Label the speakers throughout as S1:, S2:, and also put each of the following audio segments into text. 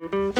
S1: So,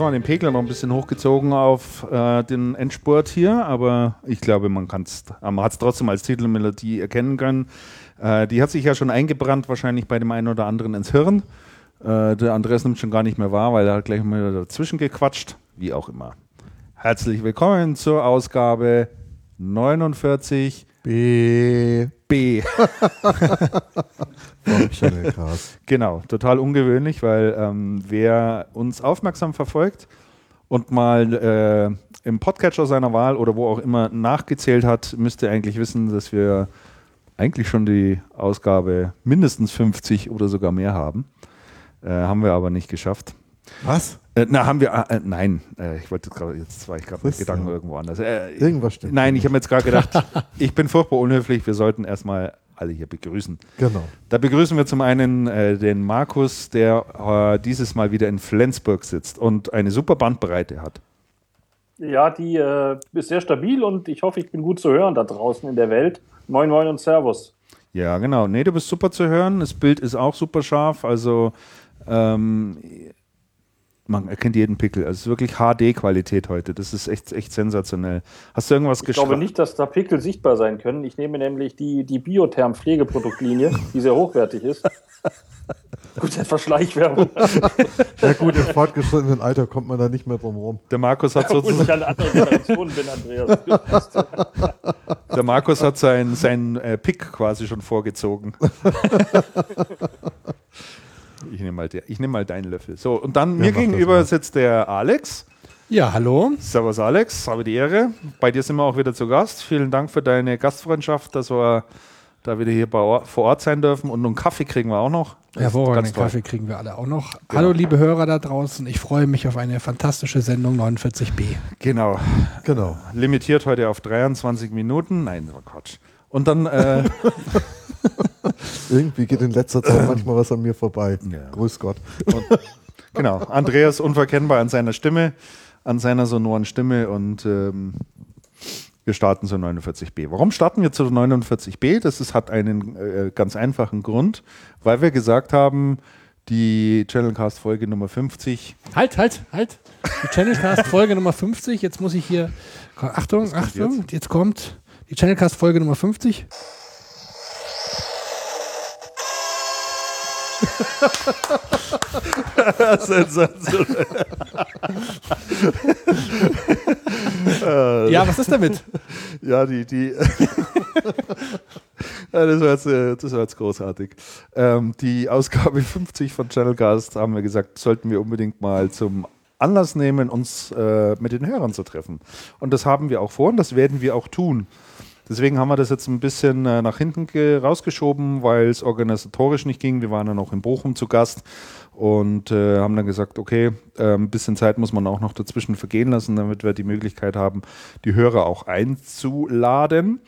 S1: jetzt den Pegel noch ein bisschen hochgezogen auf äh, den Endspurt hier, aber ich glaube, man, kann's, man hat es trotzdem als Titelmelodie erkennen können. Äh, die hat sich ja schon eingebrannt, wahrscheinlich bei dem einen oder anderen ins Hirn. Äh, der Andreas nimmt schon gar nicht mehr wahr, weil er hat gleich mal dazwischen gequatscht, wie auch immer. Herzlich willkommen zur Ausgabe 49
S2: B.
S1: B. Genau, total ungewöhnlich, weil ähm, wer uns aufmerksam verfolgt und mal äh, im Podcatcher seiner Wahl oder wo auch immer nachgezählt hat, müsste eigentlich wissen, dass wir eigentlich schon die Ausgabe mindestens 50 oder sogar mehr haben. Äh, haben wir aber nicht geschafft.
S2: Was?
S1: Äh, na, haben wir, äh, nein, äh, ich wollte gerade, jetzt war ich gerade mit Gedanken
S2: denn?
S1: irgendwo anders. Äh,
S2: Irgendwas stimmt.
S1: Nein, ich habe mir jetzt gerade gedacht, ich bin furchtbar unhöflich, wir sollten erstmal alle hier begrüßen.
S2: Genau.
S1: Da begrüßen wir zum einen äh, den Markus, der äh, dieses Mal wieder in Flensburg sitzt und eine super Bandbreite hat.
S3: Ja, die äh, ist sehr stabil und ich hoffe, ich bin gut zu hören da draußen in der Welt. Moin, moin und Servus.
S1: Ja, genau. Nee, du bist super zu hören. Das Bild ist auch super scharf. Also ähm, man erkennt jeden Pickel. Also es ist wirklich HD-Qualität heute. Das ist echt, echt sensationell. Hast du irgendwas
S3: Ich glaube
S1: geschrieben?
S3: nicht, dass da Pickel sichtbar sein können. Ich nehme nämlich die, die Biotherm-Pflegeproduktlinie, die sehr hochwertig ist. Gut, etwas Schleichwerbung.
S2: Ja gut, im fortgeschrittenen Alter kommt man da nicht mehr drum rum.
S1: Der Markus hat
S3: Obwohl ich
S1: sozusagen,
S3: eine andere Generation bin, Andreas.
S1: der Markus hat sein, sein äh, Pick quasi schon vorgezogen. ich nehme mal, der- ich nehm mal deinen Löffel. So, und dann mir
S2: mach das
S1: gegenüber sitzt der Alex.
S4: Ja, hallo.
S1: Servus Alex, habe die Ehre. Bei dir sind wir auch wieder zu Gast. Vielen Dank für deine Gastfreundschaft, dass wir da wieder hier vor Ort sein dürfen. Und einen Kaffee kriegen wir auch noch.
S4: Hervorragenden. Kaffee kriegen wir alle auch noch. Hallo, liebe Hörer da draußen. Ich freue mich auf eine fantastische Sendung 49b.
S1: Genau.
S2: Genau.
S1: Limitiert heute auf 23 Minuten. Nein, war Quatsch. Und dann, äh,
S2: Irgendwie geht in letzter Zeit manchmal was an mir vorbei.
S1: Ja.
S2: Grüß Gott.
S1: genau, Andreas unverkennbar an seiner Stimme, an seiner sonoren Stimme und ähm, wir starten zur 49b. Warum starten wir zur 49b? Das ist, hat einen äh, ganz einfachen Grund, weil wir gesagt haben, die Channelcast Folge Nummer 50
S4: Halt, halt, halt. Die Channelcast Folge Nummer 50. Jetzt muss ich hier. Achtung, Achtung. Jetzt? kommt die Channelcast Folge Nummer 50.
S1: Sensationell.
S4: Ja, was ist damit?
S1: Ja, die, die. ja, das, war jetzt, äh, das war jetzt großartig. Ähm, die Ausgabe 50 von Channelcast haben wir gesagt, sollten wir unbedingt mal zum Anlass nehmen, uns äh, mit den Hörern zu treffen. Und das haben wir auch vor und das werden wir auch tun. Deswegen haben wir das jetzt ein bisschen äh, nach hinten ge- rausgeschoben, weil es organisatorisch nicht ging. Wir waren ja noch in Bochum zu Gast und äh, haben dann gesagt, okay, äh, ein bisschen Zeit muss man auch noch dazwischen vergehen lassen, damit wir die Möglichkeit haben, die Hörer auch einzuladen.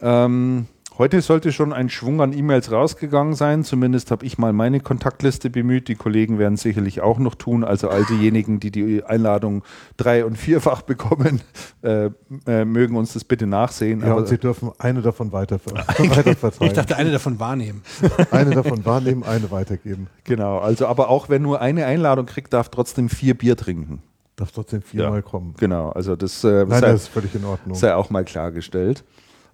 S1: Ähm, heute sollte schon ein Schwung an E-Mails rausgegangen sein. Zumindest habe ich mal meine Kontaktliste bemüht. Die Kollegen werden es sicherlich auch noch tun. Also all diejenigen, die die Einladung drei- und vierfach bekommen, äh, äh, mögen uns das bitte nachsehen.
S2: Ja,
S1: Aber
S2: und Sie dürfen eine davon weiter, weiter
S4: Ich dachte, eine davon wahrnehmen.
S2: Eine davon wahrnehmen, eine weitergeben.
S1: genau. Also, aber auch wenn nur eine Einladung kriegt, darf trotzdem vier Bier trinken.
S2: Darf trotzdem viermal
S1: Ja.
S2: kommen.
S1: Genau. Also das äh,
S2: Nein,
S1: sei-
S2: das ist völlig in Ordnung.
S1: sei auch mal klargestellt.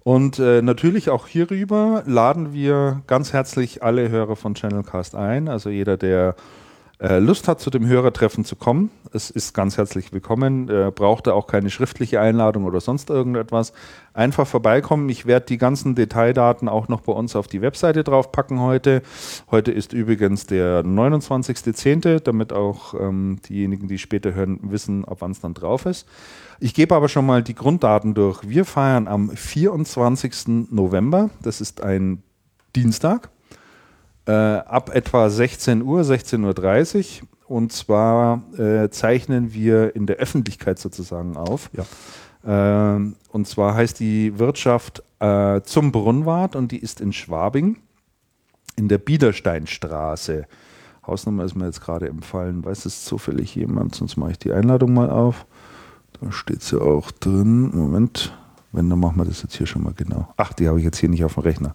S1: Und äh, natürlich auch hierüber laden wir ganz herzlich alle Hörer von Channelcast ein. Also jeder, der äh, Lust hat, zu dem Hörertreffen zu kommen, es ist ganz herzlich willkommen. Äh, braucht er auch keine schriftliche Einladung oder sonst irgendetwas. Einfach vorbeikommen. Ich werde die ganzen Detaildaten auch noch bei uns auf die Webseite draufpacken heute. Heute ist übrigens der 29.10., damit auch ähm, diejenigen, die später hören, wissen, ab wann es dann drauf ist. Ich gebe aber schon mal die Grunddaten durch. Wir feiern am 24. November, das ist ein Dienstag. äh, ab etwa 16 Uhr, 16.30 Uhr. Und zwar äh, zeichnen wir in der Öffentlichkeit sozusagen auf.
S2: Ja.
S1: Ähm, und zwar heißt die Wirtschaft äh, zum Brunnwart und die ist in Schwabing in der Biedersteinstraße. Hausnummer ist mir jetzt gerade empfallen. Weiß es zufällig jemand? Sonst mache ich die Einladung mal auf. Da steht sie auch drin. Moment. Wenn, dann machen wir das jetzt hier schon mal genau. Ach, die habe ich jetzt hier nicht auf dem Rechner.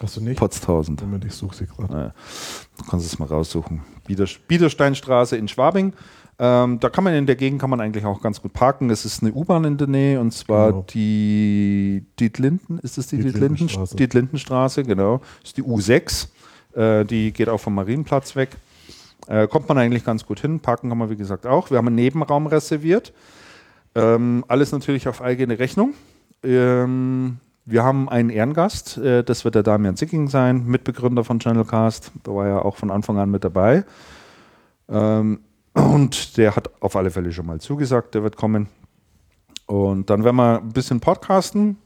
S2: Hast du nicht?
S1: Potztausend.
S2: Moment, ich suche sie gerade.
S1: Naja, du kannst es mal raussuchen. Bieder, Biedersteinstraße in Schwabing. Ähm, da kann man in der Gegend kann man eigentlich auch ganz gut parken. Es ist eine U-Bahn in der Nähe und zwar
S2: Genau.
S1: die Dietlinden. Ist das die
S2: Dietlindenstraße.
S1: Dietlindenstraße? Genau. Das ist die U6. Äh, die geht auch vom Marienplatz weg. Äh, kommt man eigentlich ganz gut hin. Parken kann man, wie gesagt, auch. Wir haben einen Nebenraum reserviert. Ähm, alles natürlich auf eigene Rechnung. Ähm, wir haben einen Ehrengast, äh, das wird der Damian Zicking sein, Mitbegründer von Channelcast. Da war ja auch von Anfang an mit dabei. Ähm, und der hat auf alle Fälle schon mal zugesagt, der wird kommen. Und dann werden wir ein bisschen podcasten,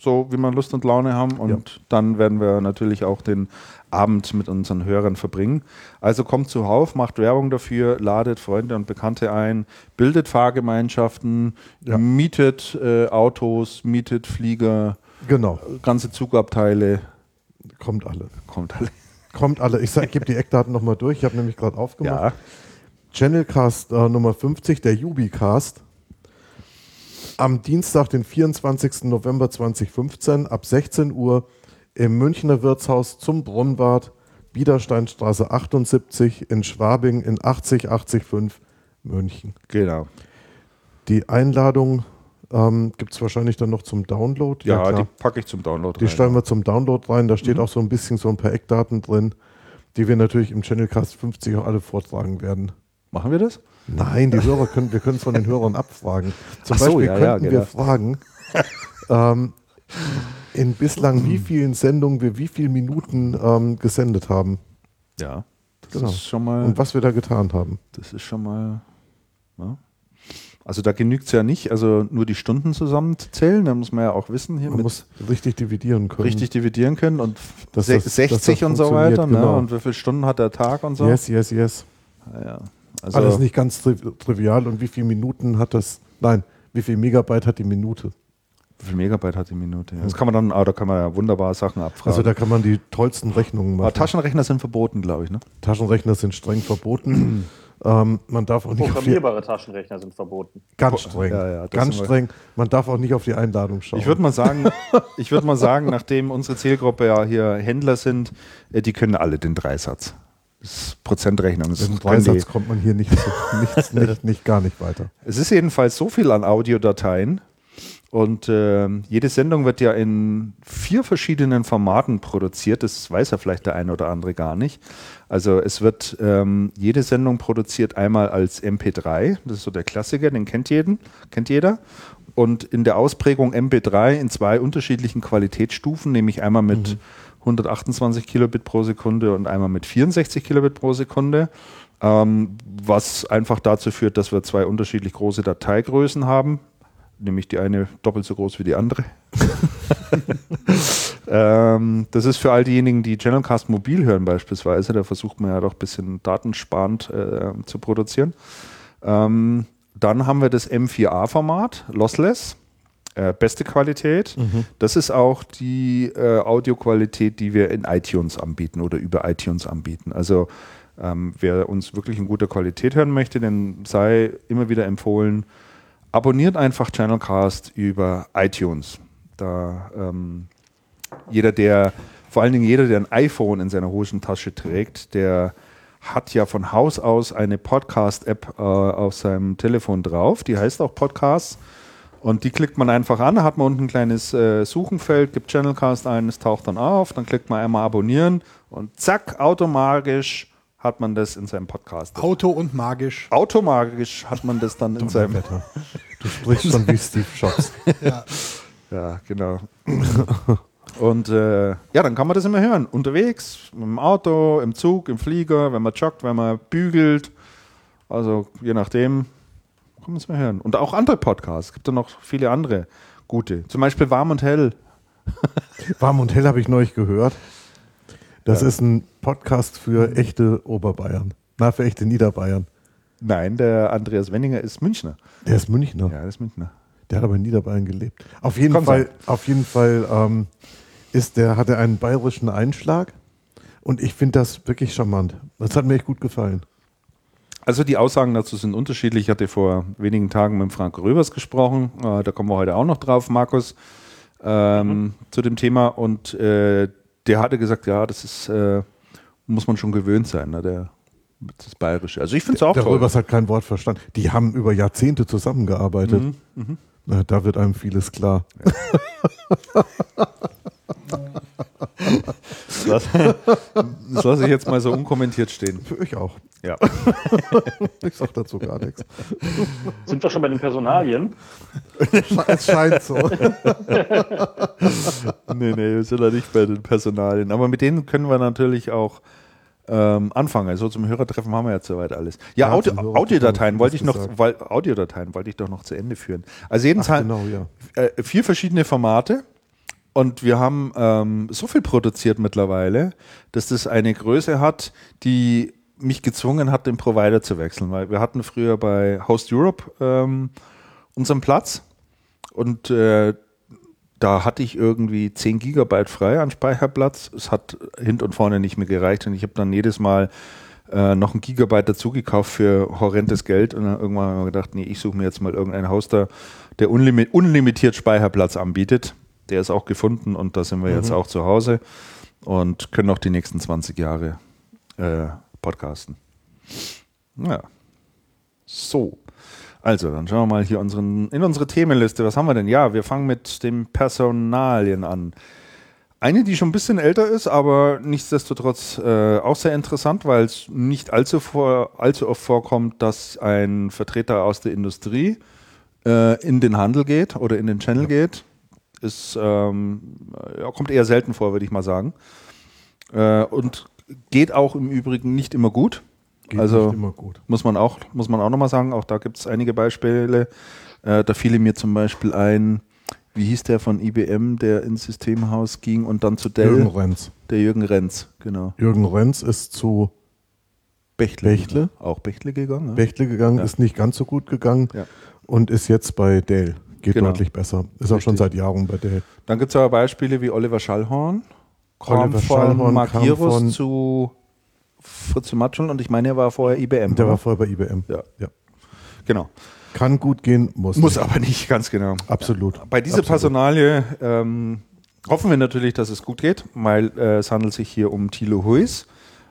S1: so wie wir Lust und Laune haben. Und
S2: Ja.
S1: dann werden wir natürlich auch den Abend mit unseren Hörern verbringen. Also kommt zuhauf, macht Werbung dafür, ladet Freunde und Bekannte ein, bildet Fahrgemeinschaften,
S2: Ja.
S1: mietet äh, Autos, mietet Flieger,
S2: Genau,
S1: ganze Zugabteile.
S2: kommt alle.
S1: Kommt alle.
S2: Kommt alle. Ich gebe die Eckdaten nochmal durch. Ich habe nämlich gerade aufgemacht.
S1: Ja,
S2: Channelcast äh, Nummer 50, der Jubicast. Am Dienstag, den 24. November 2015, ab 16 Uhr im Münchner Wirtshaus zum Brunnbad, Biedersteinstraße 78 in Schwabing in 80805 München.
S1: genau.
S2: Die Einladung ähm, gibt es wahrscheinlich dann noch zum Download.
S1: Ja, die
S2: klar.
S1: packe ich zum Download
S2: Die
S1: rein.
S2: stellen wir zum Download rein. Da
S1: Mhm.
S2: steht auch so ein bisschen so ein paar Eckdaten drin, die wir natürlich im Channelcast 50 auch alle vortragen werden.
S1: Machen wir das?
S2: Nein, die Hörer können, wir können es von den Hörern abfragen. Zum
S1: so,
S2: Beispiel
S1: ja, ja,
S2: könnten wir
S1: genau.
S2: fragen, ähm, in bislang wie vielen Sendungen wir wie viele Minuten ähm, gesendet haben
S1: Ja. Das
S2: Genau.
S1: ist schon mal.
S2: und was wir da getan haben.
S1: Das ist schon mal. Ja. Also da genügt es ja nicht, also nur die Stunden zusammenzuzählen, da muss man ja auch wissen, hier
S2: Man muss richtig dividieren können.
S1: richtig dividieren können und
S2: Dass das- dass
S1: 60
S2: das
S1: und so weiter, ne?
S2: genau.
S1: Und wie viele Stunden hat der Tag und so.
S2: Yes, yes, yes.
S1: Ja, ja. Also,
S2: Alles nicht ganz tri trivial. Und wie viele Minuten hat das? Nein, wie viel Megabyte hat die Minute?
S1: Wie viel Megabyte hat die Minute? Ja. Das kann man dann, ah, da kann man ja wunderbar Sachen abfragen.
S2: Also da kann man die tollsten Rechnungen
S1: Aber
S2: machen.
S1: Taschenrechner sind verboten, glaube ich, ne?
S2: Taschenrechner sind streng verboten. ähm, man darf auch nicht auf die,
S3: Programmierbare Taschenrechner sind verboten.
S2: ganz streng.
S1: Ja, ja,
S2: ganz streng. Man darf auch nicht auf die Einladung schauen.
S1: Ich würde mal sagen, ich würde mal sagen, nachdem unsere Zielgruppe ja hier Händler sind, äh, die können alle den Dreisatz. Das ist Prozentrechnung. Das
S2: Im Dreisatz kommt man hier nicht, so, nicht, nicht, nicht gar nicht weiter.
S1: Es ist jedenfalls so viel an Audiodateien und ähm, jede Sendung wird ja in vier verschiedenen Formaten produziert. Das weiß ja vielleicht der eine oder andere gar nicht. Also es wird ähm, jede Sendung produziert einmal als MP3. Das ist so der Klassiker, den kennt jeden, kennt jeder. Und in der Ausprägung MP3 in zwei unterschiedlichen Qualitätsstufen, nämlich einmal mit 128 Kilobit pro Sekunde und einmal mit 64 Kilobit pro Sekunde. Ähm, was einfach dazu führt, dass wir zwei unterschiedlich große Dateigrößen haben, nämlich die eine doppelt so groß wie die andere. ähm, das ist für all diejenigen, die Channelcast mobil hören beispielsweise, da versucht man ja doch ein bisschen datensparend äh, zu produzieren. Ähm, dann haben wir das M4A-Format, Lossless. Äh, beste Qualität. Das ist auch die äh, Audioqualität, die wir in iTunes anbieten oder über iTunes anbieten. Also ähm, wer uns wirklich in guter Qualität hören möchte, dem sei immer wieder empfohlen, abonniert einfach Channelcast über iTunes. Da ähm, jeder, der, vor allen Dingen jeder, der ein iPhone in seiner Hosentasche trägt, der hat ja von Haus aus eine Podcast-App äh, auf seinem Telefon drauf. Die heißt auch Podcasts. Und die klickt man einfach an, hat man unten ein kleines äh, Suchenfeld, gibt Channelcast ein, es taucht dann auf, dann klickt man einmal abonnieren und zack, automatisch hat man das in seinem Podcast.
S4: Auto und magisch.
S1: Automatisch hat man das dann in seinem.
S2: Wetter. Du sprichst schon wie Steve Jobs.
S4: Ja.
S1: Ja, genau. Und äh, ja, dann kann man das immer hören. Unterwegs, im Auto, im Zug, im Flieger, wenn man joggt, wenn man bügelt. Also je nachdem, kann man es mal hören. Und auch andere Podcasts. Es gibt da noch viele andere gute. Zum Beispiel Warm und Hell.
S2: Warm und hell habe ich neulich gehört. Das ist ein Podcast für echte Oberbayern. Na, für echte Niederbayern.
S1: Nein, der Andreas Wenninger ist Münchner.
S2: Der ist Münchner.
S1: Ja, der ist Münchner.
S2: Der hat aber in Niederbayern gelebt. Auf jeden
S1: Kann
S2: Fall,
S1: sein.
S2: auf jeden Fall ähm, ist der, hat er einen bayerischen Einschlag. Und ich finde das wirklich charmant. Das hat mir echt gut gefallen.
S1: Also die Aussagen dazu sind unterschiedlich. Ich hatte vor wenigen Tagen mit Frank Röbers gesprochen. Äh, da kommen wir heute auch noch drauf, Markus, ähm, zu dem Thema. Und äh, der hatte gesagt, ja, das ist, äh, muss man schon gewöhnt sein, ne, der, das Bayerische. Also ich finde es auch
S2: Der
S1: toll.
S2: Röbers hat kein Wort verstanden. Die haben über Jahrzehnte zusammengearbeitet.
S1: Mhm,
S2: Na, da wird einem vieles klar.
S1: Das lasse das lasse ich jetzt mal so unkommentiert stehen.
S2: Für euch auch.
S1: Ja.
S2: Ich sag dazu gar nichts.
S3: Sind wir schon bei den Personalien?
S2: Es scheint so.
S1: nee, nee, wir sind ja nicht bei den Personalien. Aber mit denen können wir natürlich auch ähm, anfangen. Also zum Hörertreffen haben wir ja soweit alles. Ja,
S2: Ja,
S1: Audio, Audiodateien wollte ich noch, weil, Audiodateien wollte ich doch noch zu Ende führen. Also jedenfalls
S2: genau, ja.
S1: äh, vier verschiedene Formate. Und wir haben ähm, so viel produziert mittlerweile, dass das eine Größe hat, die mich gezwungen hat, den Provider zu wechseln. Weil wir hatten früher bei Host Europe ähm, unseren Platz und äh, da hatte ich irgendwie 10 Gigabyte frei an Speicherplatz. Es hat hint und vorne nicht mehr gereicht und ich habe dann jedes Mal äh, noch ein Gigabyte dazu gekauft für horrendes Geld und dann irgendwann haben wir gedacht, nee, ich suche mir jetzt mal irgendeinen Hoster, der unlimi unlimitiert Speicherplatz anbietet. Der ist auch gefunden und da sind wir jetzt auch zu Hause und können noch die nächsten 20 Jahre äh, podcasten. Ja. So. Also, dann schauen wir mal hier unseren, in unsere Themenliste. Was haben wir denn? Ja, wir fangen mit den Personalien an. Eine, die schon ein bisschen älter ist, aber nichtsdestotrotz äh, auch sehr interessant, weil es nicht allzu, vor, allzu oft vorkommt, dass ein Vertreter aus der Industrie äh, in den Handel geht oder in den Channel geht. Ist, ähm, ja, kommt eher selten vor, würde ich mal sagen. Äh, und geht auch im Übrigen nicht immer gut.
S2: Geht
S1: also
S2: nicht immer gut.
S1: muss man auch, muss man auch nochmal sagen, auch da gibt es einige Beispiele. Äh, da fiel mir zum Beispiel ein, wie hieß der von IBM, der ins Systemhaus ging und dann zu Dell?
S2: Jürgen Renz.
S1: Der Jürgen Renz, genau.
S2: Jürgen Renz ist zu
S1: Bechtle.
S2: Bechtle?
S1: Auch Bechtle gegangen. ne?
S2: Bechtle gegangen,
S1: Ja.
S2: ist nicht ganz so gut gegangen
S1: Ja.
S2: und ist jetzt bei Dell. Geht
S1: Genau.
S2: deutlich besser. Ist auch schon
S1: Richtig.
S2: seit Jahren bei Dell.
S1: Dann gibt es aber Beispiele wie Oliver Schallhorn. Kam
S2: Oliver
S1: von
S2: Schallhorn
S1: Magirus
S2: kam von-
S1: zu Fritz Matschel und ich meine, er war vorher IBM.
S2: Der
S1: oder?
S2: war vorher bei IBM.
S1: Ja.
S2: ja.
S1: genau.
S2: Kann gut gehen, muss.
S1: Muss
S2: nicht.
S1: aber nicht, ganz genau.
S2: Absolut.
S1: Bei dieser
S2: Absolut.
S1: Personalie ähm, hoffen wir natürlich, dass es gut geht, weil äh, es handelt sich hier um Thilo Huis.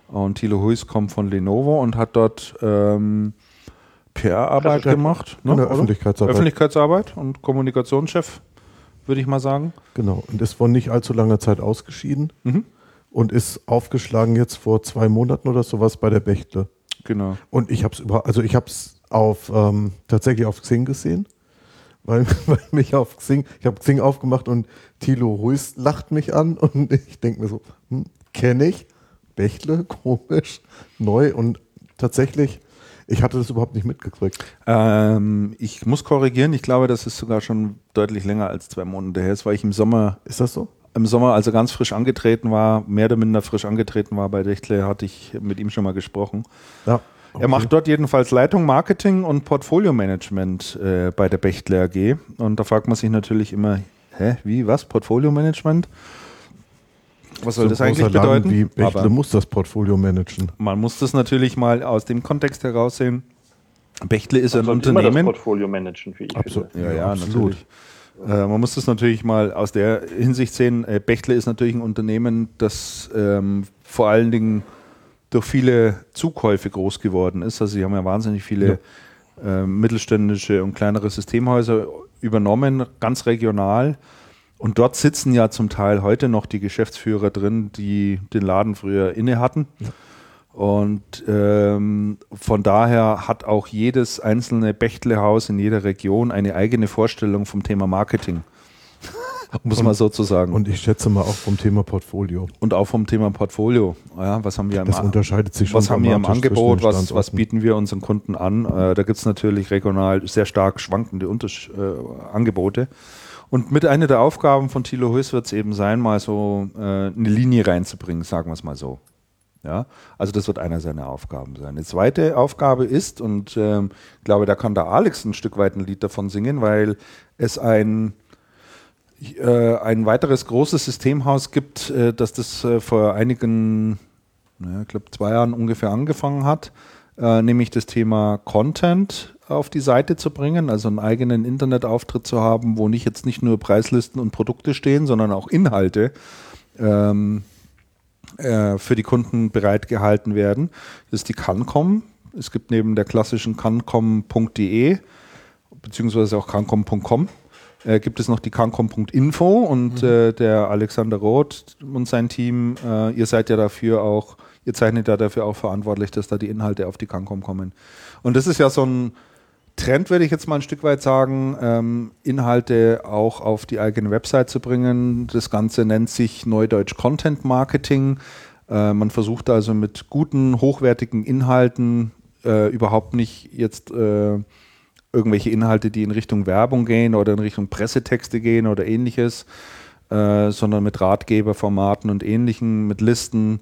S1: Und Thilo Huis kommt von Lenovo und hat dort ähm, PR-Arbeit gemacht.
S2: Genau,
S1: oder?
S2: Öffentlichkeitsarbeit.
S1: Öffentlichkeitsarbeit und Kommunikationschef, würde ich mal sagen.
S2: Genau. Und ist vor nicht allzu langer Zeit ausgeschieden
S1: Mhm.
S2: und ist aufgeschlagen jetzt vor zwei Monaten oder sowas bei der Bechtle.
S1: Genau.
S2: Und ich habe es über, also ich habe es auf ähm, tatsächlich auf Xing gesehen, weil, weil mich auf Xing, ich habe Xing aufgemacht und Thilo Ruiz lacht mich an und ich denke mir so, hm, kenne ich, Bechtle, komisch, neu und tatsächlich, ich hatte das überhaupt nicht mitgekriegt.
S1: Ähm, ich muss korrigieren, ich glaube, das ist sogar schon deutlich länger als zwei Monate her. Das war ich im Sommer
S2: Ist das so?
S1: im Sommer, als er ganz frisch angetreten war, mehr oder minder frisch angetreten war bei Dechtle, hatte ich mit ihm schon mal gesprochen.
S2: Ja.
S1: Er macht dort jedenfalls Leitung Marketing und Portfolio-Management äh, bei der Bechtle AG. Und da fragt man sich natürlich immer, hä, wie, was, Portfolio-Management? Was soll
S2: so
S1: das
S2: ein
S1: eigentlich
S2: großer Laden
S1: bedeuten?
S2: Wie Bechtle muss das Portfolio managen.
S1: man muss das natürlich mal aus dem Kontext heraus sehen. Bechtle ist ein
S3: Man sollte immer das
S1: Unternehmen.
S3: Portfolio managen, wie ich
S2: Absolut.
S3: finde.
S1: Ja, ja,
S2: absolut.
S1: natürlich. Äh, man muss das natürlich mal aus der Hinsicht sehen. Äh, Bechtle ist natürlich ein Unternehmen, das ähm, vor allen Dingen durch viele Zukäufe groß geworden ist. Also sie haben ja wahnsinnig viele äh, mittelständische und kleinere Systemhäuser übernommen, ganz regional. Und dort sitzen ja zum Teil heute noch die Geschäftsführer drin, die den Laden früher inne hatten. Und ähm, von daher hat auch jedes einzelne Bechtlehaus in jeder Region eine eigene Vorstellung vom Thema Marketing. Muss man so zu sagen. Und,
S2: Und ich schätze mal auch vom Thema Portfolio.
S1: auch vom Thema Portfolio. Ja, was haben wir im
S2: Das unterscheidet sich schon
S1: was haben wir im Angebot, was, was bieten wir unseren Kunden an? Äh, da gibt es natürlich regional sehr stark schwankende Untersch äh, Angebote. Und mit einer der Aufgaben von Thilo Höß wird es eben sein, mal so äh, eine Linie reinzubringen, sagen wir es mal so. Ja, also das wird einer seiner Aufgaben sein. Die zweite Aufgabe ist, und ähm, ich glaube, da kann der Alex ein Stück weit ein Lied davon singen, weil es ein, äh, ein weiteres großes Systemhaus gibt, äh, das das äh, vor einigen, naja, ich glaube zwei Jahren ungefähr angefangen hat, äh, nämlich das Thema Content auf die Seite zu bringen, also einen eigenen Internetauftritt zu haben, wo nicht jetzt nicht nur Preislisten und Produkte stehen, sondern auch Inhalte. Ähm, äh, für die Kunden bereitgehalten werden. Das ist die Cancom. Es gibt neben der klassischen cancom.de beziehungsweise auch cancom.com äh, gibt es noch die cancom.info und mhm. äh, der Alexander Roth und sein Team, äh, ihr seid ja dafür auch, ihr zeichnet ja dafür auch verantwortlich, dass da die Inhalte auf die Cancom kommen. Und das ist ja so ein Trend, würde ich jetzt mal ein Stück weit sagen, ähm, Inhalte auch auf die eigene Website zu bringen. Das Ganze nennt sich Neudeutsch Content Marketing. Äh, man versucht also mit guten, hochwertigen Inhalten äh, überhaupt nicht jetzt äh, irgendwelche Inhalte, die in Richtung Werbung gehen oder in Richtung Pressetexte gehen oder ähnliches, äh, sondern mit Ratgeberformaten und ähnlichen, mit Listen,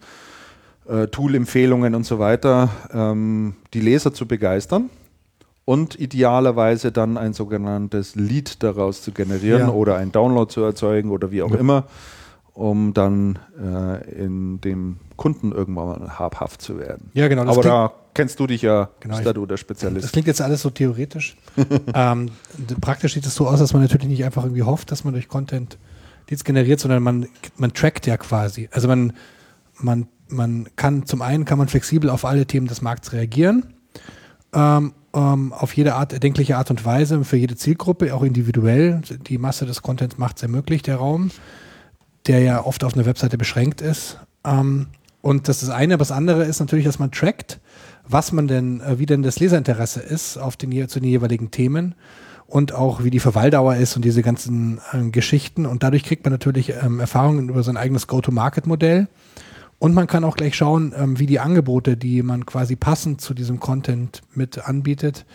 S1: äh, Tool-Empfehlungen und so weiter, ähm, die Leser zu begeistern und idealerweise dann ein sogenanntes Lead daraus zu generieren ja. oder einen Download zu erzeugen oder wie auch ja. immer, um dann äh, in dem Kunden irgendwann mal habhaft zu werden.
S4: Ja, genau.
S1: Aber da kennst du dich ja,
S4: genau,
S1: bist da du der Spezialist.
S4: Das klingt jetzt alles so theoretisch. ähm, praktisch sieht es so aus, dass man natürlich nicht einfach irgendwie hofft, dass man durch Content Leads generiert, sondern man, man trackt ja quasi. Also man, man, man kann, zum einen kann man flexibel auf alle Themen des Markts reagieren ähm, ähm, auf jede Art, erdenkliche Art und Weise, für jede Zielgruppe, auch individuell. Die Masse des Contents macht es ermöglicht, der Raum, der ja oft auf einer Webseite beschränkt ist. Ähm, und das ist das eine. Das andere ist natürlich, dass man trackt, was man denn, äh, wie denn das Leserinteresse ist auf den, zu den jeweiligen Themen und auch wie die Verweildauer ist und diese ganzen äh, Geschichten. Und dadurch kriegt man natürlich ähm, Erfahrungen über sein eigenes Go-to-Market-Modell und man kann auch gleich schauen, ähm, wie die Angebote, die man quasi passend zu diesem Content mit anbietet,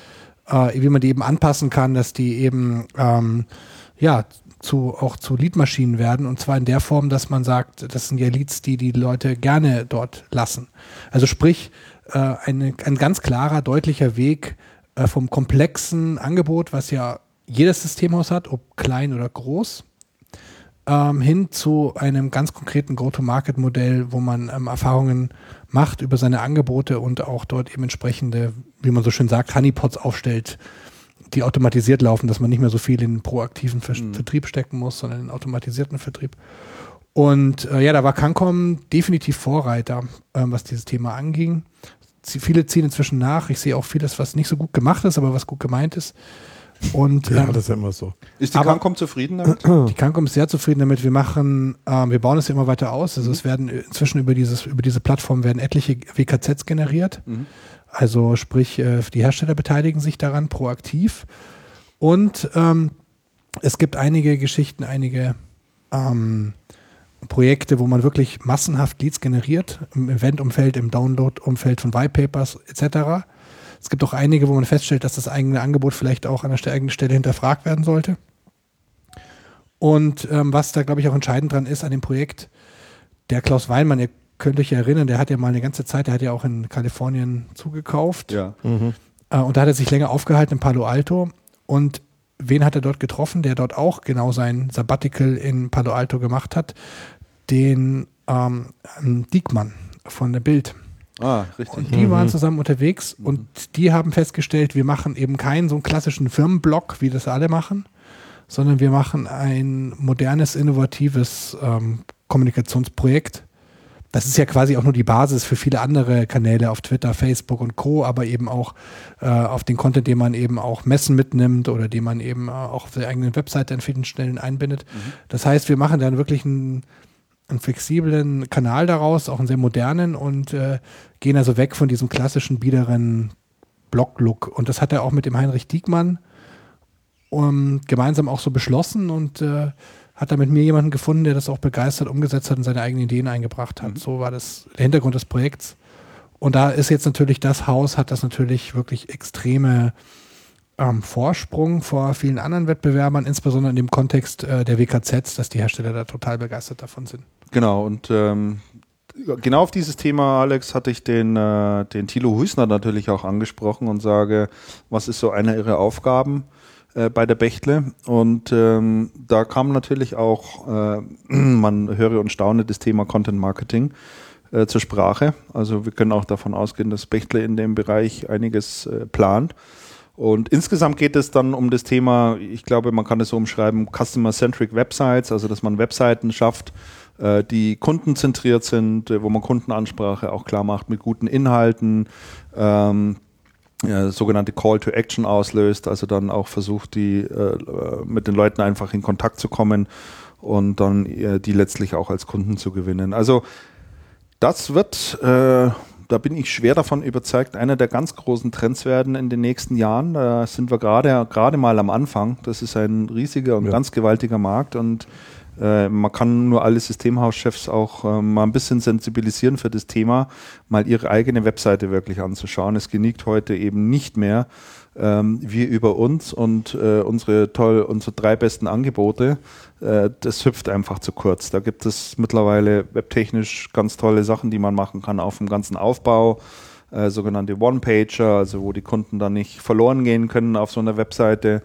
S4: äh, wie man die eben anpassen kann, dass die eben ähm, ja zu, auch zu Leadmaschinen werden und zwar in der Form, dass man sagt, das sind ja Leads, die die Leute gerne dort lassen. Also sprich, äh, eine, ein ganz klarer, deutlicher Weg äh, vom komplexen Angebot, was ja jedes Systemhaus hat, ob klein oder groß, ähm, hin zu einem ganz konkreten Go-to-Market-Modell, wo man ähm, Erfahrungen macht über seine Angebote und auch dort eben entsprechende, wie man so schön sagt, Honeypots aufstellt, die automatisiert laufen, dass man nicht mehr so viel in proaktiven Ver mhm. Vertrieb stecken muss, sondern in automatisierten Vertrieb. Und äh, ja, da war Cancom definitiv Vorreiter, äh, was dieses Thema anging. Sie, viele ziehen inzwischen nach. Ich sehe auch vieles, was nicht so gut gemacht ist, aber was gut gemeint ist. Und,
S2: ja,
S4: ähm,
S2: das ist ja immer so.
S1: Ist die Cancom zufrieden damit?
S4: Die Cancom ist sehr zufrieden damit. Wir machen, ähm, wir bauen es ja immer weiter aus. Also mhm. es werden inzwischen über dieses, über diese Plattform werden etliche WKZs generiert. Mhm. Also sprich, äh, die Hersteller beteiligen sich daran proaktiv. Und ähm, es gibt einige Geschichten, einige ähm, Projekte, wo man wirklich massenhaft Leads generiert, im Eventumfeld, im Download-Umfeld von Whitepapers etc. Es gibt auch einige, wo man feststellt, dass das eigene Angebot vielleicht auch an der eigenen Stelle hinterfragt werden sollte. Und ähm, was da, glaube ich, auch entscheidend dran ist an dem Projekt, der Klaus Weinmann, ihr könnt euch erinnern, der hat ja mal eine ganze Zeit, der hat ja auch in Kalifornien zugekauft.
S1: Ja.
S4: Mhm. Äh, und da hat er sich länger aufgehalten in Palo Alto. Und wen hat er dort getroffen, der dort auch genau sein Sabbatical in Palo Alto gemacht hat? Den ähm, Diekmann von der Bild.
S1: Ah, richtig.
S4: Und die mhm. waren zusammen unterwegs mhm. und die haben festgestellt, wir machen eben keinen so einen klassischen Firmenblock, wie das alle machen, sondern wir machen ein modernes, innovatives ähm, Kommunikationsprojekt. Das ist ja quasi auch nur die Basis für viele andere Kanäle auf Twitter, Facebook und Co., aber eben auch äh, auf den Content, den man eben auch messen mitnimmt oder den man eben äh, auch auf der eigenen Webseite an vielen Stellen einbindet. Mhm. Das heißt, wir machen dann wirklich ein einen flexiblen Kanal daraus, auch einen sehr modernen und äh, gehen also weg von diesem klassischen, biederen Blog-Look. Und das hat er auch mit dem Heinrich Diekmann um, gemeinsam auch so beschlossen und äh, hat da mit mir jemanden gefunden, der das auch begeistert umgesetzt hat und seine eigenen Ideen eingebracht hat. Mhm. So war das der Hintergrund des Projekts. Und da ist jetzt natürlich das Haus, hat das natürlich wirklich extreme ähm, Vorsprung vor vielen anderen Wettbewerbern, insbesondere in dem Kontext äh, der WKZs, dass die Hersteller da total begeistert davon sind.
S1: Genau, und ähm, genau auf dieses Thema, Alex, hatte ich den, äh, den Thilo Hüsner natürlich auch angesprochen und sage, was ist so eine ihrer Aufgaben äh, bei der Bechtle? Und ähm, da kam natürlich auch, äh, man höre und staune, das Thema Content Marketing äh, zur Sprache. Also wir können auch davon ausgehen, dass Bechtle in dem Bereich einiges äh, plant. Und insgesamt geht es dann um das Thema, ich glaube, man kann es so umschreiben, Customer-Centric Websites, also dass man Webseiten schafft, äh, die kundenzentriert sind, äh, wo man Kundenansprache auch klar macht mit guten Inhalten, ähm, ja, sogenannte Call to Action auslöst, also dann auch versucht, die äh, mit den Leuten einfach in Kontakt zu kommen und dann äh, die letztlich auch als Kunden zu gewinnen. Also das wird, äh, da bin ich schwer davon überzeugt, einer der ganz großen Trends werden in den nächsten Jahren. Da sind wir gerade gerade mal am Anfang. Das ist ein riesiger und
S2: Ja.
S1: ganz gewaltiger Markt und äh, man kann nur alle Systemhauschefs auch äh, mal ein bisschen sensibilisieren für das Thema, mal ihre eigene Webseite wirklich anzuschauen. Es genügt heute eben nicht mehr, ähm, wir über uns und äh, unsere toll, unsere drei besten Angebote. Äh, das hüpft einfach zu kurz. Da gibt es mittlerweile webtechnisch ganz tolle Sachen, die man machen kann auf dem ganzen Aufbau. Äh, sogenannte One-Pager, also wo die Kunden dann nicht verloren gehen können auf so einer Webseite.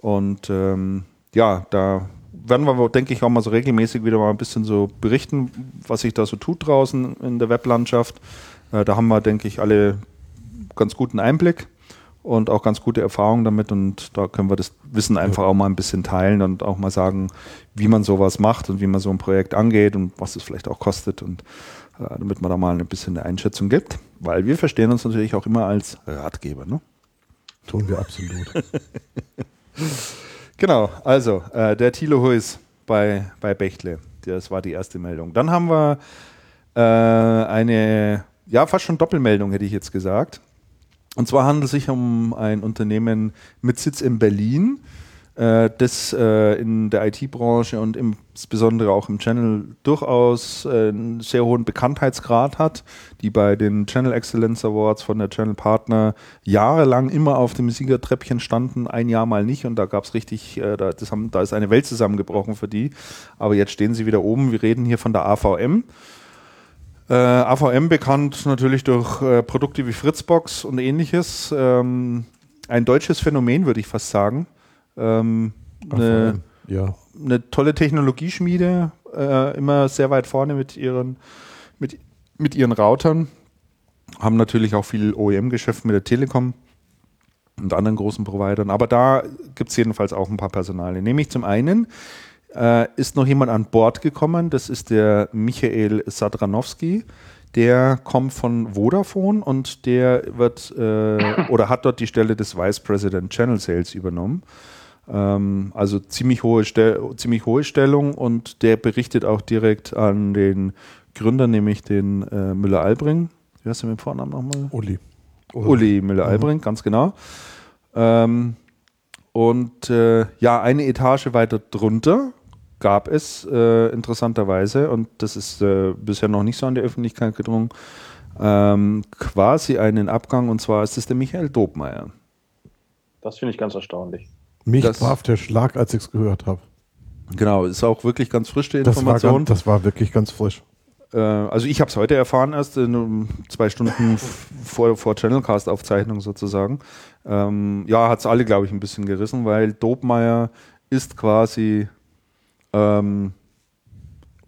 S1: Und ähm, ja, da werden wir, denke ich, auch mal so regelmäßig wieder mal ein bisschen so berichten, was sich da so tut draußen in der Weblandschaft. Äh, da haben wir, denke ich, alle ganz guten Einblick und auch ganz gute Erfahrungen damit und da können wir das Wissen einfach auch mal ein bisschen teilen und auch mal sagen, wie man sowas macht und wie man so ein Projekt angeht und was es vielleicht auch kostet und äh, damit man da mal ein bisschen eine Einschätzung gibt, weil wir verstehen uns natürlich auch immer als Ratgeber. Ne?
S2: Tun wir absolut.
S1: Genau, also äh, der Thilo Huis bei, bei Bechtle. Das war die erste Meldung. Dann haben wir äh, eine, ja, fast schon Doppelmeldung, hätte ich jetzt gesagt. Und zwar handelt es sich um ein Unternehmen mit Sitz in Berlin, das äh, in der IT-Branche und insbesondere auch im Channel durchaus äh, einen sehr hohen Bekanntheitsgrad hat, die bei den Channel Excellence Awards von der Channel Partner jahrelang immer auf dem Siegertreppchen standen, ein Jahr mal nicht und da gab es richtig, äh, da, haben, da ist eine Welt zusammengebrochen für die, aber jetzt stehen sie wieder oben. Wir reden hier von der AVM. Äh, AVM bekannt natürlich durch äh, Produkte wie Fritzbox und ähnliches. Ähm, ein deutsches Phänomen, würde ich fast sagen. Ähm, eine,
S2: ja.
S1: eine tolle Technologieschmiede, äh, immer sehr weit vorne mit ihren, mit, mit ihren Routern. Haben natürlich auch viel OEM-Geschäft mit der Telekom und anderen großen Providern. Aber da gibt es jedenfalls auch ein paar Personale. Nämlich zum einen äh, ist noch jemand an Bord gekommen, das ist der Michael Sadranowski. Der kommt von Vodafone und der wird äh, oder hat dort die Stelle des Vice President Channel Sales übernommen. Ähm, also ziemlich hohe, Stel ziemlich hohe Stellung und der berichtet auch direkt an den Gründer, nämlich den äh, Müller-Albring. Wie heißt der mit dem Vornamen nochmal?
S2: Uli.
S1: Uli Müller-Albring, ganz genau. Ähm, und äh, ja, eine Etage weiter drunter gab es äh, interessanterweise, und das ist äh, bisher noch nicht so an die Öffentlichkeit gedrungen, ähm, quasi einen Abgang, und zwar ist es der Michael Dobmeier.
S3: Das finde ich ganz erstaunlich.
S2: Mich
S1: Das-
S2: traf der Schlag, als ich es gehört habe.
S1: Genau, ist auch wirklich ganz frisch die
S2: Das war,
S1: Information.
S2: ganz, das war wirklich ganz frisch.
S1: Äh, also ich habe es heute erfahren, erst in um, zwei Stunden vor, vor Channelcast-Aufzeichnung sozusagen. Ähm, ja, hat es alle, glaube ich, ein bisschen gerissen, weil Dobmeier ist quasi ähm,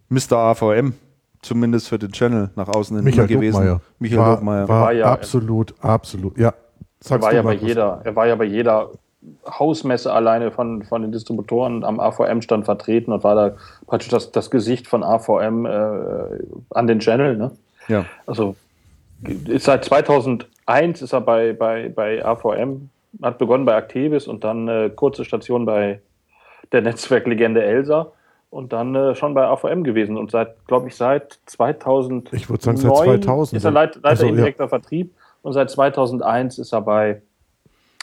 S1: Mr. AVM, zumindest für den Channel nach außen hin
S2: Michael
S1: gewesen.
S2: Dobmeier.
S1: Michael
S2: war,
S1: Dobmeier.
S2: War,
S3: War ja-
S2: absolut, absolut. Ja,
S3: Er
S2: sagst
S3: war,
S2: du,
S3: ja bei jeder, er war ja bei jeder Hausmesse alleine von, von den Distributoren am AVM-Stand vertreten und war da praktisch das, das Gesicht von AVM äh, an den Channel. Ne?
S1: Ja.
S3: Also ist seit 2001 ist er bei, bei, bei AVM, hat begonnen bei Actevis und dann äh, kurze Station bei der Netzwerklegende Elsa und dann äh, schon bei AVM gewesen und seit, glaube ich, seit 2000
S2: Ich würde sagen, seit 2000.
S3: ist er Leit, Leiter
S2: Also, ja.
S3: indirekter Vertrieb und seit 2001 ist er bei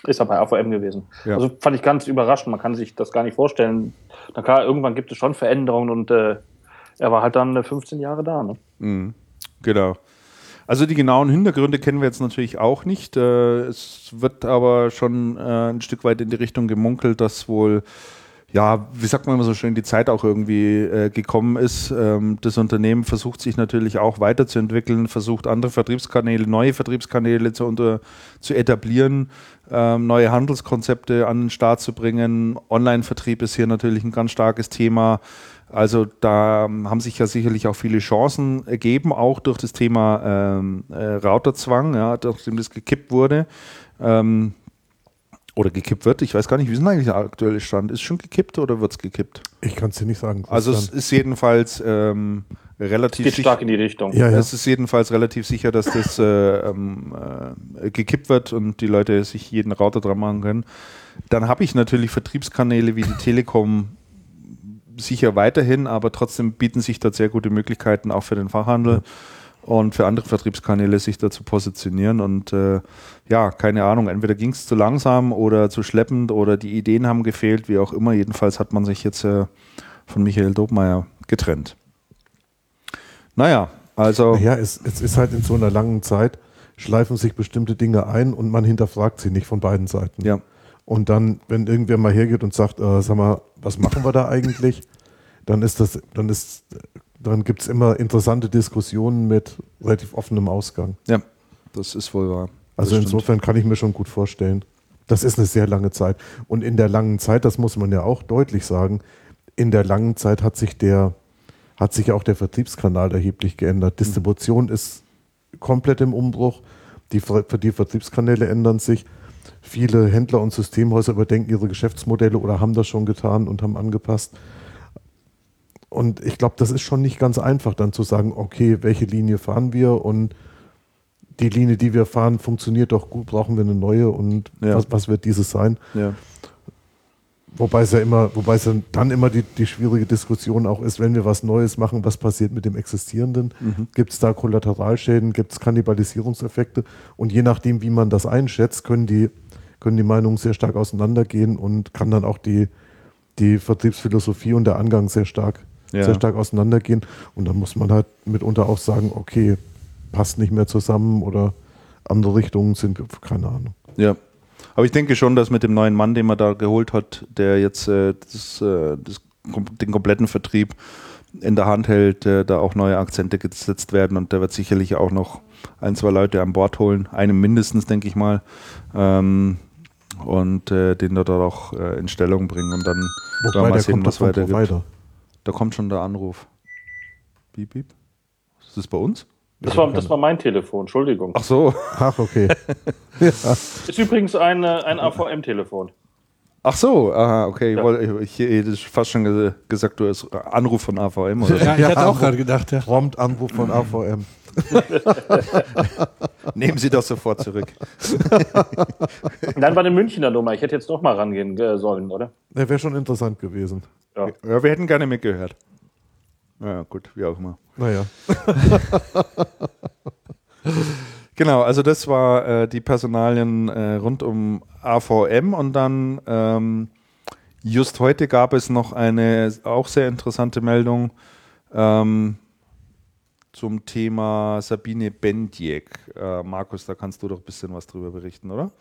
S3: ist er bei AVM gewesen.
S1: Ja.
S3: Also fand ich ganz überraschend. Man kann sich das gar nicht vorstellen. Na klar, irgendwann gibt es schon Veränderungen und äh, er war halt dann äh, 15 Jahre da. Ne?
S1: Mhm. Genau. Also die genauen Hintergründe kennen wir jetzt natürlich auch nicht. Äh, es wird aber schon äh, ein Stück weit in die Richtung gemunkelt, dass wohl, ja, wie sagt man immer so schön, die Zeit auch irgendwie äh, gekommen ist. Ähm, das Unternehmen versucht sich natürlich auch weiterzuentwickeln, versucht andere Vertriebskanäle, neue Vertriebskanäle zu, unter, zu etablieren, neue Handelskonzepte an den Start zu bringen. Online-Vertrieb ist hier natürlich ein ganz starkes Thema. Also da ähm, haben sich ja sicherlich auch viele Chancen ergeben, auch durch das Thema ähm, äh, Routerzwang, ja, nachdem das gekippt wurde. Ähm, oder gekippt wird. Ich weiß gar nicht, wie ist denn eigentlich der aktuelle Stand? Ist schon gekippt oder wird es gekippt?
S2: Ich kann es dir nicht sagen.
S1: Also es ist jedenfalls ähm, relativ
S3: Geht stark in die Richtung.
S2: Ja, ja.
S1: Es ist jedenfalls relativ sicher, dass das äh, ähm, äh, gekippt wird und die Leute sich jeden Router dran machen können. Dann habe ich natürlich Vertriebskanäle wie die Telekom sicher weiterhin, aber trotzdem bieten sich dort sehr gute Möglichkeiten auch für den Fachhandel und für andere Vertriebskanäle sich da zu positionieren. Und äh, ja, keine Ahnung, entweder ging es zu langsam oder zu schleppend oder die Ideen haben gefehlt, wie auch immer. Jedenfalls hat man sich jetzt äh, von Michael Dobmeier getrennt. Naja, also.
S2: Ja, es, es ist halt in so einer langen Zeit, schleifen sich bestimmte Dinge ein und man hinterfragt sie nicht von beiden Seiten.
S1: Ja.
S2: Und dann, wenn irgendwer mal hergeht und sagt, äh, sag mal, was machen wir da eigentlich, dann ist das, dann ist, dann gibt es immer interessante Diskussionen mit relativ offenem Ausgang.
S1: Ja, das ist wohl wahr.
S2: Also
S1: Das
S2: insofern kann ich mir schon gut vorstellen. Das ist eine sehr lange Zeit. Und in der langen Zeit, das muss man ja auch deutlich sagen, in der langen Zeit hat sich der, hat sich auch der Vertriebskanal erheblich geändert. Distribution ist komplett im Umbruch. Die, die Vertriebskanäle ändern sich. Viele Händler und Systemhäuser überdenken ihre Geschäftsmodelle oder haben das schon getan und haben angepasst. Und ich glaube, das ist schon nicht ganz einfach, dann zu sagen, okay, welche Linie fahren wir und die Linie, die wir fahren, funktioniert doch gut, brauchen wir eine neue und
S1: Ja.
S2: was, was wird dieses sein?
S1: Ja.
S2: Wobei es ja immer, wobei es dann- immer die, die schwierige Diskussion auch ist, wenn wir was Neues machen, was passiert mit dem Existierenden? Gibt es da Kollateralschäden, gibt es Kannibalisierungseffekte? Und je nachdem, wie man das einschätzt, können die, können die Meinungen sehr stark auseinandergehen und kann dann auch die, die Vertriebsphilosophie und der Angang sehr stark,
S1: Ja.
S2: sehr stark auseinandergehen. Und dann muss man halt mitunter auch sagen, okay, passt nicht mehr zusammen oder andere Richtungen sind, keine Ahnung.
S1: Ja. Aber ich denke schon, dass mit dem neuen Mann, den man da geholt hat, der jetzt äh, das, äh, das, den kompletten Vertrieb in der Hand hält, äh, da auch neue Akzente gesetzt werden und der wird sicherlich auch noch ein, zwei Leute an Bord holen, einen mindestens, denke ich mal, ähm, und äh, den dort auch äh, in Stellung bringen und dann
S2: Wobei
S1: mal
S2: der
S1: sehen,
S2: kommt
S1: was weitergeht.
S2: Provider.
S1: Da kommt schon der Anruf. Piep, piep. Ist das bei uns?
S3: Das war, das war mein Telefon, Entschuldigung.
S1: Ach so.
S2: Ach, okay.
S3: Ist übrigens ein, ein AVM-Telefon.
S1: Ach so, aha, okay.
S3: Ja.
S1: Ich, wollte- ich, ich hätte fast schon ge gesagt, du hast Anruf von AVM oder so.
S4: Ja, ich hatte auch gerade gedacht, ja.
S2: Prompt Anruf von AVM.
S1: Nehmen Sie das sofort zurück.
S3: Nein, war eine Münchner Nummer. Ich hätte jetzt noch mal rangehen äh, sollen, oder?
S2: Der wäre schon interessant gewesen.
S3: Ja.
S1: Ja, wir hätten gerne mitgehört. Ja, gut, wie auch immer.
S2: Naja.
S1: Genau, also das war äh, die Personalien äh, rund um AVM und dann ähm, just heute gab es noch eine auch sehr interessante Meldung ähm, zum Thema Sabine Bendiek. Äh, Markus, da kannst du doch ein bisschen was drüber berichten, oder?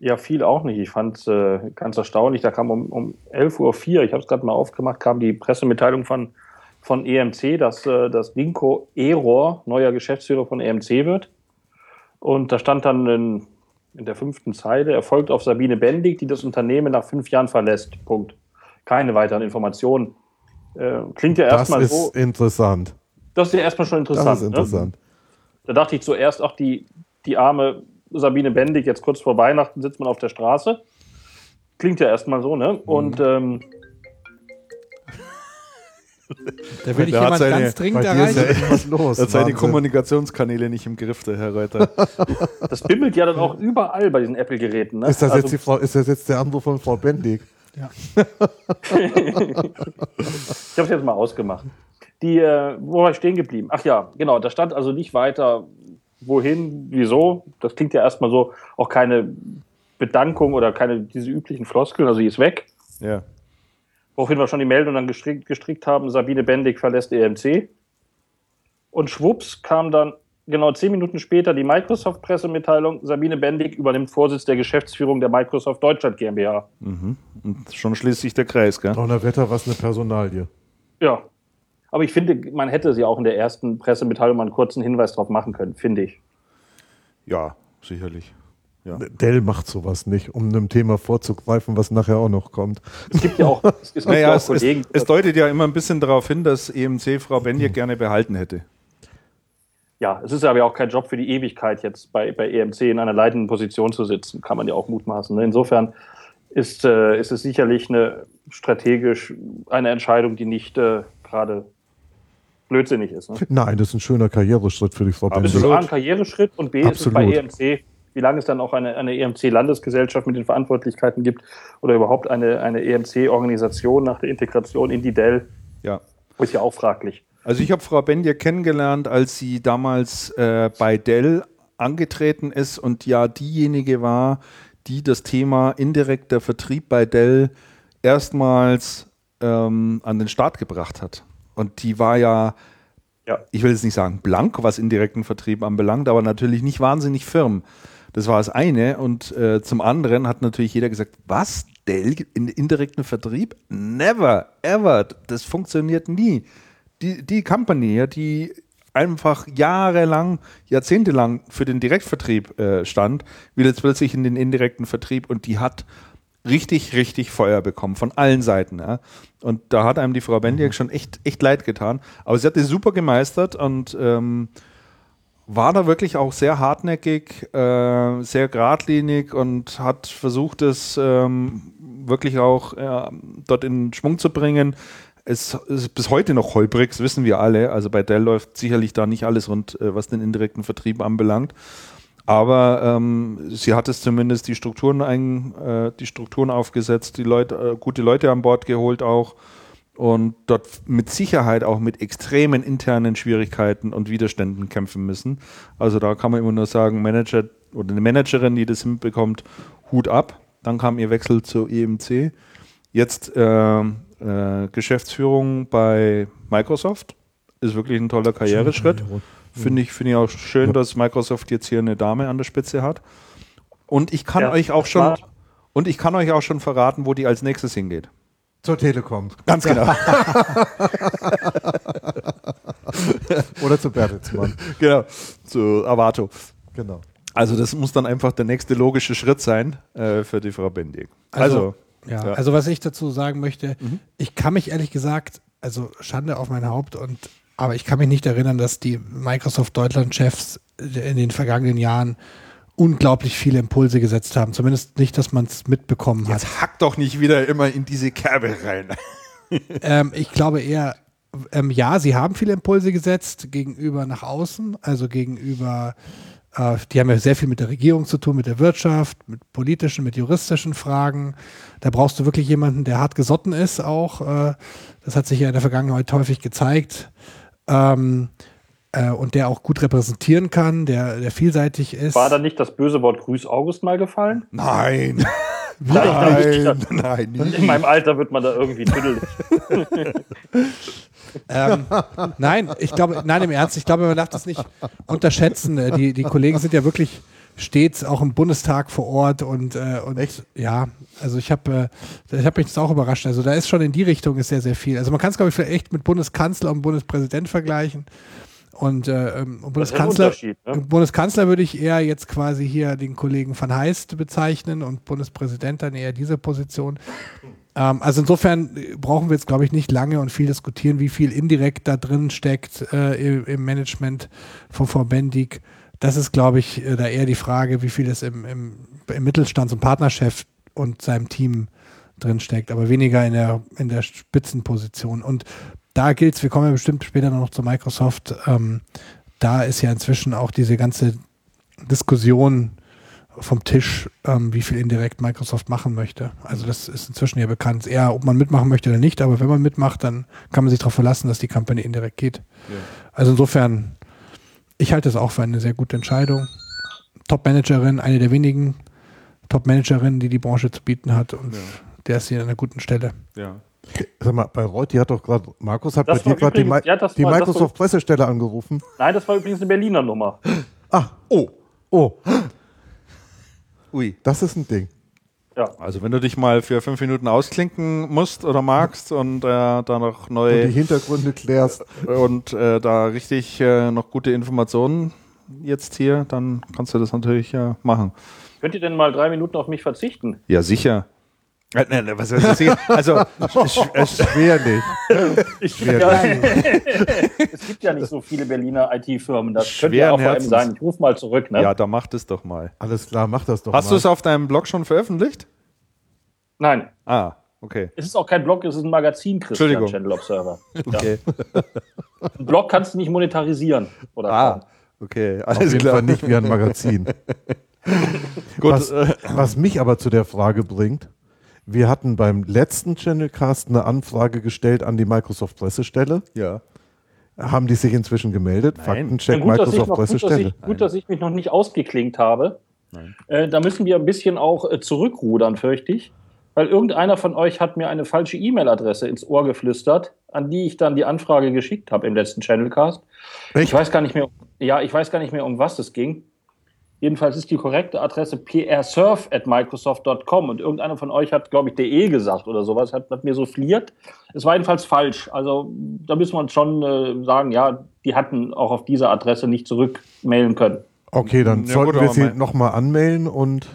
S3: Ja, viel auch nicht. Ich fand es äh, ganz erstaunlich. Da kam um, um 11.04 Uhr, ich habe es gerade mal aufgemacht, kam die Pressemitteilung von, von EMC, dass, äh, dass Dinko Eror neuer Geschäftsführer von EMC wird. Und da stand dann in, in der fünften Zeile, erfolgt auf Sabine Bendig, die das Unternehmen nach fünf Jahren verlässt. Punkt. Keine weiteren Informationen. Äh, klingt ja
S2: Das
S3: erstmal
S2: ist
S3: so.
S2: interessant.
S3: Das ist ja erstmal schon interessant.
S2: Das ist interessant.
S3: Ne? Da dachte ich zuerst, auch die, die arme Sabine Bendig, jetzt kurz vor Weihnachten sitzt man auf der Straße. Klingt ja erstmal so, ne? Und ähm,
S4: Da will ich
S1: hat
S4: jemand
S1: seine-
S4: ganz dringend
S2: ist ja irgendwas los.
S1: Hat seine. Kommunikationskanäle nicht im Griff, der Herr Reuter.
S3: das bimmelt ja dann auch überall bei diesen Apple-Geräten. Ne?
S2: Ist das,
S3: Also,
S2: jetzt die Frau, ist das jetzt der Anruf von Frau Bendig?
S4: Ja.
S3: ich habe es jetzt mal ausgemacht. Die, äh, wo war ich stehen geblieben? Ach ja, genau, da stand also nicht weiter, wohin, wieso. Das klingt ja erstmal so, auch keine Bedankung oder keine diese üblichen Floskeln, also die ist weg.
S1: ja.
S3: Woraufhin wir schon die Meldung dann gestrickt, gestrickt haben, Sabine Bendig verlässt EMC. Und schwupps kam dann genau zehn Minuten später die Microsoft-Pressemitteilung, Sabine Bendig übernimmt Vorsitz der Geschäftsführung der Microsoft Deutschland GmbH.
S1: Und schon schließt sich der Kreis, gell?
S2: Donnerwetter, was eine Personalie.
S3: Ja. Aber ich finde, man hätte sie auch in der ersten Pressemitteilung mal einen kurzen Hinweis drauf machen können, finde ich.
S1: Ja, sicherlich.
S2: Dell macht sowas nicht, um einem Thema vorzugreifen, was nachher auch noch kommt.
S3: Es gibt ja auch, es gibt
S1: Naja,
S3: ja auch
S1: es, es,
S3: Kollegen.
S1: es deutet ja immer ein bisschen darauf hin, dass EMC Frau Benje gerne behalten hätte.
S3: ja, es ist aber ja auch kein Job für die Ewigkeit, jetzt bei, bei EMC in einer leitenden Position zu sitzen, kann man ja auch mutmaßen. ne? Insofern ist, äh, ist es sicherlich eine strategisch eine Entscheidung, die nicht äh, gerade blödsinnig ist. Ne?
S2: Nein, das ist ein schöner Karriereschritt für die Frau
S3: Es ist
S2: Bendig.
S3: A, ein Karriereschritt und B, ist es bei
S2: Absolut.
S3: EMC, wie lange es dann auch eine, eine EMC-Landesgesellschaft mit den Verantwortlichkeiten gibt oder überhaupt eine, eine EMC-Organisation nach der Integration in die Dell,
S1: Ja.
S3: ist ja auch fraglich.
S1: Also ich habe Frau Benje kennengelernt, als sie damals äh, bei Dell angetreten ist und ja diejenige war, die das Thema indirekter Vertrieb bei Dell erstmals ähm, an den Start gebracht hat. Und die war ja,
S3: Ja.
S1: ich will jetzt nicht sagen blank, was indirekten Vertrieb anbelangt, aber natürlich nicht wahnsinnig firm. Das war das eine. Und äh, zum anderen hat natürlich jeder gesagt, was? Dell in indirekten Vertrieb? Never, ever. Das funktioniert nie. Die, die Company, ja, die einfach jahrelang, jahrzehntelang für den Direktvertrieb äh, stand, will jetzt plötzlich in den indirekten Vertrieb und die hat richtig, richtig Feuer bekommen von allen Seiten. Ja. Und da hat einem die Frau Bendiak schon echt, echt leid getan. Aber sie hat es super gemeistert und ähm, war da wirklich auch sehr hartnäckig, äh, sehr geradlinig und hat versucht, es ähm, wirklich auch äh, dort in Schwung zu bringen. Es ist bis heute noch holprig, das wissen wir alle. Also bei Dell läuft sicherlich da nicht alles rund, äh, was den indirekten Vertrieb anbelangt. Aber ähm, sie hat es zumindest die Strukturen, ein, äh, die Strukturen aufgesetzt, die Leute, äh, gute Leute an Bord geholt auch und dort mit Sicherheit auch mit extremen internen Schwierigkeiten und Widerständen kämpfen müssen. Also da kann man immer nur sagen, Manager oder eine Managerin, die das hinbekommt, Hut ab. Dann kam ihr Wechsel zur EMC. Jetzt äh, äh, Geschäftsführung bei Microsoft. Ist wirklich ein toller Karriereschritt. Finde ich, finde ich auch schön, dass Microsoft jetzt hier eine Dame an der Spitze hat. Und ich kann
S3: Ja,
S1: euch auch schon
S3: smart.
S1: und ich kann euch auch schon verraten, wo die als nächstes hingeht.
S2: Zur Telekom.
S1: Ganz genau.
S2: Oder zu Bertelsmann.
S1: genau. Zu Avato.
S2: Genau.
S1: Also das muss dann einfach der nächste logische Schritt sein äh, für die Frau Bendig. Also,
S4: Ja,
S1: Ja.
S4: also was ich dazu sagen möchte, ich kann mich ehrlich gesagt, also Schande auf mein Haupt und aber ich kann mich nicht erinnern, dass die Microsoft Deutschland-Chefs in den vergangenen Jahren unglaublich viele Impulse gesetzt haben. Zumindest nicht, dass man es mitbekommen hat.
S1: jetzt hack doch nicht wieder immer in diese Kerbe rein.
S4: Ähm, ich glaube eher, ähm, ja, sie haben viele Impulse gesetzt gegenüber nach außen, also gegenüber, äh, die haben ja sehr viel mit der Regierung zu tun, mit der Wirtschaft, mit politischen, mit juristischen Fragen. Da brauchst du wirklich jemanden, der hart gesotten ist auch. Äh, das hat sich ja in der Vergangenheit häufig gezeigt. Ähm, äh, und der auch gut repräsentieren kann, der, der vielseitig ist.
S3: War da nicht das böse Wort Grüß August mal gefallen?
S1: Nein.
S3: Nein.
S1: Nein, nie.
S3: In meinem Alter wird man da irgendwie tüdelig.
S4: Ähm, nein, ich glaube, nein, im Ernst, ich glaube, man darf das nicht unterschätzen. Äh, Die, die Kollegen sind ja wirklich stets auch im Bundestag vor Ort und, äh, und ja, also ich habe äh, ich hab mich das auch überrascht. Also da ist schon in die Richtung ist sehr, sehr viel. Also man kann es, glaube ich, vielleicht echt mit Bundeskanzler und Bundespräsident vergleichen. Und, äh, ähm, und Bundeskanzler,
S3: ne?
S4: Bundeskanzler würde ich eher jetzt quasi hier den Kollegen van Heist bezeichnen und Bundespräsident dann eher diese Position. Ähm, also insofern brauchen wir jetzt, glaube ich, nicht lange und viel diskutieren, wie viel indirekt da drin steckt äh, im, im Management von Frau Bendig. Das ist, glaube ich, äh, da eher die Frage, wie viel es im, im, im Mittelstands- und Partnerchef und seinem Team drin steckt, aber weniger in der, in der Spitzenposition. Und da gilt es, wir kommen ja bestimmt später noch zu Microsoft, ähm, da ist ja inzwischen auch diese ganze Diskussion vom Tisch, ähm, wie viel indirekt Microsoft machen möchte. Also das ist inzwischen ja bekannt. Eher, ob man mitmachen möchte oder nicht, aber wenn man mitmacht, dann kann man sich darauf verlassen, dass die Kampagne indirekt geht. Also insofern, ich halte es auch für eine sehr gute Entscheidung. Top-Managerin, eine der wenigen Top-Managerinnen, die die Branche zu bieten hat und der ist hier an einer guten Stelle.
S1: Ja.
S2: Sag mal, bei Reuti hat doch gerade, Markus hat
S3: Das
S2: bei dir gerade die,
S3: ja,
S2: die Microsoft-Pressestelle angerufen.
S3: Nein, das war übrigens eine Berliner Nummer.
S2: Ah, oh, oh,
S1: Ui.
S2: das ist ein Ding.
S3: Ja.
S1: Also wenn du dich mal für fünf Minuten ausklinken musst oder magst und äh, da noch
S2: Und die
S1: neue
S2: Hintergründe klärst.
S1: und äh, da richtig äh, noch gute Informationen jetzt hier, dann kannst du das natürlich äh, machen.
S3: Könnt ihr denn mal drei Minuten auf mich verzichten?
S1: Ja, sicher. Äh, was heißt das sicher? Also, sch- sch-
S2: Schwerlich.
S3: Ich, ja, es gibt ja nicht so viele Berliner IT-Firmen. Das könnte ja
S1: Schweren
S3: auch vor allem
S1: Herzens.
S3: sein. Ich rufe mal zurück. Ne?
S1: ja, da macht es doch mal.
S2: Alles klar, mach das doch
S1: Hast du
S2: mal.
S1: es auf deinem Blog schon veröffentlicht?
S3: Nein,
S1: Ah, okay.
S3: es ist auch kein Blog, es ist ein Magazin, Christian
S1: Entschuldigung.
S3: Channel Observer.
S1: Okay.
S3: Ein Blog kannst du nicht monetarisieren. Oder
S1: Ah, okay.
S2: Auf
S1: Alles
S2: jeden
S1: klar.
S2: Fall nicht wie ein Magazin.
S1: Gut,
S2: was,
S1: äh,
S2: was mich aber zu der Frage bringt, wir hatten beim letzten Channelcast eine Anfrage gestellt an die Microsoft-Pressestelle.
S1: ja.
S2: Haben die sich inzwischen gemeldet?
S1: Nein.
S2: Faktencheck
S3: Ja, gut, ich noch, gut, dass ich, gut, dass ich mich noch nicht ausgeklinkt habe. Äh, da müssen wir ein bisschen auch äh, zurückrudern, fürchte ich. Weil irgendeiner von euch hat mir eine falsche E-Mail-Adresse ins Ohr geflüstert, an die ich dann die Anfrage geschickt habe im letzten Channelcast.
S2: Echt?
S3: Ich weiß gar nicht mehr, ja, ich weiß gar nicht mehr, um was es ging. Jedenfalls ist die korrekte Adresse prsurf at microsoft.com und irgendeiner von euch hat, glaube ich, de gesagt oder sowas, hat, hat mir so fliert. Es war jedenfalls falsch. Also da müssen wir uns schon äh, sagen, ja, die hatten auch auf diese Adresse nicht zurückmailen können.
S2: Okay, dann
S1: Ja,
S2: sollten
S1: gut,
S2: wir sie nochmal anmelden und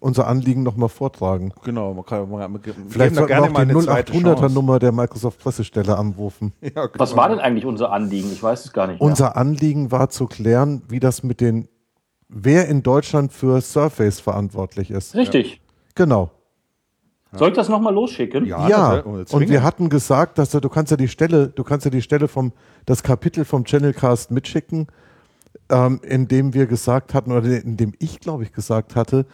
S2: unser Anliegen nochmal vortragen.
S1: Genau, man kann, man, man,
S2: Vielleicht sollten wir auch die
S1: zweite
S2: 0800er
S1: Chance.
S2: Nummer der Microsoft-Pressestelle anrufen.
S1: Ja, genau.
S3: Was war denn eigentlich unser Anliegen? Ich weiß es gar nicht. Mehr.
S2: Unser Anliegen war zu klären, wie das mit den, wer in Deutschland für Surface verantwortlich ist.
S3: Richtig.
S2: Genau.
S3: Soll ich das nochmal losschicken?
S1: Ja,
S2: Ja, und wir hatten gesagt, dass du, du kannst ja die Stelle, du kannst ja die Stelle vom, das Kapitel vom Channelcast mitschicken, ähm, in dem wir gesagt hatten, oder in dem ich, glaube ich, gesagt hatte,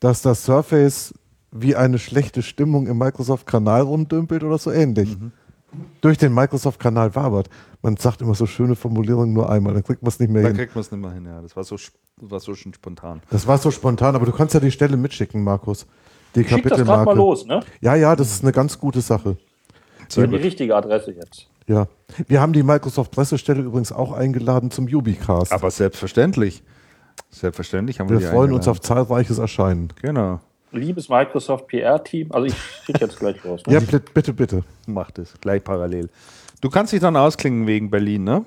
S2: dass das Surface wie eine schlechte Stimmung im Microsoft-Kanal rumdümpelt oder so ähnlich.
S1: Mhm.
S2: Durch den Microsoft-Kanal wabert. Man sagt immer so schöne Formulierungen nur einmal, dann kriegt man es nicht mehr
S1: Da
S2: hin.
S1: kriegt man es nicht mehr hin, ja. Das war so, war so schon spontan.
S2: Das war so spontan, aber du kannst ja die Stelle mitschicken, Markus. Die
S3: Schick das gerade mal los, ne?
S2: Ja, ja, das ist eine ganz gute Sache.
S3: Die richtige Adresse jetzt.
S2: Ja. Wir haben die Microsoft-Pressestelle übrigens auch eingeladen zum Ubicast.
S1: Aber selbstverständlich. Selbstverständlich haben wir,
S2: wir
S1: die
S2: freuen uns
S1: eingeladen.
S2: auf zahlreiches Erscheinen.
S1: Genau.
S3: Liebes Microsoft PR-Team, also ich schicke jetzt gleich los. Ne?
S2: Ja, bitte, bitte, bitte.
S1: Macht es. Gleich parallel. Du kannst dich dann ausklingen wegen Berlin, ne?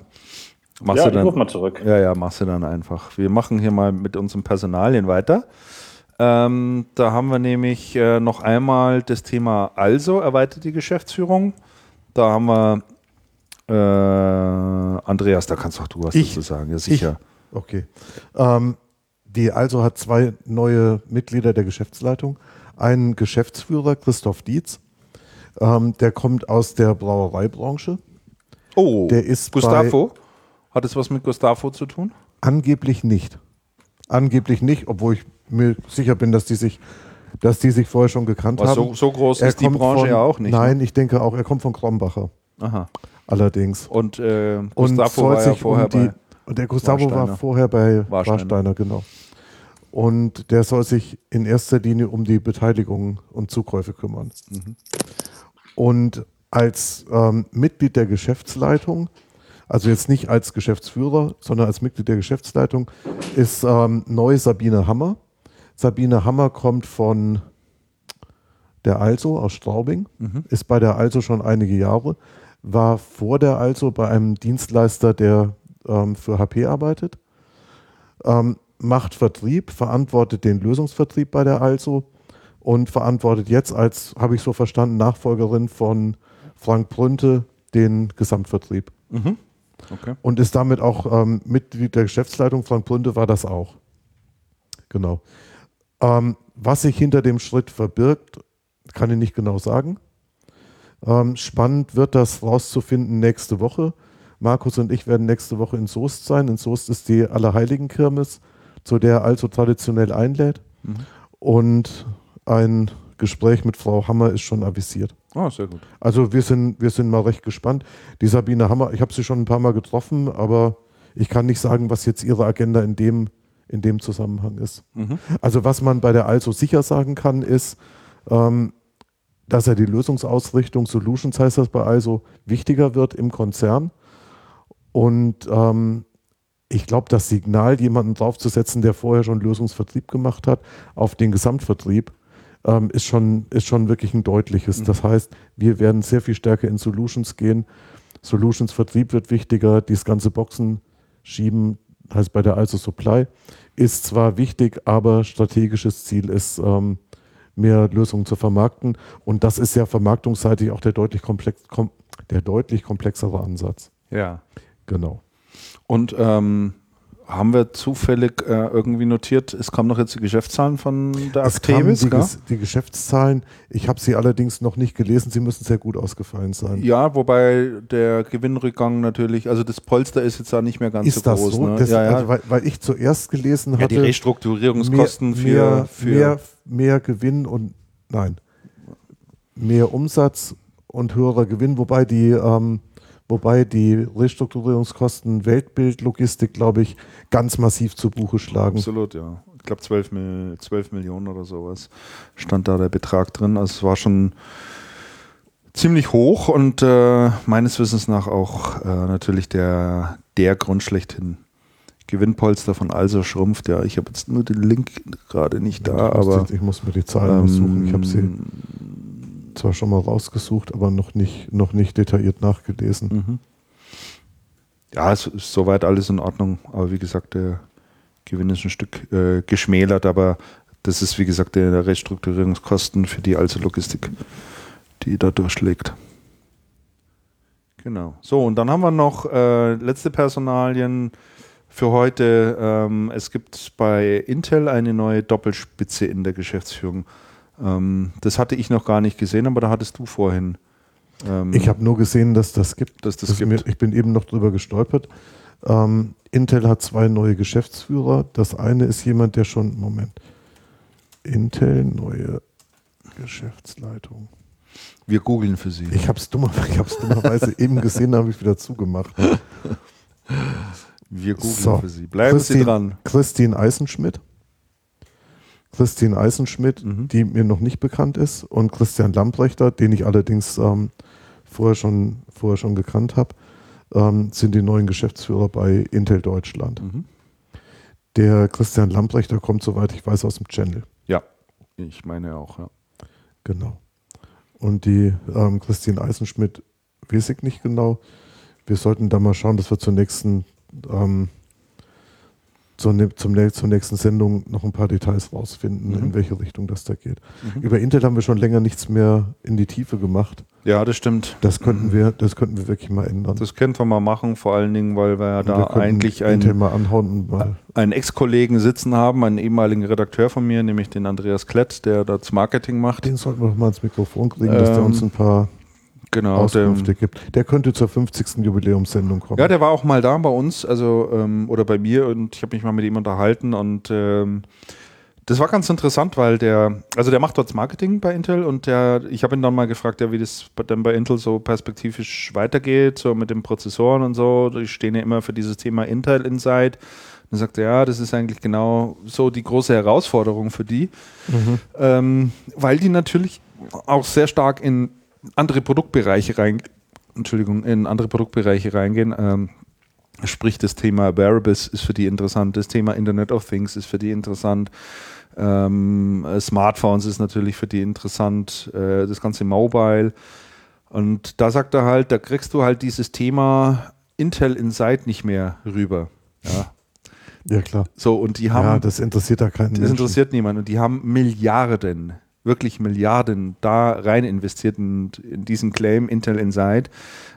S1: Machst
S3: Ja,
S1: du
S3: ich
S1: dann,
S3: ruf mal zurück.
S1: Ja, ja, machst du dann einfach. Wir machen hier mal mit unseren Personalien weiter. Ähm, da haben wir nämlich äh, noch einmal das Thema Also, erweiterte Geschäftsführung. Da haben wir äh, Andreas, da kannst auch du was
S2: Ich.
S1: dazu sagen. Ja, sicher.
S2: Okay. Ähm, die Also hat zwei neue Mitglieder der Geschäftsleitung. Einen Geschäftsführer, Christoph Dietz. Ähm, der kommt aus der Brauereibranche.
S1: Oh,
S2: Der ist
S1: Gustavo. Hat es was mit Gustavo zu tun?
S2: Angeblich nicht. Angeblich nicht, obwohl ich mir sicher bin, dass die sich, dass die sich vorher schon gekannt
S1: Was,
S2: haben.
S1: so, so groß
S2: Er
S1: ist die Branche
S2: von,
S1: ja auch nicht.
S2: Nein,
S1: Ne?
S2: ich denke auch, er kommt von Krombacher.
S1: Aha.
S2: Allerdings.
S1: Und, äh,
S2: Und
S1: Gustavo
S2: soll
S1: war ja vorher
S2: um die,
S1: bei.
S2: und der Gustavo war vorher bei
S1: Warsteiner.
S2: Warsteiner. genau. Und der soll sich in erster Linie um die Beteiligungen und Zukäufe kümmern.
S1: Mhm.
S2: Und als ähm, Mitglied der Geschäftsleitung, also jetzt nicht als Geschäftsführer, sondern als Mitglied der Geschäftsleitung, ist ähm, neu Sabine Hammer. Sabine Hammer kommt von der Also aus Straubing, ist bei der Also schon einige Jahre, war vor der Also bei einem Dienstleister, der ähm, für HP arbeitet, ähm, macht Vertrieb, verantwortet den Lösungsvertrieb bei der Also und verantwortet jetzt als, habe ich so verstanden, Nachfolgerin von Frank Brünte den Gesamtvertrieb
S1: Okay.
S2: und ist damit auch ähm, Mitglied der Geschäftsleitung. Frank Brünte war das auch. Genau. Ähm, was sich hinter dem Schritt verbirgt, kann ich nicht genau sagen. Ähm, spannend wird das rauszufinden nächste Woche. Markus und ich werden nächste Woche in Soest sein. In Soest ist die Allerheiligenkirmes, zu der er also traditionell einlädt. Und ein Gespräch mit Frau Hammer ist schon avisiert.
S1: Oh, sehr gut.
S2: Also wir sind, wir sind mal recht gespannt. Die Sabine Hammer, ich habe sie schon ein paar Mal getroffen, aber ich kann nicht sagen, was jetzt ihre Agenda in dem, in dem Zusammenhang ist. Also was man bei der Also sicher sagen kann, ist, ähm, dass ja die Lösungsausrichtung, Solutions heißt das bei ISO, wichtiger wird im Konzern. Und ähm, ich glaube, das Signal, jemanden draufzusetzen, der vorher schon Lösungsvertrieb gemacht hat, auf den Gesamtvertrieb, ähm, ist, schon, ist schon wirklich ein deutliches. Das heißt, wir werden sehr viel stärker in Solutions gehen. Solutions-Vertrieb wird wichtiger, dieses ganze Boxen schieben, heißt bei der ISO Supply, ist zwar wichtig, aber strategisches Ziel ist, ähm, mehr Lösungen zu vermarkten. Und das ist ja vermarktungsseitig auch der deutlich, komplex, kom der deutlich komplexere Ansatz.
S1: Ja.
S2: Genau.
S1: Und ähm, haben wir zufällig äh, irgendwie notiert, es kommen noch jetzt die Geschäftszahlen von der
S2: Es kamen
S1: Actevis,
S2: die? Ges- die Geschäftszahlen, ich habe sie allerdings noch nicht gelesen, sie müssen sehr gut ausgefallen sein.
S1: Ja, wobei der Gewinnrückgang natürlich, also das Polster ist jetzt da nicht mehr ganz
S2: ist
S1: so
S2: das
S1: groß.
S2: so?
S1: Ne?
S2: Das,
S1: ja, ja.
S2: Also, weil, weil ich zuerst gelesen
S1: ja,
S2: hatte,
S1: die Restrukturierungskosten
S2: mehr,
S1: für,
S2: mehr,
S1: für
S2: mehr, mehr Gewinn und nein, mehr Umsatz und höherer Gewinn, wobei die, ähm, wobei die Restrukturierungskosten Weltbild, Logistik, glaube ich, ganz massiv zu Buche schlagen.
S1: Absolut, ja. Ich glaube 12, Mil 12 Millionen oder sowas stand da der Betrag drin. Also es war schon ziemlich hoch und äh, meines Wissens nach auch äh, natürlich der, der Grund schlechthin. Gewinnpolster von Also schrumpft, ja. Ich habe jetzt nur den Link gerade nicht da, aber
S2: ich muss mir die Zahlen aussuchen. Ich habe sie
S1: ähm,
S2: zwar schon mal rausgesucht, aber noch nicht, noch nicht detailliert nachgelesen.
S1: Mhm. Ja, es ist soweit alles in Ordnung, aber wie gesagt, der Gewinn ist ein Stück äh, geschmälert, aber das ist wie gesagt der Restrukturierungskosten für die also Logistik, die da durchschlägt. Genau. So, und dann haben wir noch äh, letzte Personalien für heute. Ähm, es gibt bei Intel eine neue Doppelspitze in der Geschäftsführung. Ähm, das hatte ich noch gar nicht gesehen, aber da hattest du vorhin. ähm,
S2: Ich habe nur gesehen, dass das gibt.
S1: dass das
S2: Das
S1: gibt.
S2: Mir, ich bin eben noch drüber gestolpert. Ähm, Intel hat zwei neue Geschäftsführer. Das eine ist jemand, der schon, Moment, Intel, neue Geschäftsleitung.
S1: Wir googeln für Sie.
S2: Ich habe es dummer, dummerweise eben gesehen, habe ich wieder zugemacht.
S1: Wir googeln
S2: So.
S1: für Sie. Bleiben Sie
S2: Christine-
S1: dran.
S2: Christine Eisenschmidt. Christine Eisenschmidt,
S1: Mhm.
S2: die mir noch nicht bekannt ist, und Christian Lamprechter, den ich allerdings ähm, vorher, schon, vorher schon gekannt habe, ähm, sind die neuen Geschäftsführer bei Intel Deutschland.
S1: Mhm.
S2: Der Christian Lamprechter kommt, soweit ich weiß, aus dem Channel.
S1: Ja, ich meine auch, ja.
S2: Genau. Und die ähm, Christine Eisenschmidt weiß ich nicht genau. Wir sollten da mal schauen, dass wir zur nächsten, ähm, zur, zum, nä- zur nächsten Sendung noch ein paar Details rausfinden,
S1: Mhm.
S2: in welche Richtung das da geht. Über Intel haben wir schon länger nichts mehr in die Tiefe gemacht.
S1: Ja, das stimmt.
S2: Das könnten wir, das könnten wir wirklich mal ändern.
S1: Das könnten wir mal machen, vor allen Dingen, weil wir ja
S2: Und
S1: da
S2: wir
S1: eigentlich einen, einen Ex-Kollegen sitzen haben, einen ehemaligen Redakteur von mir, nämlich den Andreas Klett, der das Marketing macht.
S2: Den sollten wir noch mal ins Mikrofon kriegen, dass der
S1: Ähm,
S2: uns ein paar
S1: Genau. Der,
S2: Auskünfte gibt. Der könnte zur 50. Jubiläumssendung kommen.
S1: ja, der war auch mal da bei uns, also ähm, oder bei mir und ich habe mich mal mit ihm unterhalten und ähm, das war ganz interessant, weil der, also der macht dort Marketing bei Intel und der, ich habe ihn dann mal gefragt, ja, wie das denn bei Intel so perspektivisch weitergeht, so mit den Prozessoren und so. Die stehen ja immer für dieses Thema Intel Inside. Dann sagt er, ja, das ist eigentlich genau so die große Herausforderung für die, ähm, weil die natürlich auch sehr stark in andere Produktbereiche rein, Entschuldigung, in andere Produktbereiche reingehen. Ähm, Sprich, das Thema Wearables ist für die interessant, das Thema Internet of Things ist für die interessant, ähm, äh, Smartphones ist natürlich für die interessant, äh, das ganze Mobile. Und da sagt er halt, da kriegst du halt dieses Thema Intel Inside nicht mehr rüber. Ja.
S2: Ja, klar.
S1: So, und die haben.
S2: ja, das interessiert da keinen
S1: Das
S2: Menschen.
S1: interessiert niemanden. Und die haben Milliarden, wirklich Milliarden da rein investiert in, in diesen Claim Intel Inside,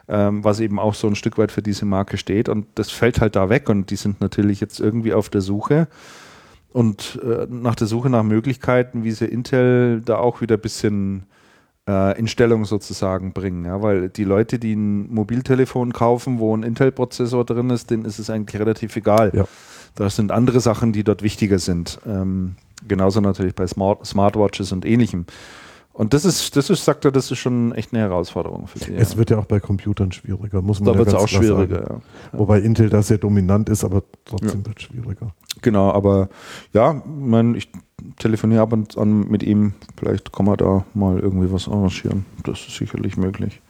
S1: ähm, was eben auch so ein Stück weit für diese Marke steht. Und das fällt halt da weg. Und die sind natürlich jetzt irgendwie auf der Suche und äh, nach der Suche nach Möglichkeiten, wie sie Intel da auch wieder ein bisschen äh, in Stellung sozusagen bringen. Ja? Weil die Leute, die ein Mobiltelefon kaufen, wo ein Intel-Prozessor drin ist, denen ist es eigentlich relativ egal.
S2: Ja.
S1: Das sind andere Sachen, die dort wichtiger sind. Ähm, genauso natürlich bei Smart Smartwatches und ähnlichem. Und das ist, das ist, sagt er, das ist schon echt eine Herausforderung für sie.
S2: Es wird ja auch bei Computern schwieriger, muss man
S1: da
S2: ja
S1: wird es
S2: ganz
S1: auch
S2: klar
S1: schwieriger.
S2: Sagen.
S1: Ja.
S2: Wobei Intel da sehr dominant ist, aber trotzdem wird es schwieriger.
S1: Genau, aber ja, ich mein, ich telefoniere ab und an mit ihm. Vielleicht kann man da mal irgendwie was arrangieren. Das ist sicherlich möglich.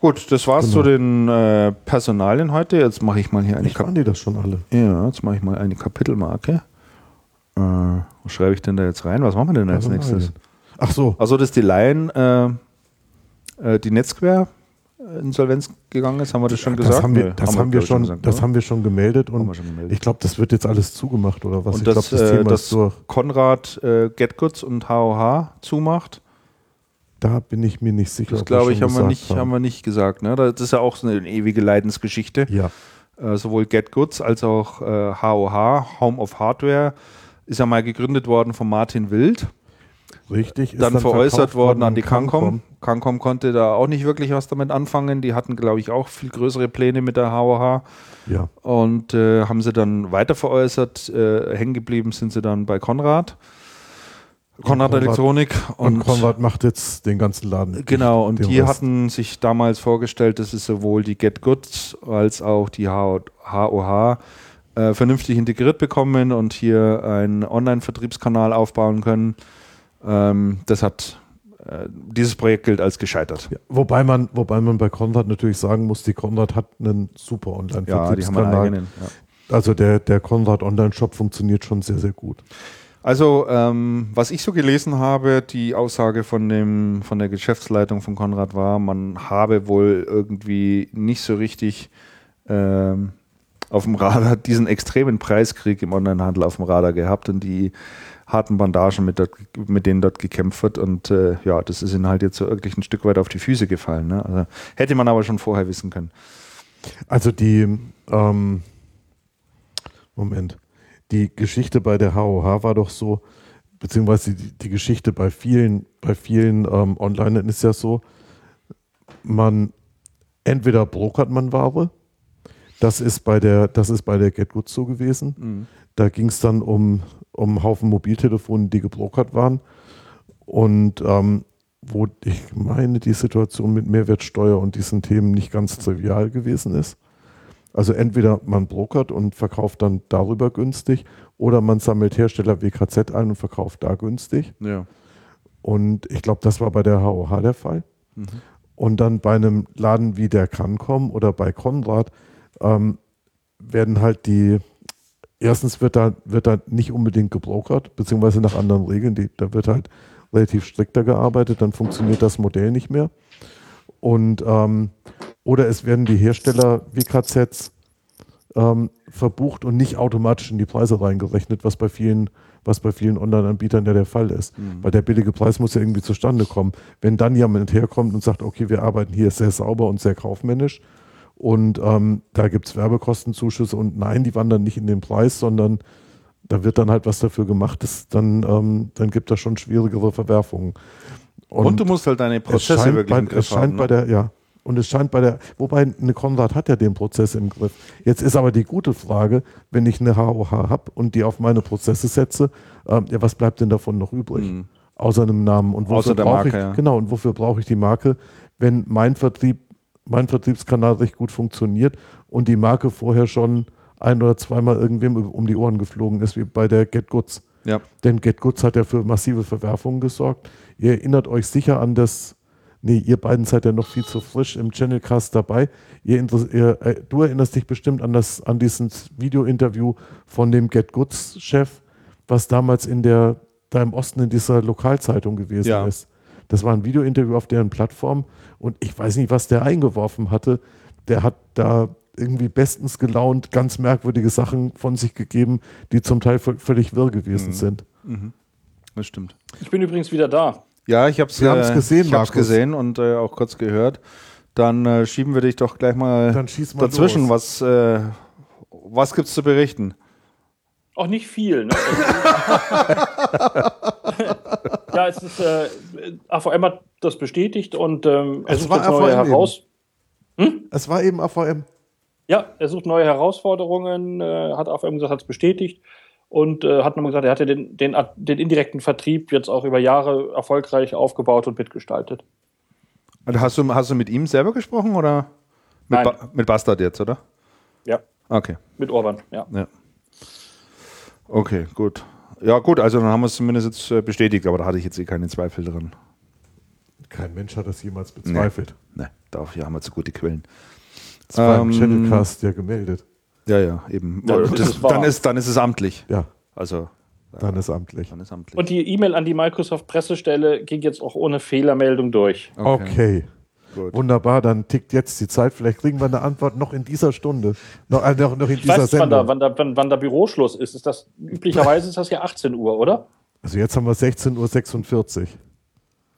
S1: Gut, das war's
S2: Genau.
S1: zu den äh, Personalien heute. Jetzt mache ich mal hier eine
S2: Nicht waren die das schon alle?
S1: Ja, jetzt mache ich mal eine Kapitelmarke. Äh, was schreibe ich denn da jetzt rein? Was machen wir denn als nächstes?
S2: Ach so,
S1: Also, dass die Lion, äh, äh, die Netzquer Insolvenz gegangen ist, haben wir das schon gesagt?
S2: das haben wir, das haben schon,
S1: gesagt,
S2: das
S1: oder?
S2: haben wir schon gemeldet
S1: Haben
S2: und
S1: wir schon gemeldet.
S2: ich glaube, das wird jetzt alles zugemacht oder was?
S1: Und
S2: ich glaube, das
S1: äh,
S2: Thema
S1: dass
S2: ist durch.
S1: Konrad äh, Getgoods und HOH zumacht.
S2: Da bin ich mir nicht sicher.
S1: Das glaube ich, haben wir, nicht, haben wir nicht gesagt. Ne? Das ist ja auch so eine ewige Leidensgeschichte.
S2: Ja,
S1: Äh, sowohl GetGoods als auch äh, HOH, Home of Hardware, ist ja mal gegründet worden von Martin Wild.
S2: richtig. Ist
S1: dann, veräußert worden an die Cancom.
S2: Cancom.
S1: Konnte da auch nicht wirklich was damit anfangen. Die hatten, glaube ich, auch viel größere Pläne mit der HOH
S2: Ja,
S1: und äh, haben sie dann weiter veräußert. Äh, hängen geblieben sind sie dann bei Konrad. Konrad
S2: Konrad-
S1: Elektronik
S2: und, Konrad macht jetzt den ganzen Laden.
S1: Genau, und die
S2: Rest.
S1: hatten sich damals vorgestellt, dass sie sowohl die Get Goods als auch die HOH äh, vernünftig integriert bekommen und hier einen Online-Vertriebskanal aufbauen können. Ähm, das hat äh, dieses Projekt gilt als gescheitert.
S2: Ja, wobei, man, wobei man bei Konrad natürlich sagen muss, die Konrad hat einen super
S1: Ja, die haben einen
S2: Online-Vertriebskanal.
S1: eigenen. Ja.
S2: also der, der Konrad Online-Shop funktioniert schon sehr, sehr gut.
S1: Also, ähm, was ich so gelesen habe, die Aussage von, dem, von der Geschäftsleitung von Konrad war, man habe wohl irgendwie nicht so richtig ähm, auf dem Radar diesen extremen Preiskrieg im Onlinehandel auf dem Radar gehabt und die harten Bandagen, mit, dort, mit denen dort gekämpft wird. Und äh, ja, das ist ihnen halt jetzt so wirklich ein Stück weit auf die Füße gefallen. Ne? Also, hätte man aber schon vorher wissen können.
S2: Also die, ähm, Moment, die Geschichte bei der HOH war doch so, beziehungsweise die, die Geschichte bei vielen, bei vielen ähm, Online ist ja so, man entweder brokert man Ware, das ist bei der, das ist bei der GetGood so gewesen. Da ging es dann um, um einen Haufen Mobiltelefone, die gebrokert waren. Und ähm, wo ich meine, die Situation mit Mehrwertsteuer und diesen Themen nicht ganz trivial gewesen ist. Also entweder man brokert und verkauft dann darüber günstig oder man sammelt Hersteller WKZ ein und verkauft da günstig.
S1: Ja.
S2: Und ich glaube, das war bei der HOH der Fall. Und dann bei einem Laden wie der Cancom oder bei Konrad ähm, werden halt die, erstens wird da, wird da nicht unbedingt gebrokert, beziehungsweise nach anderen Regeln, die, da wird halt relativ strikter gearbeitet, dann funktioniert das Modell nicht mehr. Und ähm, oder es werden die Hersteller WKZs ähm, verbucht und nicht automatisch in die Preise reingerechnet, was bei vielen, was bei vielen Online-Anbietern ja der Fall ist. Weil der billige Preis muss ja irgendwie zustande kommen. Wenn dann jemand herkommt und sagt, okay, wir arbeiten hier sehr sauber und sehr kaufmännisch und ähm, da gibt es Werbekostenzuschüsse und nein, die wandern nicht in den Preis, sondern da wird dann halt was dafür gemacht, das, dann, ähm, dann gibt das schon schwierigere Verwerfungen.
S1: Und, du musst halt deine
S2: es
S1: Prozesse wirklich
S2: bei,
S1: im Griff
S2: es scheint
S1: haben.
S2: bei
S1: ne?
S2: der, ja. Und es scheint bei der, wobei eine Konrad hat ja den Prozess im Griff. Jetzt ist aber die gute Frage, wenn ich eine HOH habe und die auf meine Prozesse setze, ähm, ja, was bleibt denn davon noch übrig?
S1: Mhm.
S2: Außer einem Namen. Und wofür
S1: Außer der
S2: brauche
S1: Marke,
S2: ich,
S1: ja.
S2: genau, und wofür brauche ich die Marke, wenn mein Vertrieb, mein Vertriebskanal recht gut funktioniert und die Marke vorher schon ein oder zweimal irgendwem um die Ohren geflogen ist, wie bei der Get Goods.
S1: Ja.
S2: Denn Get Goods hat ja für massive Verwerfungen gesorgt. Ihr erinnert euch sicher an das, nee, ihr beiden seid ja noch viel zu frisch im Channelcast dabei. Ihr, ihr, äh, du erinnerst dich bestimmt an, das, an dieses Video-Interview von dem Get Goods-Chef, was damals in der, da im Osten in dieser Lokalzeitung gewesen
S1: Ja.
S2: ist. Das war ein Video-Interview auf deren Plattform und ich weiß nicht, was der eingeworfen hatte. Der hat da irgendwie bestens gelaunt ganz merkwürdige Sachen von sich gegeben, die zum Teil vö- völlig wirr gewesen
S1: Mhm.
S2: sind.
S1: Das stimmt.
S3: Ich bin übrigens wieder da.
S1: Ja, ich habe es
S2: Wir haben's gesehen,
S1: Ich habe es gesehen und äh, auch kurz gehört. Dann äh, schieben wir dich doch gleich mal
S2: Dann schieß mal
S1: dazwischen.
S2: los.
S1: Was, äh, was gibt's zu berichten?
S3: Auch nicht viel. Ne? ja, es ist, äh, AVM hat das bestätigt und ähm, er
S2: Es
S3: sucht
S2: war
S3: jetzt neue heraus.
S2: Es war eben AVM.
S3: Ja, er sucht neue Herausforderungen, äh, hat AVM gesagt, hat es bestätigt. und äh, hat nochmal gesagt, er hatte den, den, den indirekten Vertrieb jetzt auch über Jahre erfolgreich aufgebaut und mitgestaltet.
S1: Also hast, du, hast du mit ihm selber gesprochen oder mit,
S3: Nein.
S1: ba mit Bastard jetzt, oder?
S3: Ja,
S1: Okay.
S3: mit Orban, ja.
S1: Ja. Okay, gut. Ja, gut, also dann haben wir es zumindest jetzt äh, bestätigt, aber da hatte ich jetzt eh keine Zweifel dran.
S2: Kein Mensch hat das jemals bezweifelt.
S1: Ne, dafür haben wir zu gute Quellen.
S2: Das war im
S1: Ähm,
S2: Channelcast ja gemeldet.
S1: Ja, ja, eben.
S3: Ja,
S1: das, dann, ist, dann ist es amtlich.
S2: Ja,
S1: Also,
S2: dann ist amtlich.
S1: dann ist amtlich.
S3: Und die E-Mail an die Microsoft-Pressestelle ging jetzt auch ohne Fehlermeldung durch.
S2: Okay.
S1: Gut.
S2: Wunderbar, dann tickt jetzt die Zeit. Vielleicht kriegen wir eine Antwort noch in dieser Stunde. Noch, äh, noch, noch in
S3: Ich
S2: dieser
S3: weiß
S2: Sendung.
S3: wann, da, wann, wann da Büroschluss ist. ist das, üblicherweise ist das ja 18 Uhr, oder?
S2: Also jetzt haben wir 16.46 Uhr.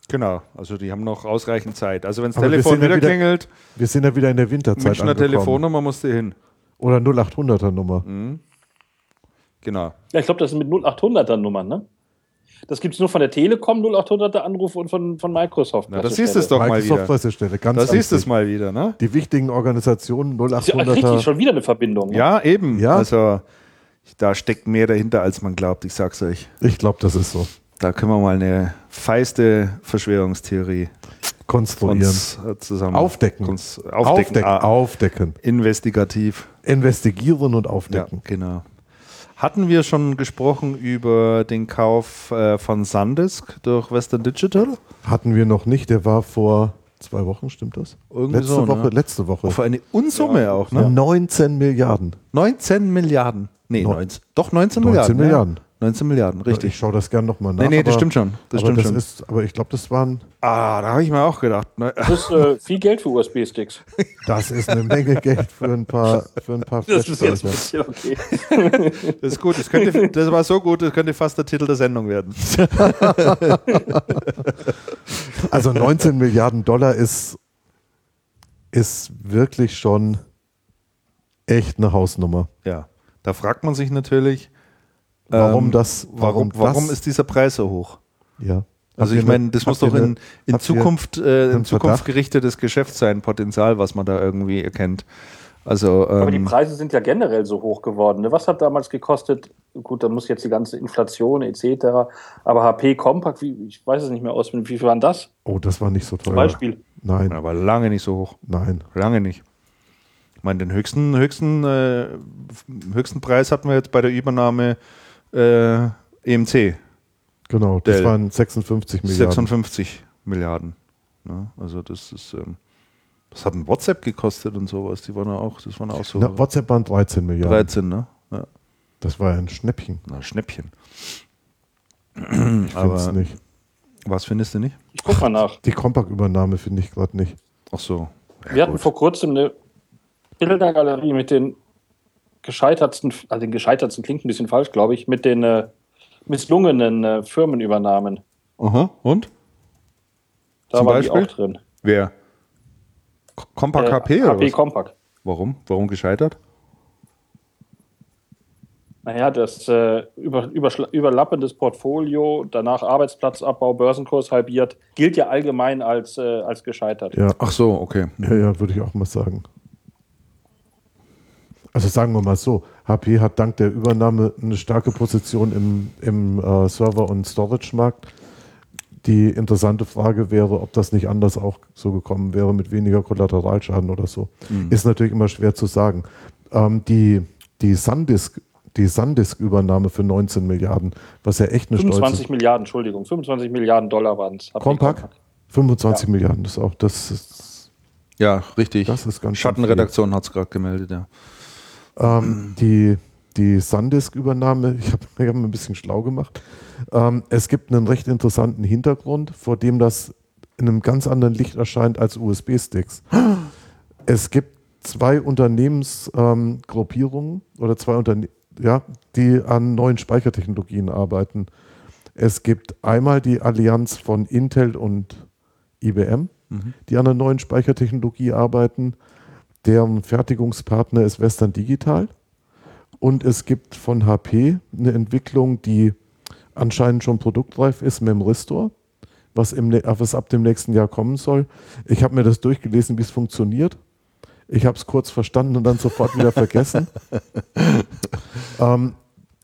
S1: Genau, also die haben noch ausreichend Zeit. Also wenn das Telefon wieder
S2: wieder-
S1: klingelt,
S2: Wir sind ja wieder in der Winterzeit
S1: Münchner
S2: angekommen.
S1: Telefonnummer musst du hin.
S2: Oder 0800er Nummer.
S1: Genau.
S3: Ja, ich glaube, das sind mit 0800er Nummern, ne? Das gibt es nur von der Telekom 0800er Anrufe und von, von Microsoft.
S1: Na, das siehst du es doch mal
S2: Microsoft
S1: wieder.
S2: Pressestelle, ganz
S1: Da siehst du es mal wieder, ne?
S2: Die wichtigen Organisationen
S3: Ist ja richtig,
S2: 0800er.
S3: schon wieder eine Verbindung. ne?
S1: Ja, eben.
S2: Ja.
S1: Also da steckt mehr dahinter, als man glaubt, ich sag's euch.
S2: Ich glaube, das ist so.
S1: Da können wir mal eine feiste Verschwörungstheorie
S2: Konstruieren.
S1: uns äh, zusammen
S2: Aufdecken.
S1: Uns aufdecken.
S2: Aufdecken.
S1: Ah,
S2: Aufdecken.
S1: investigativ.
S2: Investigieren und
S1: Ja,
S2: aufdecken.
S1: genau. Hatten wir schon gesprochen über den Kauf äh, von Sandisk durch Western Digital?
S2: Hatten wir noch nicht. Der war vor zwei Wochen, stimmt das?
S1: Irgendwie
S2: letzte
S1: so,
S2: Woche.
S1: ne?
S2: Letzte Woche.
S1: Auf eine Unsumme auch, ne?
S2: 19 Milliarden.
S1: 19 Milliarden. Nee,
S2: Neun-
S1: 19, doch 19
S2: 19
S1: Milliarden.
S2: Milliarden.
S1: Ja. 19 Milliarden,
S2: Ich
S1: richtig.
S2: schaue das gern nochmal nach.
S1: Nee, nee, das
S2: aber-
S1: stimmt schon. Das
S2: aber
S1: stimmt
S2: das
S1: schon.
S2: Ist, aber ich glaube, das waren,
S1: Ah, da habe ich mir auch gedacht. Ne?
S3: Das ist äh, viel Geld für USB-Sticks.
S2: das ist eine Menge Geld für ein paar, für ein paar
S3: Das ist jetzt ein bisschen okay.
S1: Das ist gut. Das, könnte, das war so gut, das könnte fast der Titel der Sendung werden.
S2: Also 19 Milliarden Dollar ist, ist wirklich schon echt eine Hausnummer.
S1: Ja. Da fragt man sich natürlich,
S2: Warum
S1: ähm,
S2: das?
S1: warum,
S2: Warum,
S1: warum
S2: das,
S1: ist dieser Preis so hoch?
S2: ja.
S1: Also ich meine,
S2: eine-
S1: das muss doch in,
S2: eine-
S1: in Zukunft, äh, in Zukunft gerichtetes Geschäft sein, Potenzial, was man da irgendwie erkennt. Also
S3: Aber die
S1: ähm,
S3: Preise sind ja generell so hoch geworden. Ne? Was hat damals gekostet? Gut, da muss jetzt die ganze Inflation etc. Aber HP Compact, wie, ich weiß es nicht mehr aus, wie viel waren das
S2: Oh, das war nicht so teuer.
S3: zum Beispiel?
S2: Nein,
S1: aber lange nicht so hoch.
S2: nein.
S1: Lange nicht. Ich meine, den höchsten, höchsten, äh, höchsten Preis hatten wir jetzt bei der Übernahme äh, EMC.
S2: Genau, das
S1: Dell.
S2: waren 56 Milliarden.
S1: 56 Milliarden. Ne? Also das ist, ähm, das hat ein WhatsApp gekostet und sowas. Die waren ja auch, das waren auch so
S2: Na, WhatsApp waren 13 Milliarden.
S1: 13, ne? Ja,
S2: Das war ja ein Schnäppchen.
S1: na, Schnäppchen.
S2: Ich finde es nicht.
S1: was findest du nicht?
S3: Ich guck mal nach.
S2: Die Compaq-Übernahme finde ich gerade nicht.
S1: Ach so. Ja,
S3: Wir hatten
S1: gut.
S3: vor kurzem eine Bildergalerie mit den gescheitertsten, also den gescheitertsten klingt ein bisschen falsch, glaube ich, mit den äh, misslungenen äh, Firmenübernahmen.
S1: Aha, und?
S3: Da
S1: Zum
S3: war
S1: Beispiel?
S3: die auch drin.
S1: Wer? Compact
S3: Äh,
S1: HP oder
S3: HP
S1: was?
S3: Compact.
S1: Warum? Warum gescheitert?
S3: Naja, das äh, über, überlappendes Portfolio, danach Arbeitsplatzabbau, Börsenkurs halbiert, gilt ja allgemein als, äh, als gescheitert.
S2: Ja,
S1: Ach so, okay.
S2: ja, ja würde ich auch mal sagen. Also sagen wir mal so, HP hat dank der Übernahme eine starke Position im, im äh, Server- und Storage-Markt. Die interessante Frage wäre, ob das nicht anders auch so gekommen wäre mit weniger Kollateralschaden oder so. Ist natürlich immer schwer zu sagen. Ähm, die, die Sandisk, die Sandisk-Übernahme für 19 Milliarden, was ja echt eine
S3: 25
S2: stolze...
S3: Milliarden, Entschuldigung, 25 Milliarden Dollar waren es.
S2: Compact? 25 Milliarden, das ist auch, das ist,
S1: Ja, richtig.
S2: Das ist ganz schön
S1: Schattenredaktion hat es gerade gemeldet, ja.
S2: Ähm, die, die Sandisk-Übernahme, ich habe hab mir ein bisschen schlau gemacht. Ähm, es gibt einen recht interessanten Hintergrund, vor dem das in einem ganz anderen Licht erscheint als USB-Sticks. Es gibt zwei Unternehmensgruppierungen ähm, oder zwei Unternehmen, ja, die an neuen Speichertechnologien arbeiten. Es gibt einmal die Allianz von Intel und IBM, die an einer neuen Speichertechnologie arbeiten. Deren Fertigungspartner ist Western Digital. Und es gibt von HP eine Entwicklung, die anscheinend schon produktreif ist, Memristor, was, im, was ab dem nächsten Jahr kommen soll. Ich habe mir das durchgelesen, wie es funktioniert. Ich habe es kurz verstanden und dann sofort wieder vergessen. ähm,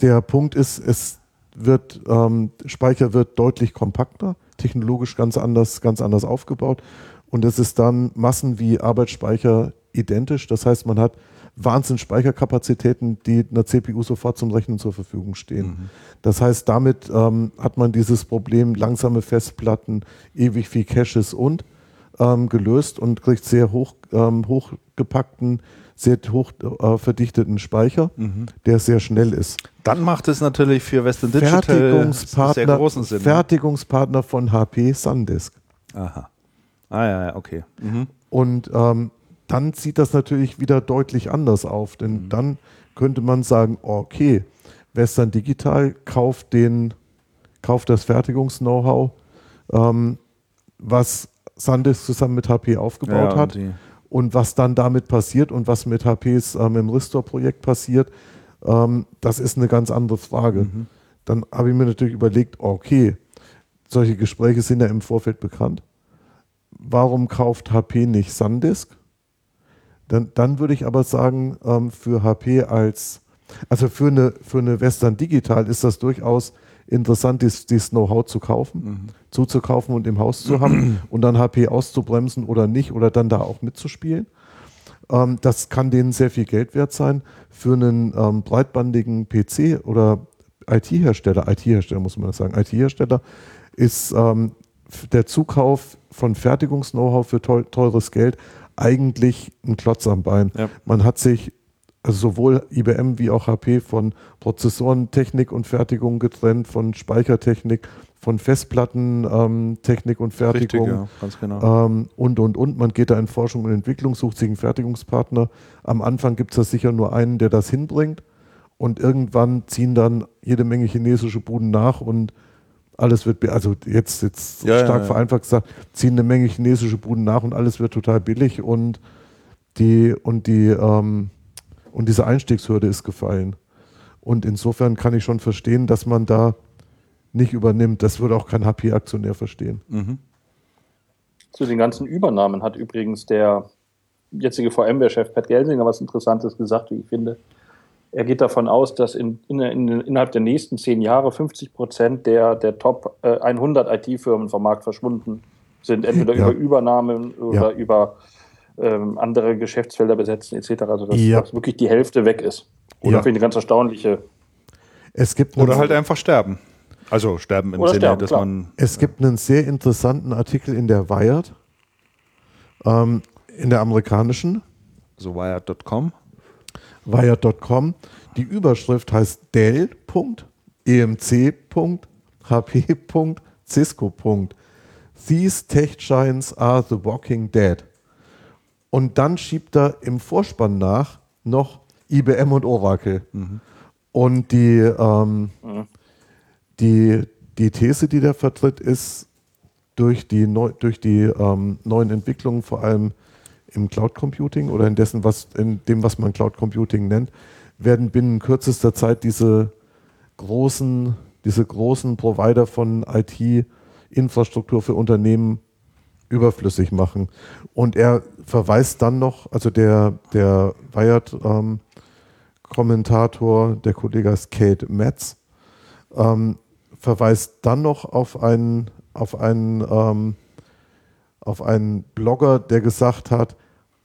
S2: der Punkt ist, es wird, ähm, Speicher wird deutlich kompakter, technologisch ganz anders, ganz anders aufgebaut. Und es ist dann Massen wie Arbeitsspeicher identisch. Das heißt, man hat Wahnsinn Speicherkapazitäten, die einer CPU sofort zum Rechnen zur Verfügung stehen. Mhm. Das heißt, damit ähm, hat man dieses Problem langsame Festplatten, ewig viel Caches und ähm, gelöst und kriegt sehr hoch, ähm, hochgepackten, sehr hoch äh, verdichteten Speicher, mhm. der sehr schnell ist.
S1: Dann macht es natürlich für Western Digital
S2: Fertigungspartner, sehr großen Sinn. Ne? Fertigungspartner von HP SanDisk.
S1: Aha. Ah ja, okay. Mhm.
S2: Und ähm, dann sieht das natürlich wieder deutlich anders auf, denn mhm. dann könnte man sagen, okay, Western Digital kauft den, kauft das Fertigungs-Know-how, ähm, was SanDisk zusammen mit HP aufgebaut ja, hat und was dann damit passiert und was mit HPs ähm, im Restore-Projekt passiert, ähm, das ist eine ganz andere Frage. Mhm. Dann habe ich mir natürlich überlegt, okay, solche Gespräche sind ja im Vorfeld bekannt. Warum kauft HP nicht SanDisk? Dann, dann würde ich aber sagen, ähm, für HP als, also für eine, für eine Western Digital ist das durchaus interessant, dieses, dieses Know-how zu kaufen, mhm. zuzukaufen und im Haus zu haben und dann HP auszubremsen oder nicht oder dann da auch mitzuspielen. Ähm, das kann denen sehr viel Geld wert sein. Für einen ähm, breitbandigen PC oder IT-Hersteller, IT-Hersteller muss man sagen, IT-Hersteller ist ähm, der Zukauf von Fertigungs-Know-how für teures Geld eigentlich ein Klotz am Bein. Ja. Man hat sich also sowohl IBM wie auch HP von Prozessorentechnik und Fertigung getrennt, von Speichertechnik, von Festplattentechnik ähm, und Fertigung. Richtig, ja, ganz genau. Ähm, und, und, und. Man geht da in Forschung und Entwicklung, sucht sich einen Fertigungspartner. Am Anfang gibt es da sicher nur einen, der das hinbringt. Und irgendwann ziehen dann jede Menge chinesische Buden nach und alles wird, also jetzt, jetzt ja, stark ja, ja. vereinfacht gesagt, ziehen eine Menge chinesische Buden nach und alles wird total billig und die, und die, ähm, und diese Einstiegshürde ist gefallen. Und insofern kann ich schon verstehen, dass man da nicht übernimmt. Das würde auch kein HP-Aktionär verstehen. Mhm.
S3: Zu den ganzen Übernahmen hat übrigens der jetzige VMware-Chef Pat Gelsinger was Interessantes gesagt, wie ich finde. Er geht davon aus, dass in, in, in, innerhalb der nächsten zehn Jahre 50 Prozent der, der Top äh, 100 IT-Firmen vom Markt verschwunden sind, entweder ja. über Übernahmen oder ja. über ähm, andere Geschäftsfelder besetzen etc. Also dass, ja. dass, wirklich die Hälfte weg ist. Oder ja. finde ich eine ganz erstaunliche.
S2: Es gibt
S1: oder halt einfach sterben. Also sterben im Sinne, sterben, dass klar. man.
S2: Es gibt einen sehr interessanten Artikel in der Wired, ähm, in der amerikanischen.
S1: So Wired.com.
S2: Wired.com. Die Überschrift heißt Dell.emc.hp.cisco. These Tech Giants are the Walking Dead. Und dann schiebt er im Vorspann nach noch IBM und Oracle. Mhm. Und die, ähm, mhm. die, die These, die der vertritt, ist, durch die, neu, durch die ähm, neuen Entwicklungen, vor allem im Cloud Computing oder in, dessen, was, in dem, was man Cloud Computing nennt, werden binnen kürzester Zeit diese großen, diese großen Provider von IT-Infrastruktur für Unternehmen überflüssig machen. Und er verweist dann noch, also der, der Wired-Kommentator, ähm, der Kollege ist Kate Metz, ähm, verweist dann noch auf einen, auf einen, ähm, auf einen Blogger, der gesagt hat,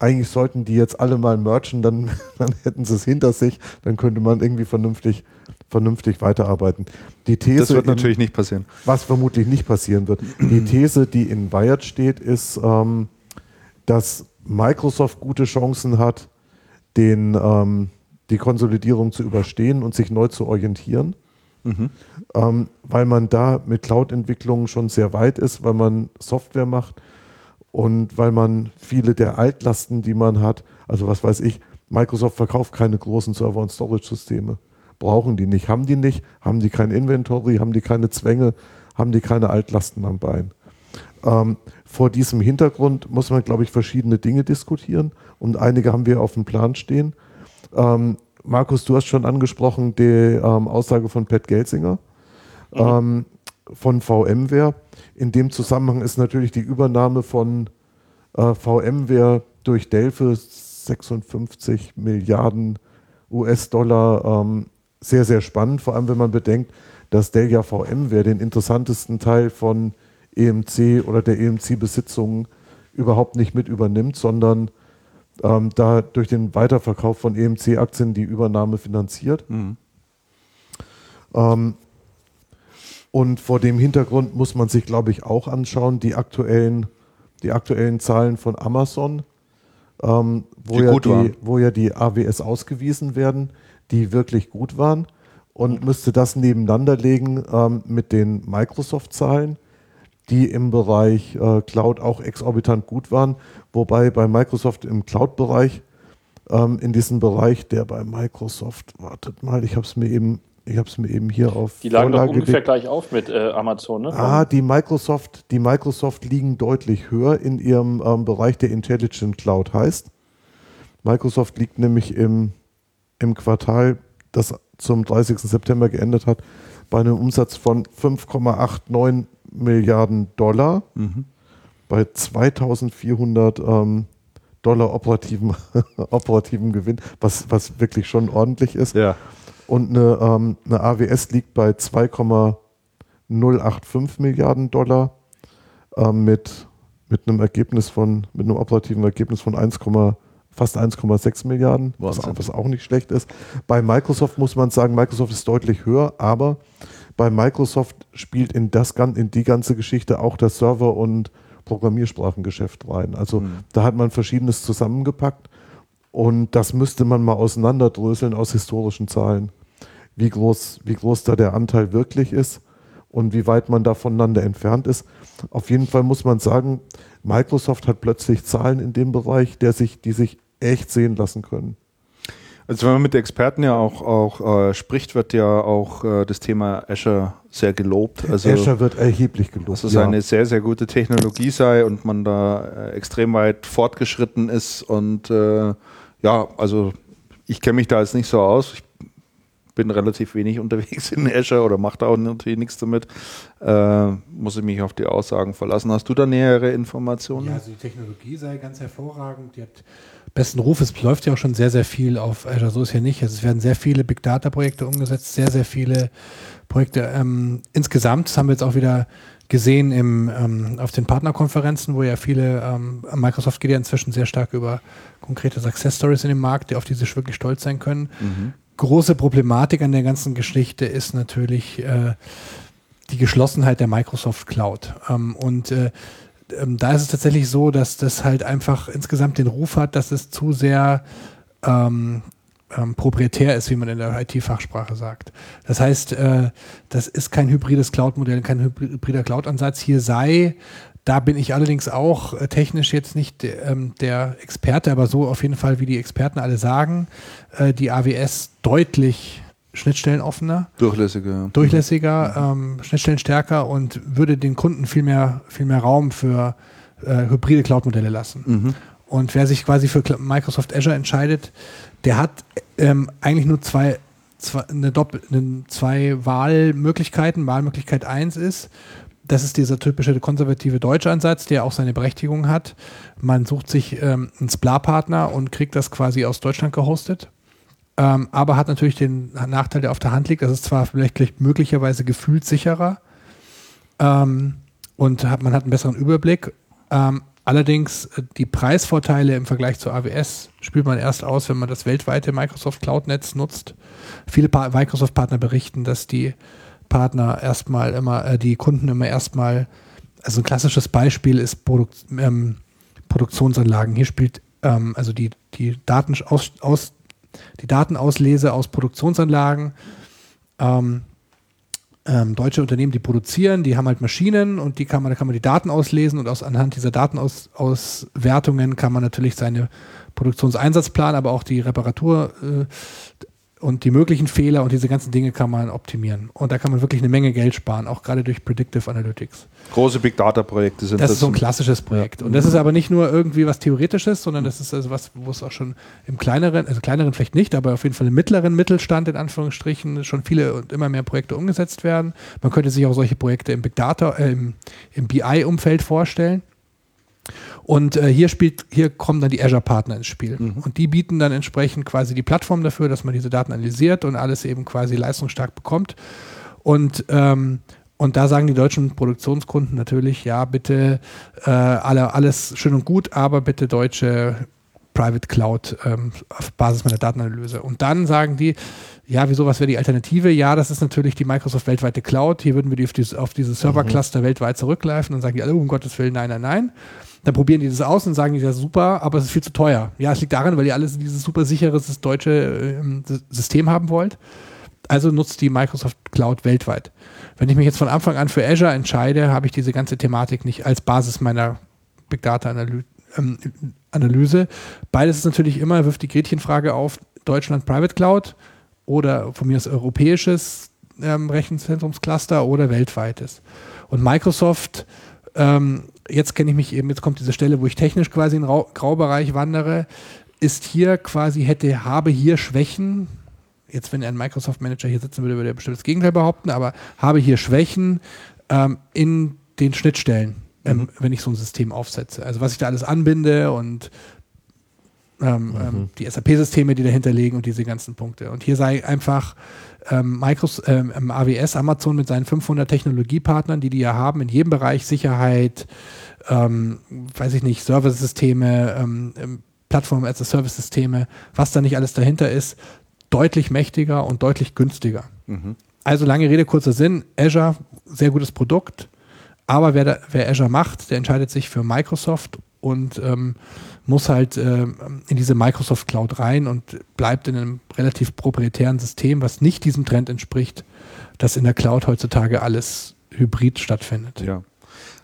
S2: eigentlich sollten die jetzt alle mal merchen, dann, dann hätten sie es hinter sich, dann könnte man irgendwie vernünftig, vernünftig weiterarbeiten. Die These
S1: das wird natürlich in, nicht passieren.
S2: Was vermutlich nicht passieren wird. Die These, die in Wired steht, ist, ähm, dass Microsoft gute Chancen hat, den, ähm, die Konsolidierung zu überstehen und sich neu zu orientieren. Mhm. Ähm, weil man da mit Cloud-Entwicklungen schon sehr weit ist, weil man Software macht und weil man viele der Altlasten, die man hat, also was weiß ich, Microsoft verkauft keine großen Server- und Storage-Systeme. Brauchen die nicht, haben die nicht, haben die kein Inventory, haben die keine Zwänge, haben die keine Altlasten am Bein. Ähm, vor diesem Hintergrund muss man, glaube ich, verschiedene Dinge diskutieren und einige haben wir auf dem Plan stehen. Ähm, Markus, du hast schon angesprochen die ähm, Aussage von Pat Gelsinger mhm. Ähm, von VMware. In dem Zusammenhang ist natürlich die Übernahme von äh, VMware durch Dell für 56 Milliarden US-Dollar ähm, sehr, sehr spannend, vor allem wenn man bedenkt, dass Delia VMware den interessantesten Teil von EMC oder der EMC-Besitzungen überhaupt nicht mit übernimmt, sondern ähm, da durch den Weiterverkauf von EMC-Aktien die Übernahme finanziert.
S1: Mhm.
S2: Ähm, und vor dem Hintergrund muss man sich, glaube ich, auch anschauen, die aktuellen, die aktuellen Zahlen von Amazon, ähm, wo,
S1: Die
S2: ja die,
S1: waren.
S2: wo ja die AWS ausgewiesen werden, die wirklich gut waren. Und müsste das nebeneinander legen ähm, mit den Microsoft-Zahlen, die im Bereich äh, Cloud auch exorbitant gut waren. Wobei bei Microsoft im Cloud-Bereich, ähm, in diesem Bereich, der bei Microsoft, wartet mal, ich habe es mir eben, ich habe es mir eben hier auf
S3: Die lagen doch
S2: Vorlage
S3: ungefähr
S2: gelegt.
S3: gleich auf mit äh, Amazon, ne?
S2: Ah, die Microsoft, die Microsoft liegen deutlich höher in ihrem ähm, Bereich, der Intelligent Cloud heißt. Microsoft liegt nämlich im, im Quartal, das zum 30. September geendet hat, bei einem Umsatz von 5,89 Milliarden Dollar,
S1: Mhm.
S2: bei 2400 ähm, Dollar operativen, operativen Gewinn, was, was wirklich schon ordentlich ist.
S1: Ja.
S2: Und eine, ähm, eine AWS liegt bei 2,085 Milliarden Dollar ähm, mit, mit einem Ergebnis von, mit einem operativen Ergebnis von 1, fast 1,6 Milliarden, was, was auch nicht schlecht ist. Bei Microsoft muss man sagen, Microsoft ist deutlich höher, aber bei Microsoft spielt in, das, in die ganze Geschichte auch das Server- und Programmiersprachengeschäft rein. Also
S1: Mhm.
S2: da hat man Verschiedenes zusammengepackt und das müsste man mal auseinanderdröseln aus historischen Zahlen, wie groß, wie groß da der Anteil wirklich ist und wie weit man da voneinander entfernt ist. Auf jeden Fall muss man sagen, Microsoft hat plötzlich Zahlen in dem Bereich, der sich, die sich echt sehen lassen können.
S1: Also wenn man mit Experten ja auch, auch äh, spricht, wird ja auch äh, das Thema Azure sehr gelobt. Also
S2: Azure wird erheblich gelobt.
S1: dass es
S2: ja.
S1: eine sehr, sehr gute Technologie sei und man da äh, extrem weit fortgeschritten ist. Und äh, ja, also ich kenne mich da jetzt nicht so aus. Ich bin relativ wenig unterwegs in Azure oder mache da auch natürlich nichts damit. Äh, muss ich mich auf die Aussagen verlassen. Hast du da nähere Informationen?
S4: Ja, also die Technologie sei ganz hervorragend. Die hat besten Ruf. Es läuft ja auch schon sehr, sehr viel auf Azure. So ist ja nicht. Also es werden sehr viele Big Data Projekte umgesetzt, sehr, sehr viele Projekte. Ähm, insgesamt das haben wir jetzt auch wieder gesehen im, ähm, auf den Partnerkonferenzen, wo ja viele, ähm, Microsoft geht ja inzwischen sehr stark über konkrete Success Stories in dem Markt, die auf die sie wirklich stolz sein können.
S1: Mhm.
S4: Große Problematik an der ganzen Geschichte ist natürlich äh, die Geschlossenheit der Microsoft Cloud. Ähm, und äh, ähm, da ist es tatsächlich so, dass das halt einfach insgesamt den Ruf hat, dass es zu sehr ähm, ähm, proprietär ist, wie man in der IT-Fachsprache sagt. Das heißt, äh, das ist kein hybrides Cloud-Modell, kein hybrider Cloud-Ansatz. Hier sei, da bin ich allerdings auch äh, technisch jetzt nicht ähm, der Experte, aber so auf jeden Fall, wie die Experten alle sagen, äh, die AWS deutlich schnittstellenoffener
S1: Durchlässiger.
S4: durchlässiger, ähm, schnittstellenstärker und würde den Kunden viel mehr, viel mehr Raum für äh, hybride Cloud-Modelle lassen.
S1: Mhm.
S4: Und wer sich quasi für Microsoft Azure entscheidet, der hat ähm, eigentlich nur zwei, zwei, eine Doppel, eine, zwei Wahlmöglichkeiten. Wahlmöglichkeit 1 ist, das ist dieser typische konservative deutsche Ansatz, der auch seine Berechtigung hat. Man sucht sich ähm, einen SPLA-Partner und kriegt das quasi aus Deutschland gehostet. Ähm, aber hat natürlich den Nachteil, der auf der Hand liegt. Das ist zwar vielleicht möglicherweise gefühlt sicherer ähm, und hat, man hat einen besseren Überblick. Ähm, allerdings äh, die Preisvorteile im Vergleich zur AWS spielt man erst aus, wenn man das weltweite Microsoft Cloud-Netz nutzt. Viele Pa- Microsoft-Partner berichten, dass die Partner erstmal immer, äh, die Kunden immer erstmal, also ein klassisches Beispiel ist Produk ähm, Produktionsanlagen. Hier spielt ähm, also die, die Daten aus, aus die Datenauslese aus Produktionsanlagen. Ähm, ähm, deutsche Unternehmen, die produzieren, die haben halt Maschinen und die kann man, da kann man die Daten auslesen und aus, anhand dieser Datenauswertungen kann man natürlich seine Produktionseinsatzplan, aber auch die Reparatur äh, und die möglichen Fehler und diese ganzen Dinge kann man optimieren. Und da kann man wirklich eine Menge Geld sparen, auch gerade durch Predictive Analytics.
S1: Große Big Data Projekte sind
S4: Das ist so ein klassisches Projekt. Und das ist aber nicht nur irgendwie was Theoretisches, sondern das ist also was, wo es auch schon im kleineren, also kleineren vielleicht nicht, aber auf jeden Fall im mittleren Mittelstand in Anführungsstrichen schon viele und immer mehr Projekte umgesetzt werden. Man könnte sich auch solche Projekte im Big Data, äh, im, im BI-Umfeld vorstellen. Und äh, hier spielt, hier kommen dann die Azure-Partner ins Spiel. Und die bieten dann entsprechend quasi die Plattform dafür, dass man diese Daten analysiert und alles eben quasi leistungsstark bekommt. Und, ähm, und da sagen die deutschen Produktionskunden natürlich, ja, bitte äh, alle, alles schön und gut, aber bitte deutsche Private Cloud ähm, auf Basis meiner Datenanalyse. Und dann sagen die, ja, wieso, was wäre die Alternative? Ja, das ist natürlich die Microsoft weltweite Cloud. Hier würden wir die auf, diese, auf diese Servercluster weltweit zurückgreifen. Dann sagen die alle, um Gottes Willen, nein, nein, nein. Dann probieren die das aus und sagen, ja super, aber es ist viel zu teuer. Ja, es liegt daran, weil ihr alles dieses super sicheres deutsche ähm, System haben wollt. Also nutzt die Microsoft Cloud weltweit. Wenn ich mich jetzt von Anfang an für Azure entscheide, habe ich diese ganze Thematik nicht als Basis meiner Big Data Analy ähm, Analyse. Beides ist natürlich immer, wirft die Gretchenfrage auf, Deutschland Private Cloud oder von mir aus europäisches ähm, Rechenzentrumscluster oder weltweites. Und Microsoft, ähm, jetzt kenne ich mich eben, jetzt kommt diese Stelle, wo ich technisch quasi in den Rau Graubereich wandere, ist hier quasi, hätte, habe hier Schwächen. Jetzt, wenn ein Microsoft Manager hier sitzen würde, würde er bestimmt das Gegenteil behaupten, aber habe hier Schwächen ähm, in den Schnittstellen, ähm, wenn ich so ein System aufsetze. Also was ich da alles anbinde und ähm, ähm, die SAP-Systeme, die dahinter liegen und diese ganzen Punkte. Und hier sei einfach ähm, Microsoft, ähm, ähm, AWS, Amazon mit seinen 500 Technologiepartnern, die die ja haben, in jedem Bereich Sicherheit, ähm, weiß ich nicht, Service-Systeme, ähm, ähm, Plattform-as-a-Service-Systeme, was da nicht alles dahinter ist, deutlich mächtiger und deutlich günstiger. Also lange Rede, kurzer Sinn, Azure, sehr gutes Produkt, aber wer, da, wer Azure macht, der entscheidet sich für Microsoft und ähm, muss halt ähm, in diese Microsoft Cloud rein und bleibt in einem relativ proprietären System, was nicht diesem Trend entspricht, dass in der Cloud heutzutage alles hybrid stattfindet.
S1: Ja.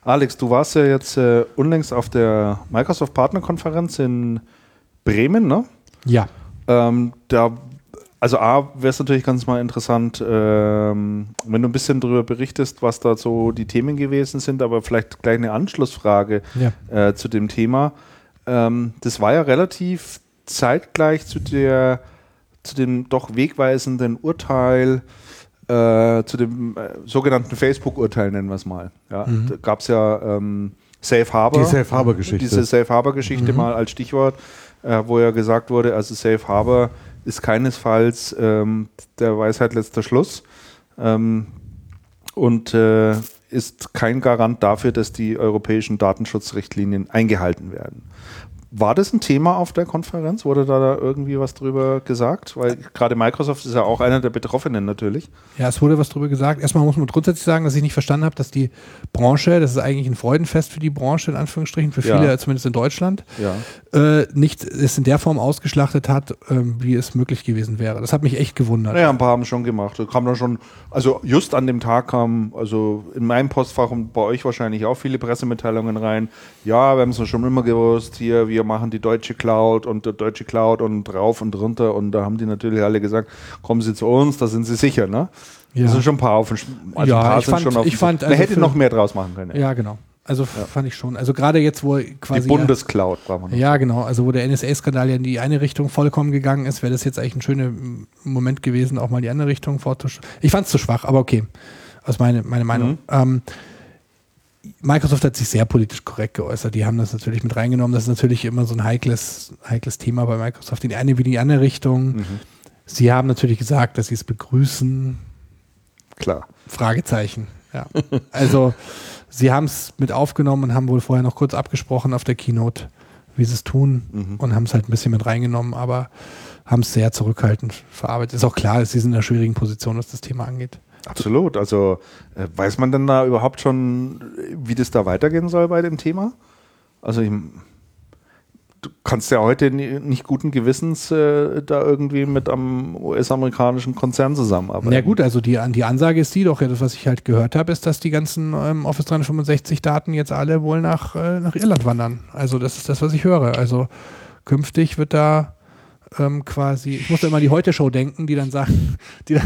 S1: Alex, du warst ja jetzt äh, unlängst auf der Microsoft Partnerkonferenz in Bremen, ne?
S4: Ja.
S1: Ähm, da, also A, wäre es natürlich ganz mal interessant, ähm, wenn du ein bisschen darüber berichtest, was da so die Themen gewesen sind, aber vielleicht gleich eine Anschlussfrage
S4: Ja.
S1: äh, zu dem Thema. Ähm, das war ja relativ zeitgleich zu der, zu dem doch wegweisenden Urteil, äh, zu dem äh, sogenannten Facebook-Urteil, nennen wir es mal. Ja, Da gab es ja ähm, Safe Harbor.
S2: Die Safe Harbor Geschichte.
S1: Diese Safe Harbor-Geschichte mal als Stichwort, äh, wo ja gesagt wurde, also Safe Harbor ist keinesfalls ähm, der Weisheit letzter Schluss ähm, und äh, ist kein Garant dafür, dass die europäischen Datenschutzrichtlinien eingehalten werden. War das ein Thema auf der Konferenz? Wurde da, da irgendwie was drüber gesagt? Weil gerade Microsoft ist ja auch einer der Betroffenen natürlich.
S4: Ja, es wurde was drüber gesagt. Erstmal muss man grundsätzlich sagen, dass ich nicht verstanden habe, dass die Branche, das ist eigentlich ein Freudenfest für die Branche, in Anführungsstrichen, für
S1: Ja.
S4: viele, zumindest in Deutschland,
S1: Ja.
S4: äh, nicht es in der Form ausgeschlachtet hat, ähm, wie es möglich gewesen wäre. Das hat mich echt gewundert.
S1: Naja, ein paar haben es schon gemacht. Da kam dann schon, also just an dem Tag kam, also in meinem Postfach und bei euch wahrscheinlich auch viele Pressemitteilungen rein. Ja, wir haben es schon immer gewusst, hier, wir machen die deutsche Cloud und die deutsche Cloud und rauf und runter. Und da haben die natürlich alle gesagt, kommen Sie zu uns, da sind Sie sicher, ne?
S4: Ja.
S1: Das sind schon ein paar auf Sch- also
S4: Ja,
S1: paar
S4: ich fand-
S1: schon auf
S4: ich fand
S1: Man
S4: also
S1: hätte noch mehr draus machen können.
S4: Ja, genau. Also fand ich schon. Also gerade jetzt, wo quasi.
S1: die Bundescloud braucht man noch.
S4: Ja, genau. Also wo der NSA-Skandal ja in die eine Richtung vollkommen gegangen ist, wäre das jetzt eigentlich ein schöner Moment gewesen, auch mal die andere Richtung vorzuschlagen. Ich fand es zu schwach, aber okay. Aus meine, meine Meinung.
S1: Mhm.
S4: Ähm, Microsoft hat sich sehr politisch korrekt geäußert. Die haben das natürlich mit reingenommen. Das ist natürlich immer so ein heikles, heikles Thema bei Microsoft. In die eine wie in die andere Richtung.
S1: Mhm.
S4: Sie haben natürlich gesagt, dass sie es begrüßen.
S1: Klar.
S4: Fragezeichen. Ja. Also sie haben es mit aufgenommen und haben wohl vorher noch kurz abgesprochen auf der Keynote, wie sie es tun
S1: Mhm.
S4: und haben es halt ein bisschen mit reingenommen, aber haben es sehr zurückhaltend verarbeitet. Ist auch klar, dass sie sind in einer schwierigen Position, was das Thema angeht.
S1: Absolut. Also äh, weiß man denn da überhaupt schon, wie das da weitergehen soll bei dem Thema? Also ich, du kannst ja heute ni- nicht guten Gewissens äh, da irgendwie mit einem US-amerikanischen Konzern zusammenarbeiten.
S4: Na gut, also die, die Ansage ist die doch, ja, das, was ich halt gehört habe, ist, dass die ganzen ähm, Office 365 Daten jetzt alle wohl nach, äh, nach Irland wandern. Also das ist das, was ich höre. Also künftig wird da ähm, quasi, ich musste immer die Heute-Show denken, die dann sagen, die,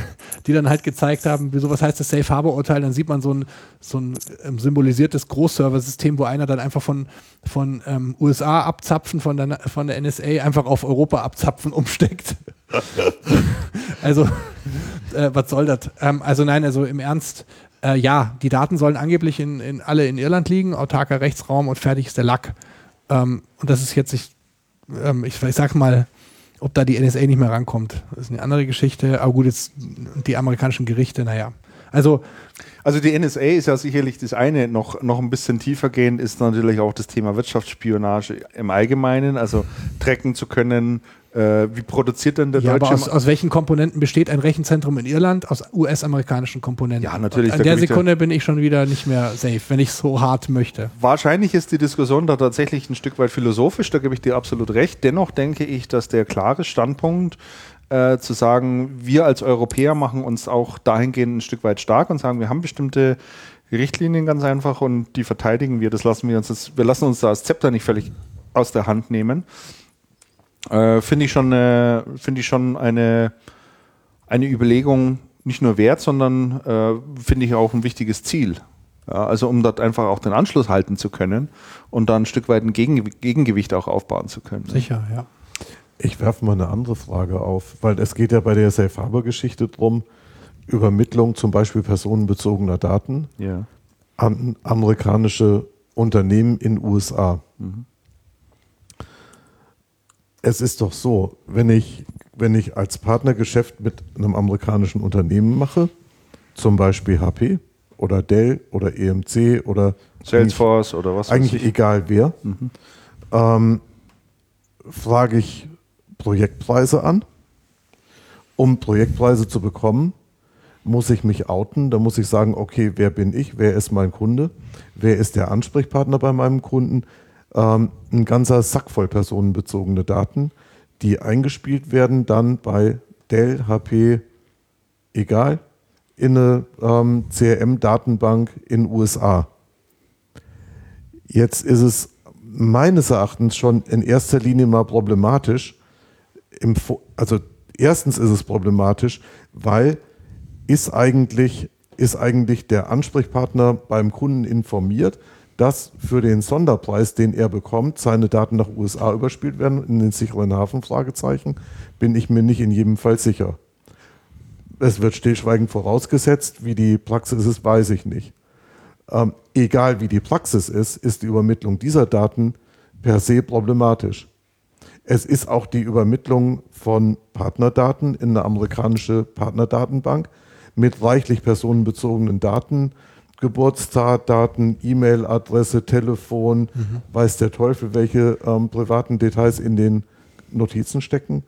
S4: die dann halt gezeigt haben, wieso, was heißt das Safe Harbor-Urteil, dann sieht man so ein, so ein ähm, symbolisiertes Großserver-System, wo einer dann einfach von, von ähm, USA abzapfen, von der, von der NSA einfach auf Europa abzapfen umsteckt. also, äh, was soll das? Ähm, also nein, also im Ernst, Äh, ja, die Daten sollen angeblich in, in alle in Irland liegen, autarker Rechtsraum und fertig ist der Lack. Ähm, und das ist jetzt, ich, ähm, ich, ich sag mal, ob da die NSA nicht mehr rankommt, das ist eine andere Geschichte. Aber gut, jetzt die amerikanischen Gerichte, naja. Also
S1: Also die NSA ist ja sicherlich das eine, noch, noch ein bisschen tiefer gehend ist natürlich auch das Thema Wirtschaftsspionage im Allgemeinen, also tracken zu können, äh, wie produziert denn der
S4: Ja,
S1: deutsche
S4: aber aus, aus welchen Komponenten besteht ein Rechenzentrum in Irland? Aus US-amerikanischen Komponenten.
S1: Ja, natürlich,
S4: An der Sekunde bin ich schon wieder nicht mehr safe, wenn ich so hart möchte.
S1: Wahrscheinlich ist die Diskussion da tatsächlich ein Stück weit philosophisch, da gebe ich dir absolut recht. Dennoch denke ich, dass der klare Standpunkt äh, zu sagen, wir als Europäer machen uns auch dahingehend ein Stück weit stark und sagen, wir haben bestimmte Richtlinien ganz einfach und die verteidigen wir. Das lassen wir uns, das, wir lassen uns da das Zepter nicht völlig aus der Hand nehmen. Äh, Finde ich schon, äh, finde ich schon eine, eine Überlegung nicht nur wert, sondern äh, finde ich auch ein wichtiges Ziel. Ja, also um dort einfach auch den Anschluss halten zu können und dann ein Stück weit ein Gegen Gegengewicht auch aufbauen zu können.
S4: Sicher, ja.
S2: Ich werfe mal eine andere Frage auf, weil es geht ja bei der Safe Harbor Geschichte drum, Übermittlung zum Beispiel personenbezogener Daten
S1: Ja.
S2: an amerikanische Unternehmen in USA. Es ist doch so, wenn ich, wenn ich als Partnergeschäft mit einem amerikanischen Unternehmen mache, zum Beispiel HP oder Dell oder EMC oder
S1: Salesforce oder was
S2: eigentlich egal wer, ähm, frage ich Projektpreise an. Um Projektpreise zu bekommen, muss ich mich outen. Da muss ich sagen, okay, wer bin ich? Wer ist mein Kunde? Wer ist der Ansprechpartner bei meinem Kunden? Ähm, ein ganzer Sack voll personenbezogene Daten, die eingespielt werden dann bei Dell, HP, egal, in eine ähm, CRM-Datenbank in USA. Jetzt ist es meines Erachtens schon in erster Linie mal problematisch. Also erstens ist es problematisch, weil ist eigentlich, ist eigentlich der Ansprechpartner beim Kunden informiert, dass für den Sonderpreis, den er bekommt, seine Daten nach USA überspielt werden, in den sicheren Hafen, Fragezeichen, bin ich mir nicht in jedem Fall sicher. Es wird stillschweigend vorausgesetzt, wie die Praxis ist, weiß ich nicht. Ähm, egal wie die Praxis ist, ist die Übermittlung dieser Daten per se problematisch. Es ist auch die Übermittlung von Partnerdaten in eine amerikanische Partnerdatenbank mit reichlich personenbezogenen Daten, Geburtsdaten, E-Mail-Adresse, Telefon, weiß der Teufel, welche ähm, privaten Details in den Notizen stecken,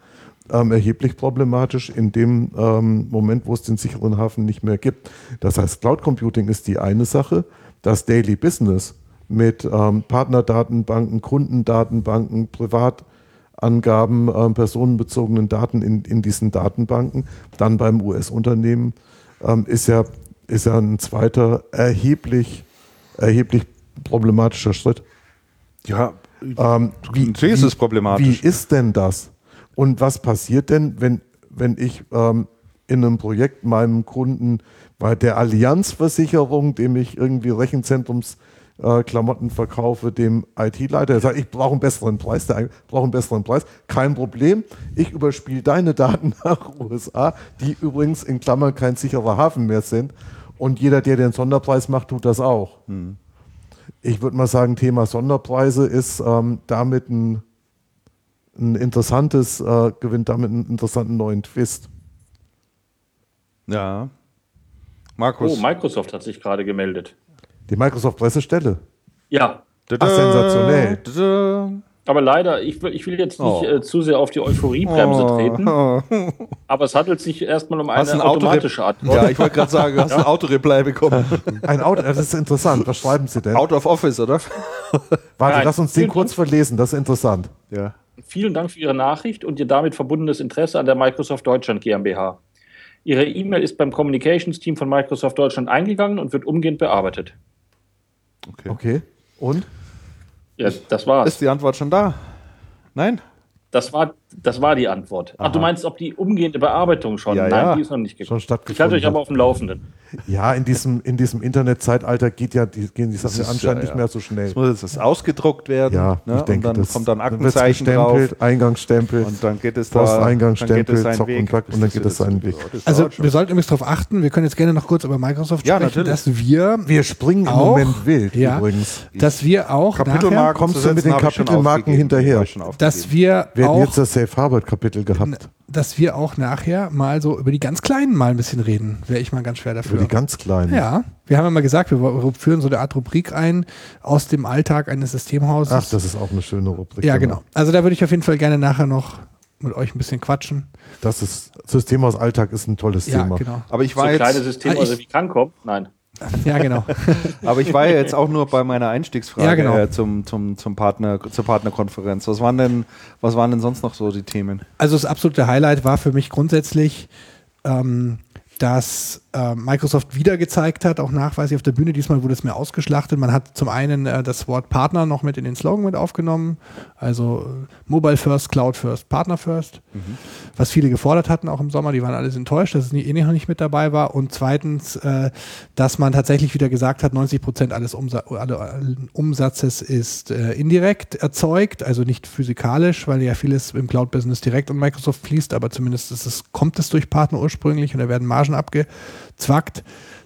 S2: ähm, erheblich problematisch in dem ähm, Moment, wo es den sicheren Hafen nicht mehr gibt. Das heißt, Cloud Computing ist die eine Sache, das Daily Business mit ähm, Partnerdatenbanken, Kundendatenbanken, Privatangaben, ähm, personenbezogenen Daten in, in diesen Datenbanken, dann beim US-Unternehmen, ähm, ist, ja, ist ja ein zweiter erheblich, erheblich problematischer Schritt.
S1: Ja,
S2: Ähm, wie,
S1: Natürlich ist es problematisch.
S2: Wie ist denn das? Und was passiert denn, wenn, wenn ich ähm, in einem Projekt meinem Kunden bei der Allianzversicherung, dem ich irgendwie Rechenzentrumsklamotten äh, Klamotten verkaufe, dem IT-Leiter, der sagt, ich brauche einen besseren Preis, der braucht einen besseren Preis, kein Problem, ich überspiele deine Daten nach USA, die übrigens in Klammern kein sicherer Hafen mehr sind. Und jeder, der den Sonderpreis macht, tut das auch. Ich würde mal sagen, Thema Sonderpreise ist ähm, damit ein, ein interessantes, äh, gewinnt damit einen interessanten neuen Twist.
S1: ja. Markus.
S3: Oh, Microsoft hat sich gerade gemeldet.
S2: Die Microsoft-Pressestelle.
S3: Ja,
S2: Ach, sensationell.
S3: Aber leider, ich will, ich will jetzt nicht
S1: Oh.
S3: äh, zu sehr auf die Euphoriebremse treten,
S1: Oh.
S3: aber es handelt sich erstmal um
S1: Hast
S3: eine
S1: ein
S3: automatische Antwort.
S1: Ja, ich wollte gerade sagen, du hast ein Autoreply bekommen.
S2: Ein Auto, das ist interessant. Was schreiben Sie denn?
S1: Out of Office, oder?
S2: Warte,
S3: Nein.
S2: lass uns den kurz verlesen, das ist interessant.
S1: Ja.
S3: Vielen Dank für Ihre Nachricht und Ihr damit verbundenes Interesse an der Microsoft Deutschland GmbH. Ihre E-Mail ist beim Communications Team von Microsoft Deutschland eingegangen und wird umgehend bearbeitet.
S1: Okay.
S2: Okay. Und?
S3: Ja, das war's.
S1: Ist die Antwort schon da? Nein?
S3: Das war, Das war die Antwort. Ach,
S2: Aha.
S3: du meinst, ob die umgehende Bearbeitung schon?
S1: Ja,
S3: Nein,
S1: ja.
S3: die ist noch nicht
S2: Schon
S3: gekommen.
S2: stattgefunden
S3: Ich halte euch
S2: hat.
S3: aber auf dem Laufenden.
S2: Ja, in diesem, in diesem Internetzeitalter geht ja die, gehen die Sachen
S1: ist,
S2: anscheinend
S1: ja,
S2: nicht
S1: ja.
S2: mehr so schnell.
S1: Es muss jetzt das ausgedruckt werden.
S2: Ja,
S1: ne?
S2: ich denke,
S1: und dann
S2: das
S1: kommt dann Aktenzeichen drauf.
S2: gestempelt, Eingangsstempel,
S1: Und dann geht es da.
S2: Posteingangsstempel,
S1: dann geht es seinen
S2: zack
S1: Weg,
S2: und zack,
S1: bis
S2: und dann geht es seinen Weg.
S4: Also
S1: schon.
S4: wir sollten übrigens darauf achten, wir können jetzt gerne noch kurz über Microsoft
S1: Ja,
S4: sprechen,
S1: natürlich.
S4: dass wir,
S2: Wir springen im
S4: Auch?
S2: Moment wild
S4: Ja.
S2: übrigens.
S4: dass wir auch
S1: Kapitelmarken
S2: kommst du mit den
S1: schon
S2: Kapitelmarken hinterher?
S1: Schon
S4: dass wir
S2: jetzt das Safe Harvard Kapitel gehabt.
S4: dass wir auch nachher mal so über die ganz Kleinen mal ein bisschen reden. Wäre ich mal ganz schwer
S2: Für
S4: dafür.
S2: die ganz Kleinen.
S4: ja, wir haben ja mal gesagt, wir führen so eine Art Rubrik ein aus dem Alltag eines Systemhauses.
S2: Ach, das ist auch eine schöne Rubrik.
S4: ja, genau. Also da würde ich auf jeden Fall gerne nachher noch mit euch ein bisschen quatschen.
S2: Das ist, Systemhaus Alltag ist ein tolles
S4: Ja,
S2: Thema.
S4: genau.
S1: Aber ich
S3: So
S1: war
S3: kleine
S1: jetzt,
S3: Systeme,
S4: Ah,
S3: also
S4: ich-
S3: wie Cancom? Nein.
S4: Ja, genau.
S1: aber ich war ja jetzt auch nur bei meiner Einstiegsfrage
S4: Ja, genau.
S1: äh, zum, zum, zum Partner, zur Partnerkonferenz. Was waren denn, was waren denn sonst noch so die Themen?
S4: Also das absolute Highlight war für mich grundsätzlich, ähm, dass äh, Microsoft wieder gezeigt hat, auch nachweislich auf der Bühne, diesmal wurde es mehr ausgeschlachtet. Man hat zum einen äh, das Wort Partner noch mit in den Slogan mit aufgenommen, also äh, Mobile First, Cloud First, Partner First, was viele gefordert hatten auch im Sommer, die waren alles enttäuscht, dass es nie, eh noch nicht mit dabei war. Und zweitens, äh, dass man tatsächlich wieder gesagt hat, 90 Prozent alles Umsa alle, allen Umsatzes ist äh, indirekt erzeugt, also nicht physikalisch, weil ja vieles im Cloud-Business direkt an Microsoft fließt, aber zumindest es, kommt es durch Partner ursprünglich und da werden Margen abgezwackt.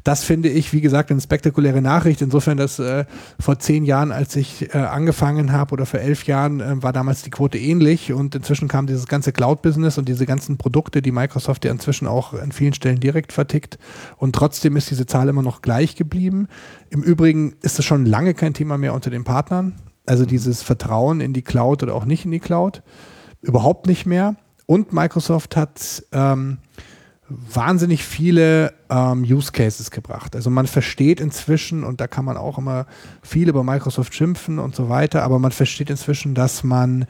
S4: Das finde ich, wie gesagt, eine spektakuläre Nachricht. Insofern, dass äh, vor zehn Jahren, als ich äh, angefangen habe, oder vor elf Jahren, äh, war damals die Quote ähnlich. Und inzwischen kam dieses ganze Cloud-Business und diese ganzen Produkte, die Microsoft ja inzwischen auch an vielen Stellen direkt vertickt. Und trotzdem ist diese Zahl immer noch gleich geblieben. Im Übrigen ist es schon lange kein Thema mehr unter den Partnern. Also dieses Vertrauen in die Cloud oder auch nicht in die Cloud. Überhaupt nicht mehr. Und Microsoft hat ähm, wahnsinnig viele ähm, Use Cases gebracht. Also man versteht inzwischen, und da kann man auch immer viel über Microsoft schimpfen und so weiter, aber man versteht inzwischen, dass man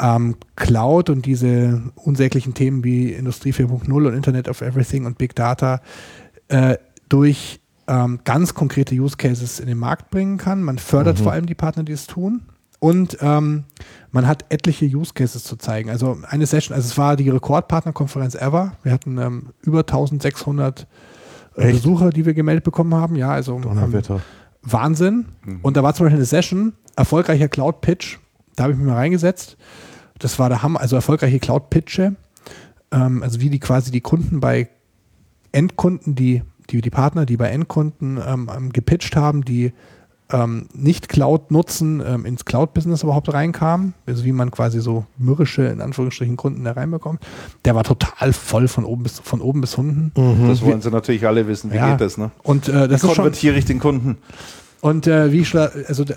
S4: ähm, Cloud und diese unsäglichen Themen wie Industrie 4.0 und Internet of Everything und Big Data äh, durch ähm, ganz konkrete Use Cases in den Markt bringen kann. Man fördert vor allem die Partner, die es tun. Und ähm, man hat etliche Use Cases zu zeigen. Also eine Session, also es war die Rekordpartnerkonferenz ever. Wir hatten ähm, über 1600 äh,
S2: Echt?
S4: Besucher, die wir gemeldet bekommen haben. Ja, also ähm. Wahnsinn. Und da war zum Beispiel eine Session, erfolgreicher Cloud-Pitch. Da habe ich mich mal reingesetzt. Das war der Hammer, also erfolgreiche Cloud-Pitche. Ähm, also wie die quasi die Kunden bei Endkunden, die, die, die Partner, die bei Endkunden ähm, gepitcht haben, die ähm, nicht Cloud nutzen, ähm, ins Cloud-Business überhaupt reinkamen. Also wie man quasi so mürrische, in Anführungsstrichen, Kunden da reinbekommt. Der war total voll von oben bis, von oben bis unten.
S1: Das wollen sie natürlich alle wissen. Wie
S4: Ja.
S1: geht das, ne?
S4: Und äh, das
S1: Wie
S4: ist schon,
S1: konvertiere ich den Kunden?
S4: und äh, wie schla- also da,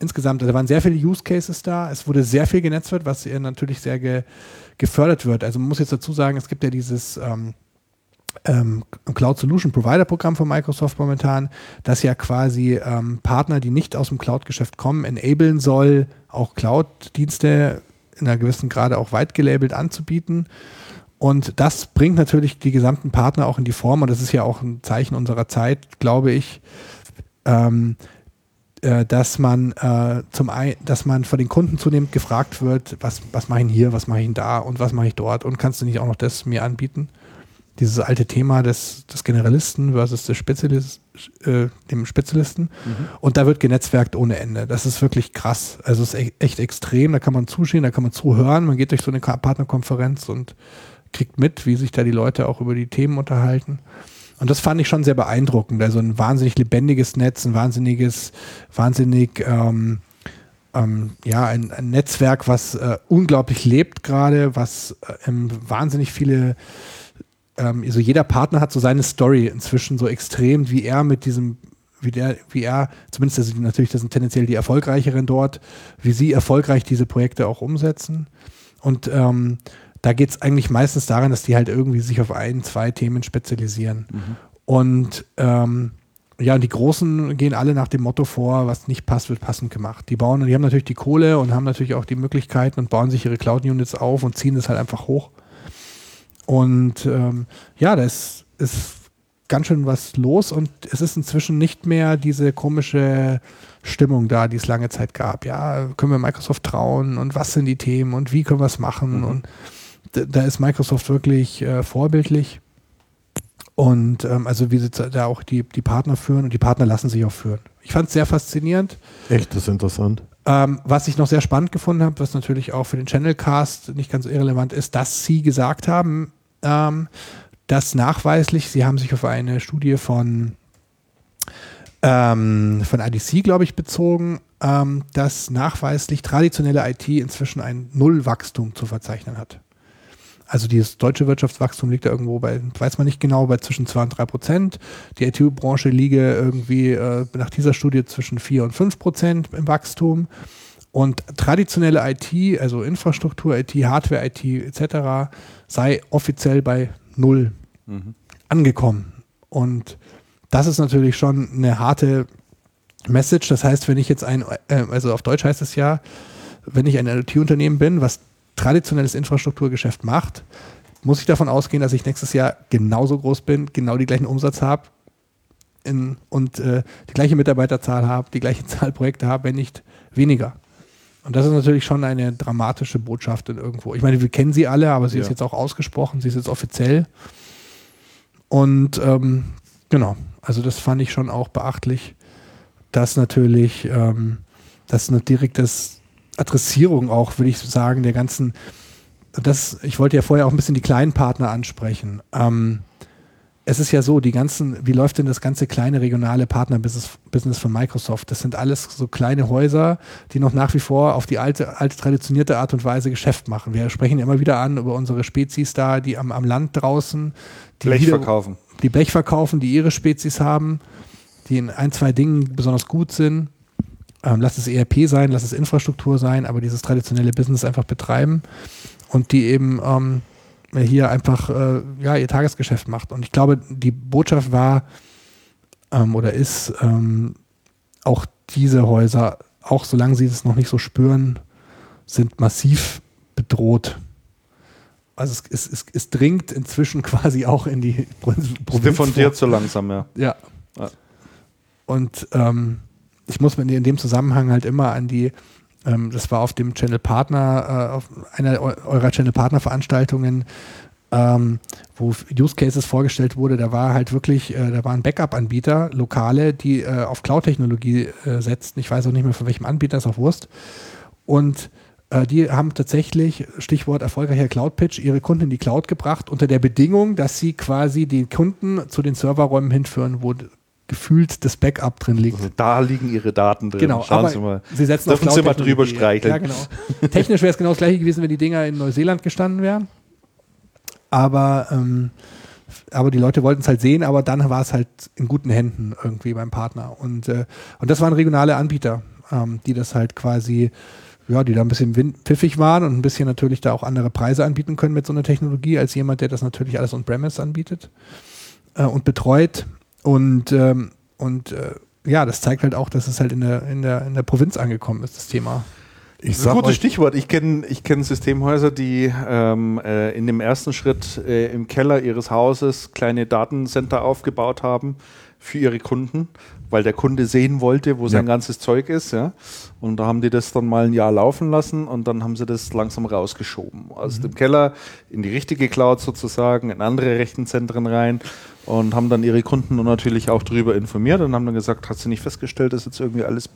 S4: insgesamt, da waren sehr viele Use Cases da. Es wurde sehr viel genetzelt, was natürlich sehr ge, gefördert wird. Also man muss jetzt dazu sagen, es gibt ja dieses ähm, ähm, Cloud Solution Provider Programm von Microsoft momentan, das ja quasi ähm, Partner, die nicht aus dem Cloud-Geschäft kommen, enablen soll, auch Cloud-Dienste in einer gewissen Grade auch weit gelabelt anzubieten. Und das bringt natürlich die gesamten Partner auch in die Form, und das ist ja auch ein Zeichen unserer Zeit, glaube ich, ähm, äh, dass man äh, zum ein, dass man von den Kunden zunehmend gefragt wird, was, was mache ich hier, was mache ich da und was mache ich dort und kannst du nicht auch noch das mir anbieten? Dieses alte Thema des, des Generalisten versus des Spezialist, äh, dem Spezialisten. Und da wird genetzwerkt ohne Ende. Das ist wirklich krass. Also es ist e- echt extrem. Da kann man zuschauen, da kann man zuhören. Man geht durch so eine Partnerkonferenz und kriegt mit, wie sich da die Leute auch über die Themen unterhalten. Und das fand ich schon sehr beeindruckend. Also ein wahnsinnig lebendiges Netz, ein wahnsinniges, wahnsinnig, ähm, ähm, ja, ein, ein Netzwerk, was äh, unglaublich lebt gerade, was äh, ähm, wahnsinnig viele, ähm, also jeder Partner hat so seine Story inzwischen so extrem, wie er mit diesem, wie der, wie er, zumindest sind natürlich, das sind tendenziell die erfolgreicheren dort, wie sie erfolgreich diese Projekte auch umsetzen. Und ähm, da geht es eigentlich meistens daran, dass die halt irgendwie sich auf ein, zwei Themen spezialisieren. Und ähm, ja, und die Großen gehen alle nach dem Motto vor, was nicht passt, wird passend gemacht. Die bauen, die haben natürlich die Kohle und haben natürlich auch die Möglichkeiten und bauen sich ihre Cloud-Units auf und ziehen das halt einfach hoch. Und ähm, ja, das ist ganz schön was los und es ist inzwischen nicht mehr diese komische Stimmung da, die es lange Zeit gab. Ja, können wir Microsoft trauen und was sind die Themen und wie können wir es machen?
S1: Mhm.
S4: Und da, da ist Microsoft wirklich äh, vorbildlich. Und ähm, also wie sie da auch die, die Partner führen und die Partner lassen sich auch führen. Ich fand es sehr faszinierend.
S2: Echt, das ist interessant.
S4: Ähm, was ich noch sehr spannend gefunden habe, was natürlich auch für den Channelcast nicht ganz irrelevant ist, dass sie gesagt haben, ähm, dass nachweislich, sie haben sich auf eine Studie von, ähm, von IDC, glaube ich, bezogen, ähm, dass nachweislich traditionelle IT inzwischen ein Nullwachstum zu verzeichnen hat. Also dieses deutsche Wirtschaftswachstum liegt da irgendwo bei, weiß man nicht genau, bei zwischen 2 und 3 Prozent. Die IT-Branche liege irgendwie äh, nach dieser Studie zwischen 4 und 5 Prozent im Wachstum. Und traditionelle IT, also Infrastruktur, IT, Hardware, IT etc., sei offiziell bei null angekommen. Und das ist natürlich schon eine harte Message. Das heißt, wenn ich jetzt ein, äh, also auf Deutsch heißt es ja, wenn ich ein IT-Unternehmen bin, was traditionelles Infrastrukturgeschäft macht, muss ich davon ausgehen, dass ich nächstes Jahr genauso groß bin, genau die gleichen Umsatz habe in, und äh, die gleiche Mitarbeiterzahl habe, die gleiche Zahl Projekte habe, wenn nicht weniger. Und das ist natürlich schon eine dramatische Botschaft in irgendwo. Ich meine, wir kennen sie alle, aber sie
S1: Ja.
S4: ist jetzt auch ausgesprochen, sie ist jetzt offiziell. Und ähm, genau, also das fand ich schon auch beachtlich, dass natürlich ähm, das eine direkte Adressierung auch, würde ich sagen, der ganzen, das, ich wollte ja vorher auch ein bisschen die kleinen Partner ansprechen. Ähm, es ist ja so, die ganzen, wie läuft denn das ganze kleine regionale Partnerbusiness Business von Microsoft? Das sind alles so kleine Häuser, die noch nach wie vor auf die alte, alte traditionierte Art und Weise Geschäft machen. Wir sprechen immer wieder an über unsere Spezies da, die am, am Land draußen, die
S1: Blech
S4: wieder-
S1: verkaufen.
S4: die Blech verkaufen, die ihre Spezies haben, die in ein, zwei Dingen besonders gut sind. Ähm, lass es ERP sein, lass es Infrastruktur sein, aber dieses traditionelle Business einfach betreiben und die eben ähm, hier einfach äh, ja, ihr Tagesgeschäft macht. Und ich glaube, die Botschaft war ähm, oder ist ähm, auch diese Häuser, auch solange sie es noch nicht so spüren, sind massiv bedroht. Also es, es, es, es dringt inzwischen quasi auch in die Provinz.
S1: Es diffundiert so langsam, ja.
S4: ja.
S1: Ja.
S4: Und ähm, ich muss mir in dem Zusammenhang halt immer an die, ähm, das war auf dem Channel Partner, äh, auf einer eu- eurer Channel Partner Veranstaltungen, ähm, wo Use Cases vorgestellt wurde, da war halt wirklich, äh, da waren Backup-Anbieter, lokale, die äh, auf Cloud-Technologie äh, setzten. Ich weiß auch nicht mehr von welchem Anbieter, ist auch Wurst. Und äh, die haben tatsächlich, Stichwort erfolgreicher Cloud-Pitch, ihre Kunden in die Cloud gebracht, unter der Bedingung, dass sie quasi die Kunden zu den Serverräumen hinführen, wo gefühlt das Backup drin liegt.
S1: Also da liegen ihre Daten drin.
S4: Genau,
S1: Schauen
S4: aber
S1: Sie mal.
S4: sie setzen
S1: Dürfen
S4: auf
S1: Sie mal drüber streicheln.
S4: Ja, genau. Technisch wäre es genau das gleiche gewesen, wenn die Dinger in Neuseeland gestanden wären. Aber, ähm, aber die Leute wollten es halt sehen, aber dann war es halt in guten Händen irgendwie beim Partner. Und, äh, und das waren regionale Anbieter, ähm, die das halt quasi, ja, die da ein bisschen pfiffig waren und ein bisschen natürlich da auch andere Preise anbieten können mit so einer Technologie, als jemand, der das natürlich alles on-premise anbietet äh, und betreut. Und, ähm, und äh, ja, das zeigt halt auch, dass es halt in der, in der, in der Provinz angekommen ist, das Thema.
S2: Ich
S1: Das ist ein gutes
S2: euch,
S1: Stichwort. Ich kenne ich kenn Systemhäuser, die ähm, äh, in dem ersten Schritt äh, im Keller ihres Hauses kleine Datencenter aufgebaut haben für ihre Kunden, weil der Kunde sehen wollte, wo sein
S2: Ja.
S1: ganzes Zeug ist. Ja? Und da haben die das dann mal ein Jahr laufen lassen und dann haben sie das langsam rausgeschoben. Aus dem Keller in die richtige Cloud sozusagen, in andere Rechenzentren rein und haben dann ihre Kunden natürlich auch darüber informiert und haben dann gesagt, hast du nicht festgestellt, dass jetzt irgendwie alles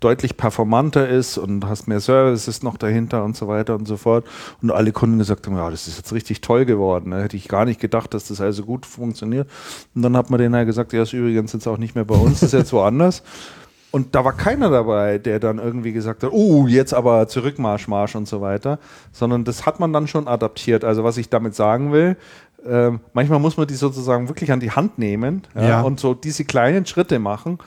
S1: deutlich performanter ist und hast mehr Services noch dahinter und so weiter und so fort. Und alle Kunden gesagt haben, ja, das ist jetzt richtig toll geworden. Da hätte ich gar nicht gedacht, dass das also gut funktioniert. Und dann hat man denen halt gesagt, ja, ist übrigens jetzt auch nicht mehr bei uns, das ist jetzt woanders. Und da war keiner dabei, der dann irgendwie gesagt hat, oh, jetzt aber Zurückmarsch, Marsch und so weiter, sondern das hat man dann schon adaptiert. Also was ich damit sagen will, ähm, manchmal muss man die sozusagen wirklich an die Hand nehmen ja,
S2: Ja.
S1: und so diese kleinen Schritte machen,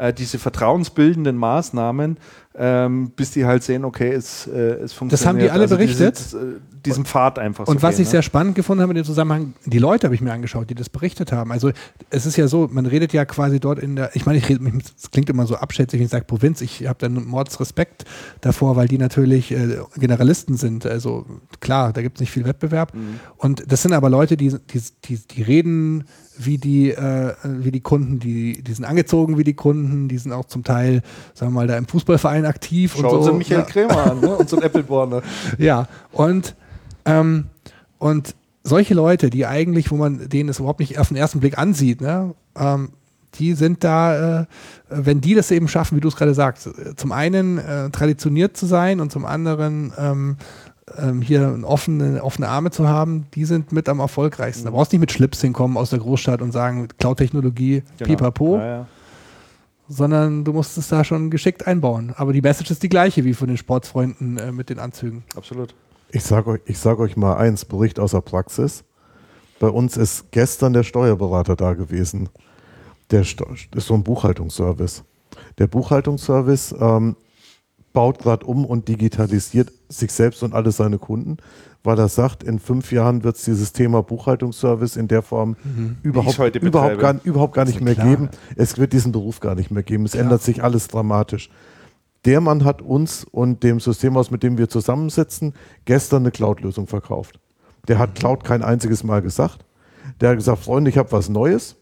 S1: äh, diese vertrauensbildenden Maßnahmen, ähm, bis die halt sehen, okay, es, äh, es funktioniert.
S4: Das haben die alle berichtet?
S1: Dieses, äh, diesen Pfad einfach
S4: Und
S1: zu
S4: was
S1: gehen,
S4: ich
S1: ne?
S4: sehr spannend gefunden habe in dem Zusammenhang, die Leute habe ich mir angeschaut, die das berichtet haben. Also es ist ja so, man redet ja quasi dort in der, ich meine, ich rede, es klingt immer so abschätzig, wenn ich sage Provinz, ich habe dann Mordsrespekt davor, weil die natürlich äh, Generalisten sind. Also klar, da gibt es nicht viel Wettbewerb.
S1: Mhm.
S4: Und das sind aber Leute, die, die, die, die reden wie die, äh, wie die Kunden, die, die sind angezogen wie die Kunden, die sind auch zum Teil, sagen wir mal, da im Fußballverein aktiv
S1: Schauen
S4: und
S1: Sie
S4: so.
S1: Michael
S4: Ja.
S1: Krämer an, ne? unseren Appleborner.
S4: Ja, und, ähm, und solche Leute, die eigentlich, wo man denen es überhaupt nicht auf den ersten Blick ansieht, ne, ähm, die sind da, äh, wenn die das eben schaffen, wie du es gerade sagst, zum einen äh, traditioniert zu sein und zum anderen ähm, ähm, hier offene, offene Arme zu haben, die sind mit am erfolgreichsten. Da brauchst du nicht mit Schlips hinkommen aus der Großstadt und sagen, Cloud-Technologie, pipapo,
S1: Genau. Ja, ja.
S4: sondern du musst es da schon geschickt einbauen. Aber die Message ist die gleiche wie von den Sportsfreunden äh, mit den Anzügen.
S1: Absolut.
S2: Ich sage euch, ich sag euch mal eins, Bericht aus der Praxis. Bei uns ist gestern der Steuerberater da gewesen. Der Steu- ist so ein Buchhaltungsservice. Der Buchhaltungsservice ähm, baut gerade um und digitalisiert sich selbst und alle seine Kunden, weil er sagt, in fünf Jahren wird es dieses Thema Buchhaltungsservice in der Form überhaupt,
S1: heute
S2: überhaupt,
S1: betreibe.
S2: gar, überhaupt gar nicht mehr
S4: klar.
S2: geben. Es wird diesen Beruf gar nicht mehr geben. Es ändert sich alles dramatisch. Der Mann hat uns und dem Systemhaus, mit dem wir zusammensitzen, gestern eine Cloud-Lösung verkauft. Der hat Cloud kein einziges Mal gesagt. Der hat gesagt, Freunde, ich habe was Neues.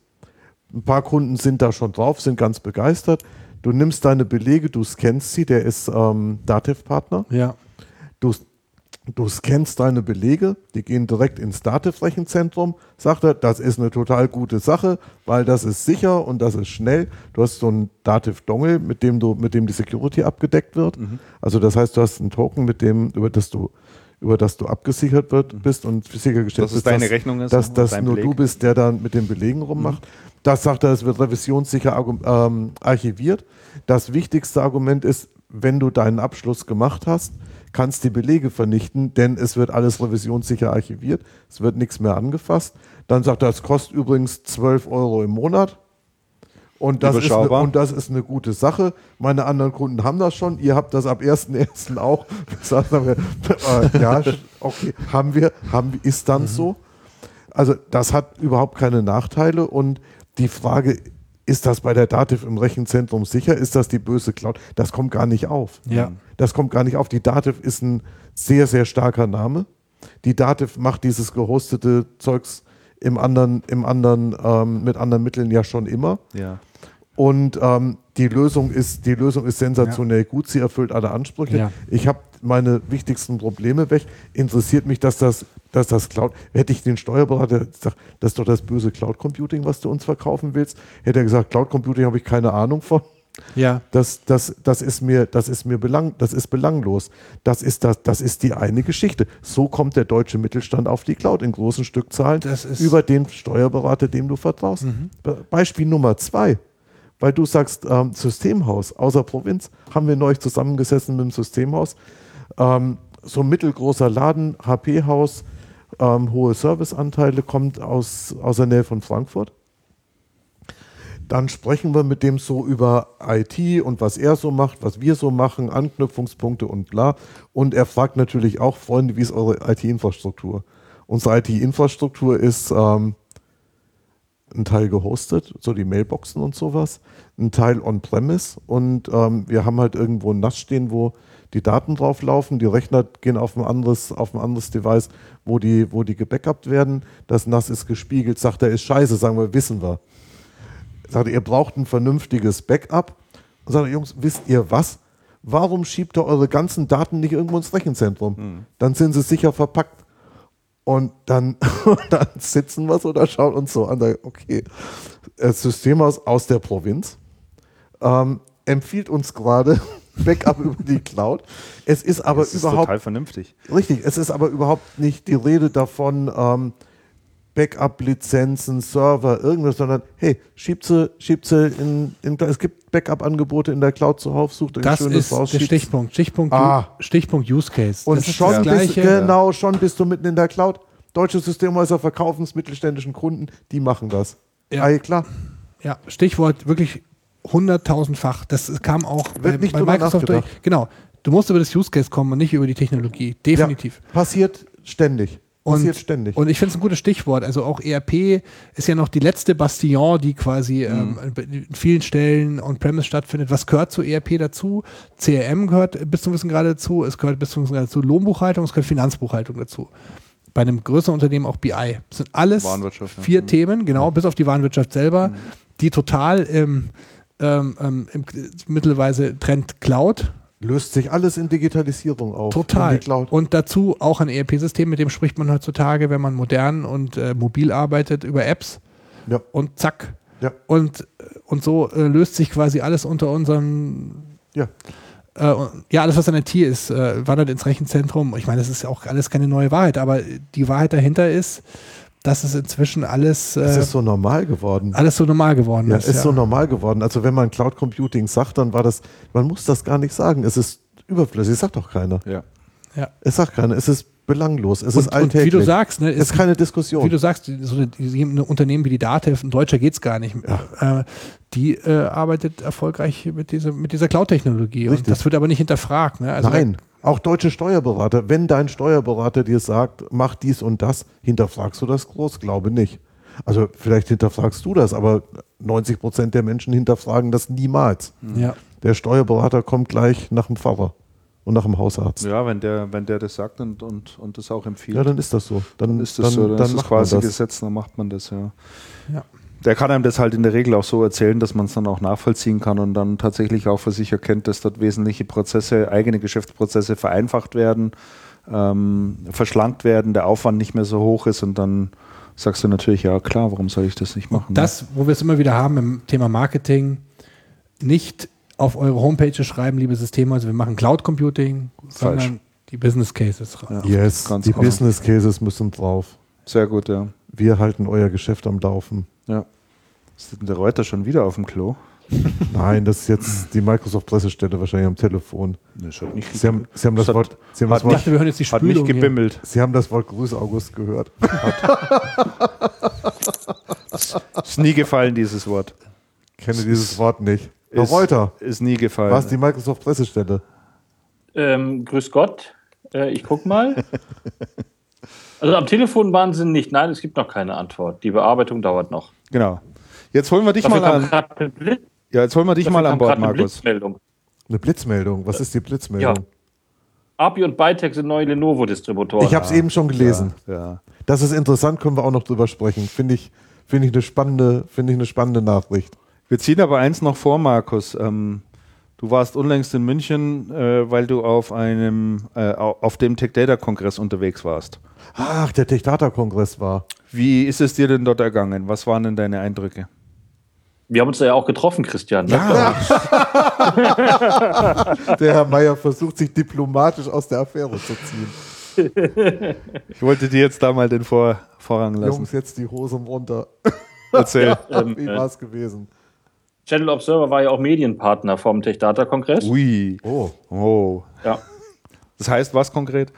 S2: Ein paar Kunden sind da schon drauf, sind ganz begeistert. Du nimmst deine Belege, du scannst sie, der ist ähm, Dativ-Partner.
S4: Ja.
S2: Du, du scannst deine Belege, die gehen direkt ins Dativ-Rechenzentrum. Sagt er, das ist eine total gute Sache, weil das ist sicher und das ist schnell. Du hast so einen Dativ-Dongle, mit dem du, mit dem die Security abgedeckt wird. Also das heißt, du hast einen Token, mit dem, über das du über das du abgesichert wird, bist und sichergestellt
S1: Dass es
S2: bist,
S1: deine
S2: dass,
S1: Rechnung ist
S2: dass, dass nur
S1: Beleg.
S2: du bist, der dann mit den Belegen rummacht. Das sagt er, es wird revisionssicher ähm, archiviert. Das wichtigste Argument ist, wenn du deinen Abschluss gemacht hast, kannst die Belege vernichten, denn es wird alles revisionssicher archiviert. Es wird nichts mehr angefasst. Dann sagt er, es kostet übrigens 12 Euro im Monat. Und das, ist eine, und das ist eine gute Sache. Meine anderen Kunden haben das schon. Ihr habt das ab 1.1. auch. Äh, ja, okay, haben wir, haben ist dann so. Also das hat überhaupt keine Nachteile und die Frage, ist das bei der Dativ im Rechenzentrum sicher? Ist das die böse Cloud? Das kommt gar nicht auf.
S4: Ja.
S2: Das kommt gar nicht auf. Die Dativ ist ein sehr, sehr starker Name. Die Dativ macht dieses gehostete Zeugs im anderen, im anderen, ähm, mit anderen Mitteln ja schon immer.
S1: Ja.
S2: Und ähm, die, Lösung ist, die Lösung ist sensationell gut. Sie erfüllt alle Ansprüche.
S4: Ja.
S2: Ich habe meine wichtigsten Probleme weg. Interessiert mich, dass das, dass das Cloud. Hätte ich den Steuerberater gesagt, das ist doch das böse Cloud Computing, was du uns verkaufen willst, hätte er gesagt, Cloud Computing habe ich keine Ahnung von.
S4: Ja.
S2: Das, das, das ist mir, das ist mir belang, das ist belanglos. Das ist, das, das ist die eine Geschichte. So kommt der deutsche Mittelstand auf die Cloud in großen Stückzahlen
S4: Das ist-
S2: über den Steuerberater, dem du vertraust. Be- Beispiel Nummer zwei. Weil du sagst, ähm, Systemhaus außer Provinz, haben wir neulich zusammengesessen mit dem Systemhaus. Ähm, so ein mittelgroßer Laden, HP-Haus, ähm, hohe Serviceanteile, kommt aus, aus der Nähe von Frankfurt. Dann sprechen wir mit dem so über IT und was er so macht, was wir so machen, Anknüpfungspunkte und bla. Und er fragt natürlich auch, Freunde, wie ist eure IT-Infrastruktur? Unsere IT-Infrastruktur ist ähm, ein Teil gehostet, so die Mailboxen und sowas, ein Teil on-premise und ähm, wir haben halt irgendwo ein NAS stehen, wo die Daten drauf laufen, die Rechner gehen auf ein anderes, auf ein anderes Device, wo die, wo die gebackupt werden. Das NAS ist gespiegelt, sagt er, ist scheiße, sagen wir, wissen wir. Sagt er, ihr braucht ein vernünftiges Backup. Und sagt er, Jungs, wisst ihr was? Warum schiebt ihr eure ganzen Daten nicht irgendwo ins Rechenzentrum? Dann sind sie sicher verpackt. Und dann, dann sitzen wir so da, schauen uns so an, okay, das Systemhaus aus der Provinz ähm, empfiehlt uns gerade Backup über die Cloud. Es ist aber
S1: das ist
S2: überhaupt
S1: total vernünftig.
S2: Richtig, es ist aber überhaupt nicht die Rede davon, ähm, Backup-Lizenzen, Server, irgendwas, sondern hey, schiebt sie, schiebt sie in, in es gibt Backup-Angebote in der Cloud zuhauf, sucht ein
S4: Das
S2: schönes
S4: ist
S2: raus,
S4: der Stichpunkt. Stichpunkt,
S2: Ah.
S4: Stichpunkt Use Case.
S2: Und
S4: das ist
S2: schon
S4: das
S2: bist, genau, schon bist du mitten in der Cloud. Deutsche Systemhäuser verkaufen es mittelständischen Kunden, die machen das.
S4: Ja.
S2: Ah, klar.
S4: Ja, Stichwort wirklich hunderttausendfach. Das kam auch
S2: Wird nicht drüber
S4: Microsoft durch. Genau. Du musst über das Use Case kommen und nicht über die Technologie. Definitiv.
S2: Ja, passiert ständig. Passiert ständig.
S4: Und ich finde es ein gutes Stichwort. Also auch ERP ist ja noch die letzte Bastion, die quasi
S2: Mhm.
S4: ähm, in vielen Stellen on-premise stattfindet. Was gehört zu ERP dazu? CRM gehört bis zum gewissen Grade dazu. Es gehört bis zum gewissen Grade dazu Lohnbuchhaltung, es gehört Finanzbuchhaltung dazu. Bei einem größeren Unternehmen auch BI. Das sind alles
S1: Warenwirtschaft, ja.
S4: vier
S1: Mhm.
S4: Themen, genau, bis auf die Warenwirtschaft selber, die total im, ähm, ähm, im mittelweise Trend Cloud
S2: Löst sich alles in Digitalisierung auf.
S4: Total. Und dazu auch ein ERP-System, mit dem spricht man heutzutage, wenn man modern und äh, mobil arbeitet, über Apps
S2: Ja.
S4: und zack.
S2: Ja.
S4: Und, und so äh, löst sich quasi alles unter unserem,
S2: Ja.
S4: äh, ja, alles, was an IT ist, äh, wandert ins Rechenzentrum. Ich meine, das ist ja auch alles keine neue Wahrheit, aber die Wahrheit dahinter ist, dass es inzwischen alles,
S2: Es
S4: äh,
S2: ist so normal geworden.
S4: alles so normal geworden
S2: Ja,
S4: ist.
S2: ist so normal geworden. Also wenn man Cloud Computing sagt, dann war das, man muss das gar nicht sagen. Es ist überflüssig, sagt doch keiner.
S1: Ja.
S4: ja.
S2: Es sagt keiner, es ist belanglos, es ist
S4: Und, und
S2: alltäglich.
S4: wie du sagst, ne,
S2: es ist keine Diskussion.
S4: Wie du sagst, so eine, die, ein Unternehmen wie die Datev, ein Deutscher geht es gar nicht. Äh, die äh, arbeitet erfolgreich mit dieser, mit dieser Cloud-Technologie. Und
S2: Richtig.
S4: das wird aber nicht hinterfragt. Ne? Also
S2: Nein, auch deutsche Steuerberater. Wenn dein Steuerberater dir sagt, mach dies und das, hinterfragst du das groß? Glaube nicht. Also vielleicht hinterfragst du das, aber 90 Prozent der Menschen hinterfragen das niemals.
S4: Ja.
S2: Der Steuerberater kommt gleich nach dem Pfarrer und nach dem Hausarzt. Ja,
S1: Ja, wenn der, wenn der das sagt und, und, und das auch empfiehlt,
S2: dann ist das so. Dann,
S1: dann ist das
S2: dann,
S1: so, dann,
S2: dann
S1: ist das quasi
S2: das.
S1: Gesetz, dann macht man das, ja.
S4: Ja.
S1: Der kann einem das halt in der Regel auch so erzählen, dass man es dann auch nachvollziehen kann und dann tatsächlich auch für sich erkennt, dass dort wesentliche Prozesse, eigene Geschäftsprozesse vereinfacht werden, ähm, verschlankt werden, der Aufwand nicht mehr so hoch ist und dann sagst du natürlich, ja klar, warum soll ich das nicht machen? ne?
S4: Das, wo wir es immer wieder haben im Thema Marketing, nicht auf eure Homepage schreiben, liebe Systeme, also wir machen Cloud Computing,
S1: Falsch.
S4: sondern die Business Cases.
S1: Ja.
S2: Yes,
S1: Ganz
S2: die
S1: genau.
S2: Business Cases müssen drauf.
S1: Sehr gut, ja.
S2: Wir halten euer Geschäft am Laufen.
S1: ja. Ist denn der Reuter schon wieder auf dem Klo?
S2: Nein, das ist jetzt die Microsoft-Pressestelle wahrscheinlich am Telefon.
S1: Nee, nicht
S2: Sie haben, Sie haben das
S1: Hat-
S2: Wort, Sie haben
S1: hat
S2: das
S4: Ich
S2: Wort,
S4: dachte, wir hören jetzt die
S1: Hat
S4: Spülung
S1: nicht
S4: hier.
S1: gebimmelt.
S2: Sie haben das Wort Grüße August gehört.
S1: Ist nie gefallen, dieses Wort.
S2: Ich kenne dieses Wort nicht. Herr
S1: Ist,
S2: Reuter,
S1: ist nie gefallen.
S2: war es die Microsoft-Pressestelle?
S3: Ähm, grüß Gott. Äh, ich guck mal. Also am Telefon waren sie nicht. Nein, es gibt noch keine Antwort. Die Bearbeitung dauert noch.
S1: Genau. Jetzt holen wir dich
S3: Dafür
S1: mal an. Ja, jetzt holen wir dich
S3: dafür
S1: mal an Bord,
S3: grad eine
S1: Markus.
S3: Blitzmeldung.
S2: Eine Blitzmeldung. Was ist die Blitzmeldung?
S3: Ja. API und Bytex sind neue Lenovo-Distributoren.
S2: Ich habe es eben schon gelesen.
S1: Ja.
S2: Das ist interessant, können wir auch noch drüber sprechen. Finde ich, finde ich, eine spannende, finde ich eine spannende Nachricht.
S1: Wir ziehen aber eins noch vor, Markus. Ähm, du warst unlängst in München, äh, weil du auf einem äh, au- auf dem Tech Data Kongress unterwegs warst.
S2: Ach, der Tech Data Kongress war.
S1: Wie ist es dir denn dort ergangen? Was waren denn deine Eindrücke?
S3: Wir haben uns da ja auch getroffen, Christian. ne?
S2: Ja. der Herr Meier versucht sich diplomatisch aus der Affäre zu ziehen.
S1: Ich wollte dir jetzt da mal den Vor Vorrang lassen.
S2: Jungs, jetzt die Hosen runter.
S1: Erzähl.
S3: Ähm,
S2: Wie
S3: äh,
S2: war es gewesen?
S3: Channel Observer war ja auch Medienpartner vom Tech Data Kongress.
S1: Ui.
S2: Oh,
S1: Oh.
S3: Ja.
S1: Das heißt was konkret?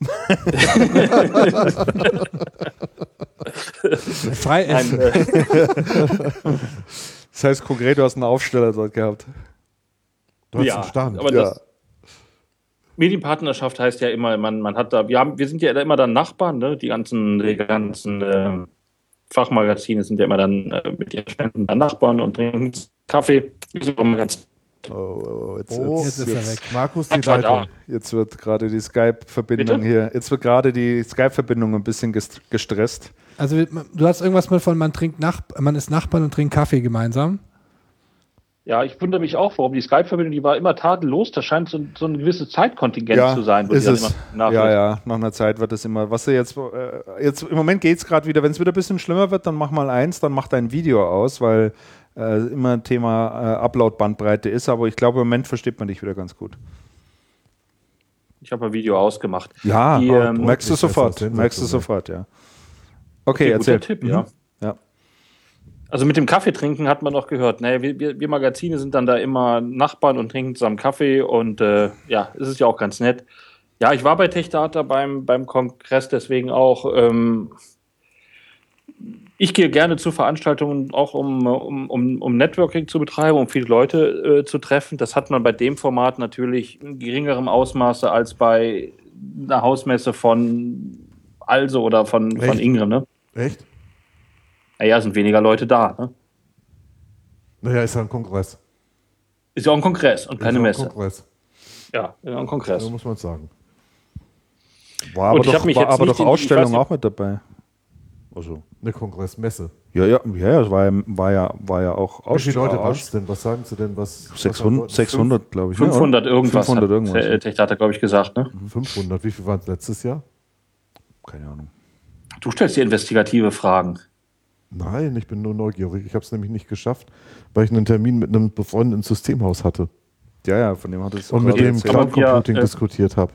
S4: Frei
S3: Ein,
S4: essen.
S3: äh,
S1: Das heißt konkret, du hast einen Aufsteller dort gehabt.
S2: du hast
S3: ja,
S2: einen Stand.
S3: aber
S1: Ja.
S3: das Medienpartnerschaft heißt ja immer, man, man hat da, wir haben, wir sind ja immer dann Nachbarn, ne? Die ganzen, die ganzen äh, Fachmagazine sind ja immer dann äh, mit ihren Ständen dann Nachbarn und trinken Kaffee. Immer ganz
S1: Oh, oh, oh, jetzt,
S2: Oh,
S1: jetzt,
S4: Jetzt ist er
S1: jetzt,
S4: weg.
S2: Markus, die. Leitung.
S1: jetzt wird gerade die Skype-Verbindung hier, jetzt wird gerade die Skype-Verbindung ein bisschen gest- gestresst.
S4: Also du hast irgendwas mit von man trinkt Nach man ist Nachbarn und trinkt Kaffee gemeinsam.
S3: Ja, ich wundere mich auch, warum die Skype-Verbindung, die war immer tadellos. Das scheint so, so ein gewisses Zeitkontingent zu sein.
S1: ist es.
S3: immer
S1: Ja, ja, nach einer Zeit wird es immer. Was du jetzt, äh, jetzt im Moment geht es gerade wieder. Wenn es wieder ein bisschen schlimmer wird, dann mach mal eins, dann mach dein Video aus, weil äh, immer ein Thema äh, Upload-Bandbreite ist. Aber ich glaube, im Moment versteht man dich wieder ganz gut.
S3: Ich habe ein Video ausgemacht.
S1: Ja,
S3: Die,
S1: oh,
S3: ähm,
S1: merkst du sofort. Merkst du sofort, ja. Okay,
S3: guter
S1: erzähl.
S3: Tipp,
S1: Mhm.
S3: ja.
S1: ja.
S3: Also mit dem Kaffee trinken hat man noch gehört. Naja, wir, wir, wir Magazine sind dann da immer Nachbarn und trinken zusammen Kaffee und äh, ja, es ist ja auch ganz nett. Ja, ich war bei TechData beim, beim Kongress deswegen auch. Ähm, ich gehe gerne zu Veranstaltungen, auch um, um, um, um Networking zu betreiben, um viele Leute äh, zu treffen. Das hat man bei dem Format natürlich in geringerem Ausmaße als bei einer Hausmesse von Also oder von, von
S2: Echt?
S3: Ingram. Ne?
S2: Echt?
S3: Naja, sind weniger Leute da. Ne?
S2: Naja, ist ja ein Kongress.
S3: Ist ja auch ein Kongress und keine
S2: ist ja
S3: Messe.
S2: ein Kongress.
S3: Ja, ja, ein Kongress.
S2: So muss man sagen.
S1: War
S3: Und
S1: aber
S3: ich
S1: doch, war
S3: jetzt
S1: aber
S3: nicht
S1: doch Ausstellung auch mit dabei. Also.
S2: Eine Kongressmesse.
S1: Ja, ja, ja, ja, es war ja, war ja, war ja auch
S2: Wie viele Leute waren es denn? Was sagen Sie denn? Was, was
S1: 600, 600 glaube ich. ne?
S3: 500 irgendwas
S1: 500
S3: hat
S1: irgendwas.
S3: äh, Techdata, glaube ich, gesagt. Ne?
S2: 500. Wie viel waren es letztes Jahr?
S1: Keine Ahnung.
S3: Du stellst dir investigative Fragen.
S2: Nein, ich bin nur neugierig. Ich habe es nämlich nicht geschafft, weil ich einen Termin mit einem befreundeten Systemhaus hatte
S1: Ja, ja, von dem hat es
S2: und mit dem Cloud Computing
S3: äh,
S2: diskutiert habe.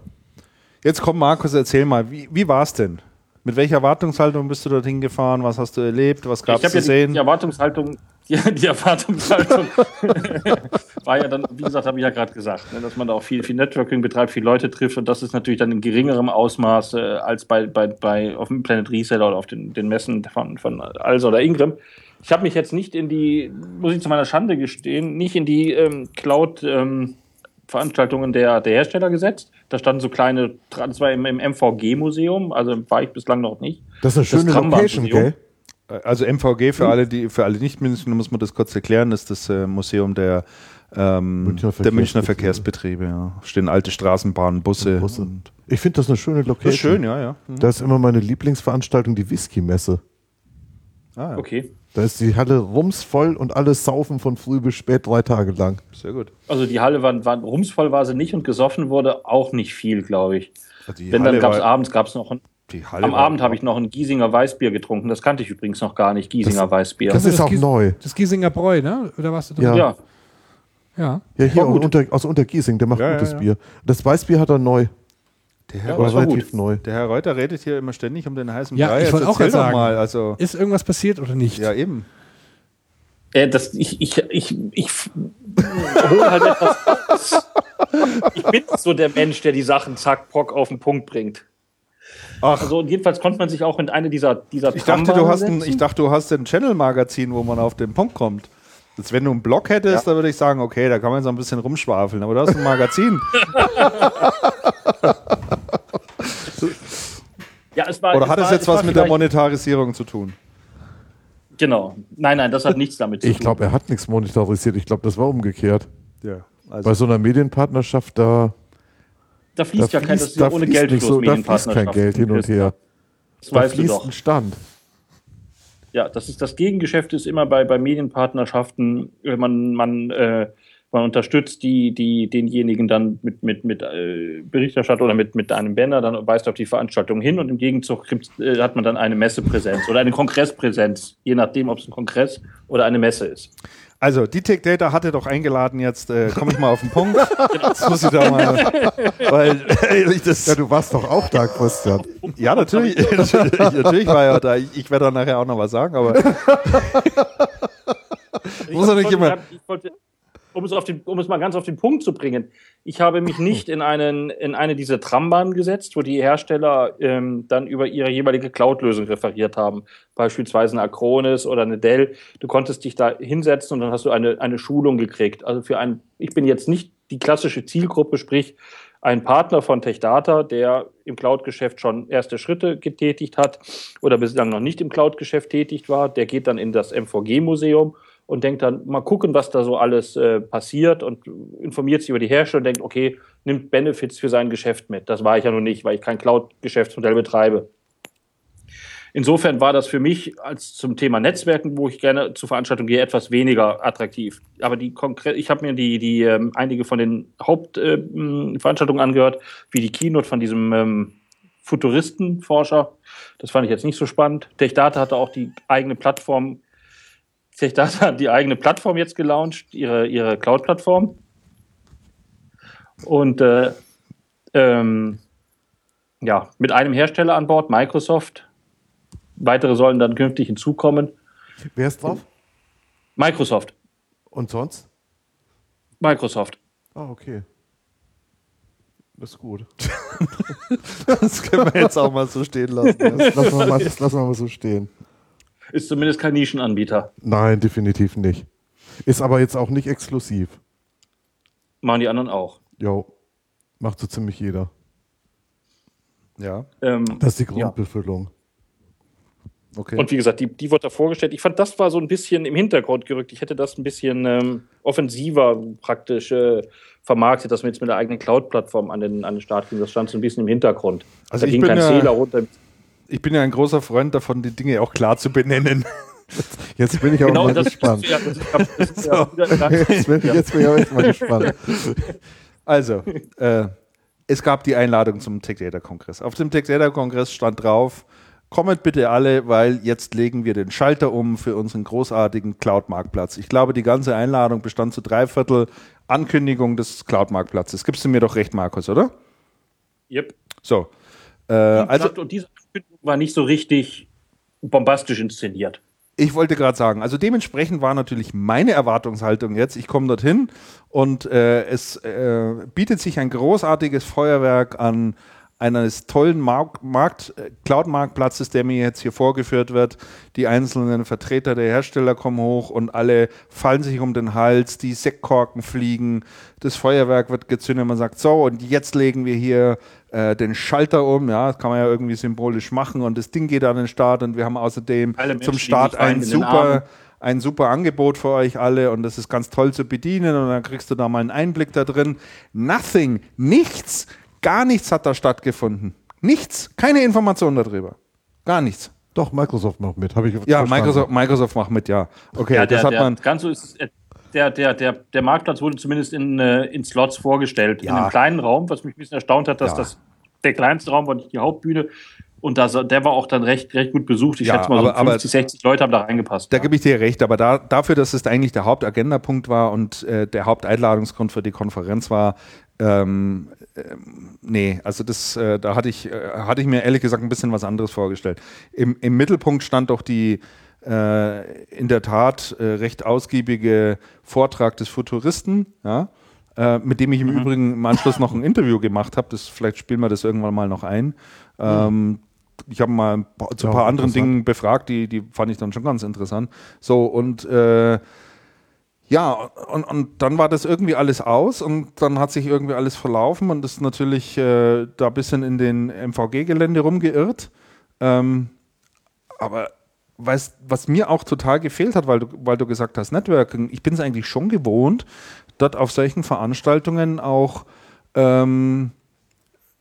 S1: Jetzt komm, Markus, erzähl mal, wie, wie war es denn? Mit welcher Erwartungshaltung bist du dorthin gefahren? Was hast du erlebt? Was gab
S3: ich
S1: es
S3: habe
S1: zu
S3: ja
S1: sehen?
S3: die Erwartungshaltung, die, die Erwartungshaltung war ja dann, wie gesagt, habe ich ja gerade gesagt, ne, dass man da auch viel, viel Networking betreibt, viele Leute trifft und das ist natürlich dann in geringerem Ausmaß äh, als bei, bei, bei auf dem Planet Reseller oder auf den, den Messen von, von Also oder Ingram. Ich habe mich jetzt nicht in die, muss ich zu meiner Schande gestehen, nicht in die ähm, Cloud ähm, Veranstaltungen der, der Hersteller gesetzt. Da standen so kleine, das war im, im MVG-Museum, also war ich bislang noch nicht.
S2: Das ist eine schöne Location, gell?
S1: Also MVG für alle, die für alle Nicht-München, muss man das kurz erklären, ist das äh, Museum der, ähm,
S2: Münchner
S1: der Münchner
S2: Verkehrsbetriebe.
S1: Ja. Stehen alte Straßenbahnen, Busse.
S2: Busse.
S1: Und
S2: Ich finde das eine schöne Location.
S1: das ist schön, ja, ja. Mhm.
S2: Da ist immer meine Lieblingsveranstaltung die Whisky-Messe.
S1: Ah, ja.
S3: Okay.
S2: Da ist die Halle rumsvoll und alles saufen von früh bis spät drei Tage lang.
S1: Sehr gut.
S3: Also die Halle war, war rumsvoll war sie nicht und gesoffen wurde auch nicht viel, glaube ich.
S1: Also
S3: Wenn dann
S1: Halle
S3: gab es abends gab's noch ein, am Abend habe ich noch ein Giesinger Weißbier getrunken. Das kannte ich übrigens noch gar nicht, Giesinger
S2: Das-
S3: Weißbier.
S2: Das ist
S4: das
S2: auch
S4: Gies-
S2: neu.
S4: Das Giesinger Bräu, ne? Oder was?
S2: Ja.
S3: ja,
S4: ja.
S2: Ja, hier
S3: gut.
S2: unter, aus Untergiesing, der macht
S1: Ja, ja,
S2: gutes
S1: ja.
S2: Bier. Das Weißbier hat er neu.
S1: Der
S3: Ja,
S1: Herr,
S2: war relativ
S3: gut.
S2: neu.
S1: der Herr Reuter redet hier immer ständig um den heißen
S4: Ja,
S1: Brei.
S4: ich
S1: Jetzt
S4: wollte auch
S1: doch
S4: sagen.
S1: mal. Also,
S4: Ist irgendwas passiert oder nicht?
S1: ja, eben.
S3: äh, das, ich, ich, ich, ich hole halt etwas raus. Ich bin so der Mensch, der die Sachen zack, pock auf den Punkt bringt.
S1: Ach,
S3: Also und jedenfalls konnte man sich auch in eine dieser, dieser
S1: ich dachte, du hast ein, ich dachte, du hast ein Channel-Magazin, wo man auf den Punkt kommt. Jetzt, wenn du einen Blog hättest,
S3: Ja.
S1: dann würde ich sagen, okay, da kann man so ein bisschen rumschwafeln. Aber du hast ein Magazin.
S3: ja, es war,
S1: Oder
S3: es
S1: hat
S3: war,
S1: es jetzt
S3: war
S1: was mit der Monetarisierung zu tun?
S3: Genau. Nein, nein, das hat nichts damit zu
S2: Ich
S3: tun.
S2: glaube, er hat nichts monetarisiert. Ich glaube, das war umgekehrt.
S1: Ja.
S2: Bei
S1: Also,
S2: so einer Medienpartnerschaft, da,
S3: Da fließt
S2: da
S3: ja kein, das
S2: fließt,
S3: ist ja ohne
S2: fließt,
S3: Geld
S2: nicht so, da fließt kein Geld hin und her.
S3: Das
S2: Da
S3: weißt du
S2: fließt
S3: doch.
S2: ein Stand.
S3: Ja, das ist das Gegengeschäft ist immer bei, bei Medienpartnerschaften, äh, man, man, äh, man unterstützt die, die, denjenigen dann mit, mit, mit äh, Berichterstattung oder mit, mit einem Banner, dann weist auf die Veranstaltung hin und im Gegenzug äh, hat man dann eine Messepräsenz oder eine Kongresspräsenz, je nachdem, ob es ein Kongress oder eine Messe ist.
S1: Also die Tech Data hatte doch eingeladen, jetzt äh, komme ich mal auf den Punkt. Jetzt muss ich da mal. Weil ehrlich, das,
S2: Ja, du warst doch auch da, Christian.
S1: Ja, natürlich. natürlich, natürlich war er da. Ich, ich werde da nachher auch noch was sagen, aber Muss er nicht immer-
S3: Ich wollte, um, es auf den, um es mal ganz auf den Punkt zu bringen, ich habe mich nicht in, einen, in eine dieser Trambahnen gesetzt, wo die Hersteller ähm, dann über ihre jeweilige Cloud-Lösung referiert haben. Beispielsweise eine Acronis oder eine Dell. Du konntest dich da hinsetzen und dann hast du eine, eine Schulung gekriegt. Also für ein, ich bin jetzt nicht die klassische Zielgruppe, sprich ein Partner von TechData, der im Cloud-Geschäft schon erste Schritte getätigt hat oder bislang noch nicht im Cloud-Geschäft tätig war, der geht dann in das MVG-Museum und denkt dann, mal gucken, was da so alles äh, passiert und informiert sich über die Hersteller und denkt, okay, nimmt Benefits für sein Geschäft mit. Das war ich ja noch nicht, weil ich kein Cloud-Geschäftsmodell betreibe. Insofern war das für mich als zum Thema Netzwerken, wo ich gerne zur Veranstaltung gehe, etwas weniger attraktiv. Aber die konkret, ich habe mir die, die ähm, einige von den Hauptveranstaltungen äh, angehört, wie die Keynote von diesem ähm, Futuristenforscher. Das fand ich jetzt nicht so spannend. TechData hatte auch die eigene Plattform. TechData hat die eigene Plattform jetzt gelauncht, ihre, ihre Cloud-Plattform. Und äh, ähm, ja, mit einem Hersteller an Bord, Microsoft. Weitere sollen dann künftig hinzukommen.
S2: Wer ist drauf?
S3: Microsoft.
S2: Und sonst?
S3: Microsoft.
S2: Ah, okay. Das ist gut.
S1: das können wir jetzt auch mal so stehen lassen.
S2: Das lassen wir mal, das lassen wir mal so stehen.
S3: Ist zumindest kein Nischenanbieter.
S2: Nein, definitiv nicht. Ist aber jetzt auch nicht exklusiv.
S3: Machen die anderen auch.
S2: Jo, macht so ziemlich jeder.
S1: Ja,
S3: Ähm,
S2: Das ist die
S3: Ja.
S2: Grundbefüllung.
S1: okay.
S3: Und wie gesagt, die, die wurde da vorgestellt. Ich fand, das war so ein bisschen im Hintergrund gerückt. Ich hätte das ein bisschen ähm, offensiver praktisch äh, vermarktet, dass wir jetzt mit der eigenen Cloud-Plattform an den, an den Start gehen. Das stand so ein bisschen im Hintergrund.
S1: Also
S3: da
S1: ich
S3: ging
S1: bin
S3: kein
S1: ja-
S3: Zähler runter.
S1: Ich bin ja ein großer Freund davon, die Dinge auch klar zu benennen.
S2: Jetzt bin ich aber
S3: Genau,
S2: mal
S3: das
S2: gespannt.
S3: Ja, ja
S2: Jetzt bin, ich- jetzt bin ich aber echt mal gespannt.
S1: Also, äh, es gab die Einladung zum Tech Data Kongress. Auf dem Tech Data Kongress stand drauf, kommt bitte alle, weil jetzt legen wir den Schalter um für unseren großartigen Cloud-Marktplatz. Ich glaube, die ganze Einladung bestand zu drei Viertel Ankündigung des Cloud-Marktplatzes. Gibst du mir doch recht, Markus, oder?
S3: yep.
S1: So. Äh, also,
S3: und diese Ankündigung war nicht so richtig bombastisch inszeniert.
S1: Ich wollte gerade sagen, also dementsprechend war natürlich meine Erwartungshaltung jetzt, ich komme dorthin und äh, es äh, bietet sich ein großartiges Feuerwerk an eines tollen Mark Markt, äh, Cloud-Marktplatzes, der mir jetzt hier vorgeführt wird. Die einzelnen Vertreter der Hersteller kommen hoch und alle fallen sich um den Hals, die Sektkorken fliegen, das Feuerwerk wird gezündet, man sagt, so, und jetzt legen wir hier äh, den Schalter um, ja, das kann man ja irgendwie symbolisch machen und das Ding geht an den Start und wir haben außerdem
S3: Menschen
S1: zum Start ein super, ein super Angebot für euch alle und das ist ganz toll zu bedienen und dann kriegst du da mal einen Einblick da drin. Nothing, nichts, gar nichts hat da stattgefunden. Nichts, keine Information darüber. Gar nichts.
S2: Doch, Microsoft macht mit. Habe ich
S1: Ja,
S2: verstanden.
S1: Microsoft, Microsoft macht mit, ja. Okay,
S3: Ja, der,
S1: das hat
S3: der,
S1: man.
S3: ganz so ist, der, der, der, der Marktplatz wurde zumindest in, äh, in Slots vorgestellt.
S1: Ja.
S3: In einem kleinen Raum, was mich ein bisschen erstaunt hat, dass
S1: Ja.
S3: das der kleinste Raum war, nicht die Hauptbühne. Und das, der war auch dann recht, recht gut besucht. Ich
S1: Ja,
S3: schätze mal, so
S1: aber-
S3: 50, 60 Leute haben da reingepasst.
S1: Da gebe ich dir recht, aber da, dafür, dass es eigentlich der Hauptagendapunkt war und äh, der Haupteinladungsgrund für die Konferenz war, ähm, ähm, nee, also das, äh, da hatte ich, äh, hatte ich mir ehrlich gesagt ein bisschen was anderes vorgestellt. Im, im Mittelpunkt stand doch die äh, in der Tat äh, recht ausgiebige Vortrag des Futuristen, ja, äh, mit dem ich im Übrigen im Anschluss noch ein Interview gemacht habe. Vielleicht spielen wir das irgendwann mal noch ein. Ähm, ich habe mal paar, zu ein
S2: Ja,
S1: paar anderen. Dingen befragt, die, die fand ich dann schon ganz interessant. So, und äh, ja, und, und dann war das irgendwie alles aus und dann hat sich irgendwie alles verlaufen und ist natürlich äh, da ein bisschen in den MVG-Gelände rumgeirrt. Ähm, aber weißt, was mir auch total gefehlt hat, weil du, weil du gesagt hast, Networking, ich bin es eigentlich schon gewohnt, dort auf solchen Veranstaltungen auch ähm,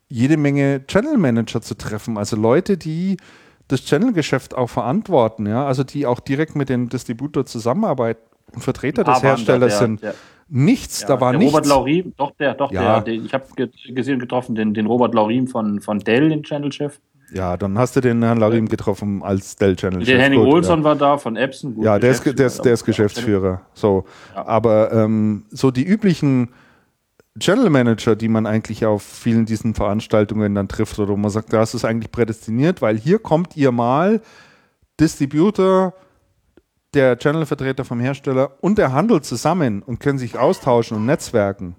S1: jede Menge Channel Manager zu treffen. Also Leute, die das Channel-Geschäft auch verantworten, ja, also die auch direkt mit dem Distributor zusammenarbeiten und Vertreter des
S3: Ah,
S1: Herstellers sind. nichts,
S3: Ja,
S1: da war
S3: der
S1: nichts.
S3: Robert Laurim, doch, der, doch,
S1: Ja.
S3: der, den, ich habe ge gesehen und getroffen, den, den Robert Laurim von, von Dell, den Channel-Chef.
S1: Ja, dann hast du den Herrn Larim getroffen als Dell Channel.
S3: Der Henning Olsson war da von Epson. gut,
S1: Ja, der ist, der ist, der ist Geschäftsführer. So.
S3: Ja.
S1: Aber ähm, so die üblichen Channel Manager, die man eigentlich auf vielen diesen Veranstaltungen dann trifft, oder wo man sagt, das ist eigentlich prädestiniert, weil hier kommt ihr mal Distributor, der Channel-Vertreter vom Hersteller und der Handel zusammen und können sich austauschen und netzwerken.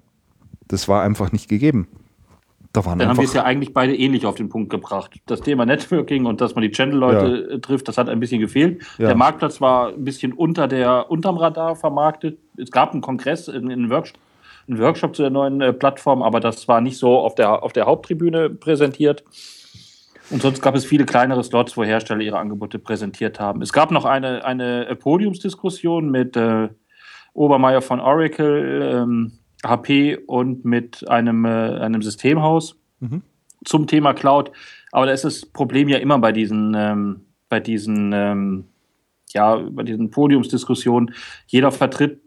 S1: Das war einfach nicht gegeben. Da waren
S3: Dann haben wir es ja eigentlich beide ähnlich auf den Punkt gebracht. Das Thema Networking und dass man die Channel-Leute äh, trifft, das hat ein bisschen gefehlt.
S1: Ja.
S3: Der Marktplatz war ein bisschen unter der, unterm Radar vermarktet. Es gab einen Kongress, einen, einen, Workshop, einen Workshop zu der neuen äh, Plattform, aber das war nicht so auf der, auf der Haupttribüne präsentiert. Und sonst gab es viele kleinere Slots, wo Hersteller ihre Angebote präsentiert haben. Es gab noch eine, eine äh, Podiumsdiskussion mit äh, Obermeier von Oracle, ähm, HP und mit einem, äh, einem Systemhaus
S1: Mhm.
S3: zum Thema Cloud. Aber da ist das Problem ja immer bei diesen, ähm, bei diesen, ähm, ja, bei diesen Podiumsdiskussionen. Jeder vertritt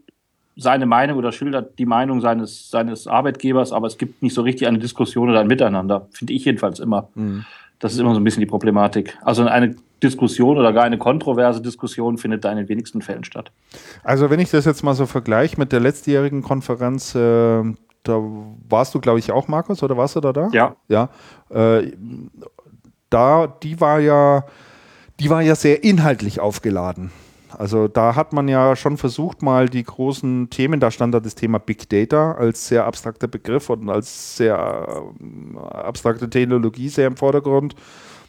S3: seine Meinung oder schildert die Meinung seines, seines Arbeitgebers, aber es gibt nicht so richtig eine Diskussion oder ein Miteinander. Finde ich jedenfalls immer.
S1: Mhm.
S3: Das ist immer so ein bisschen die Problematik. Also eine Diskussion oder gar eine kontroverse Diskussion findet da in den wenigsten Fällen statt.
S1: Also wenn ich das jetzt mal so vergleiche mit der letztjährigen Konferenz, äh, da warst du, glaube ich, auch, Markus, oder warst du da da?
S3: Ja.
S1: Ja. Äh, da, die war ja, die war ja sehr inhaltlich aufgeladen. Also da hat man ja schon versucht, mal die großen Themen, da stand da das Thema Big Data als sehr abstrakter Begriff und als sehr ähm, abstrakte Technologie sehr im Vordergrund.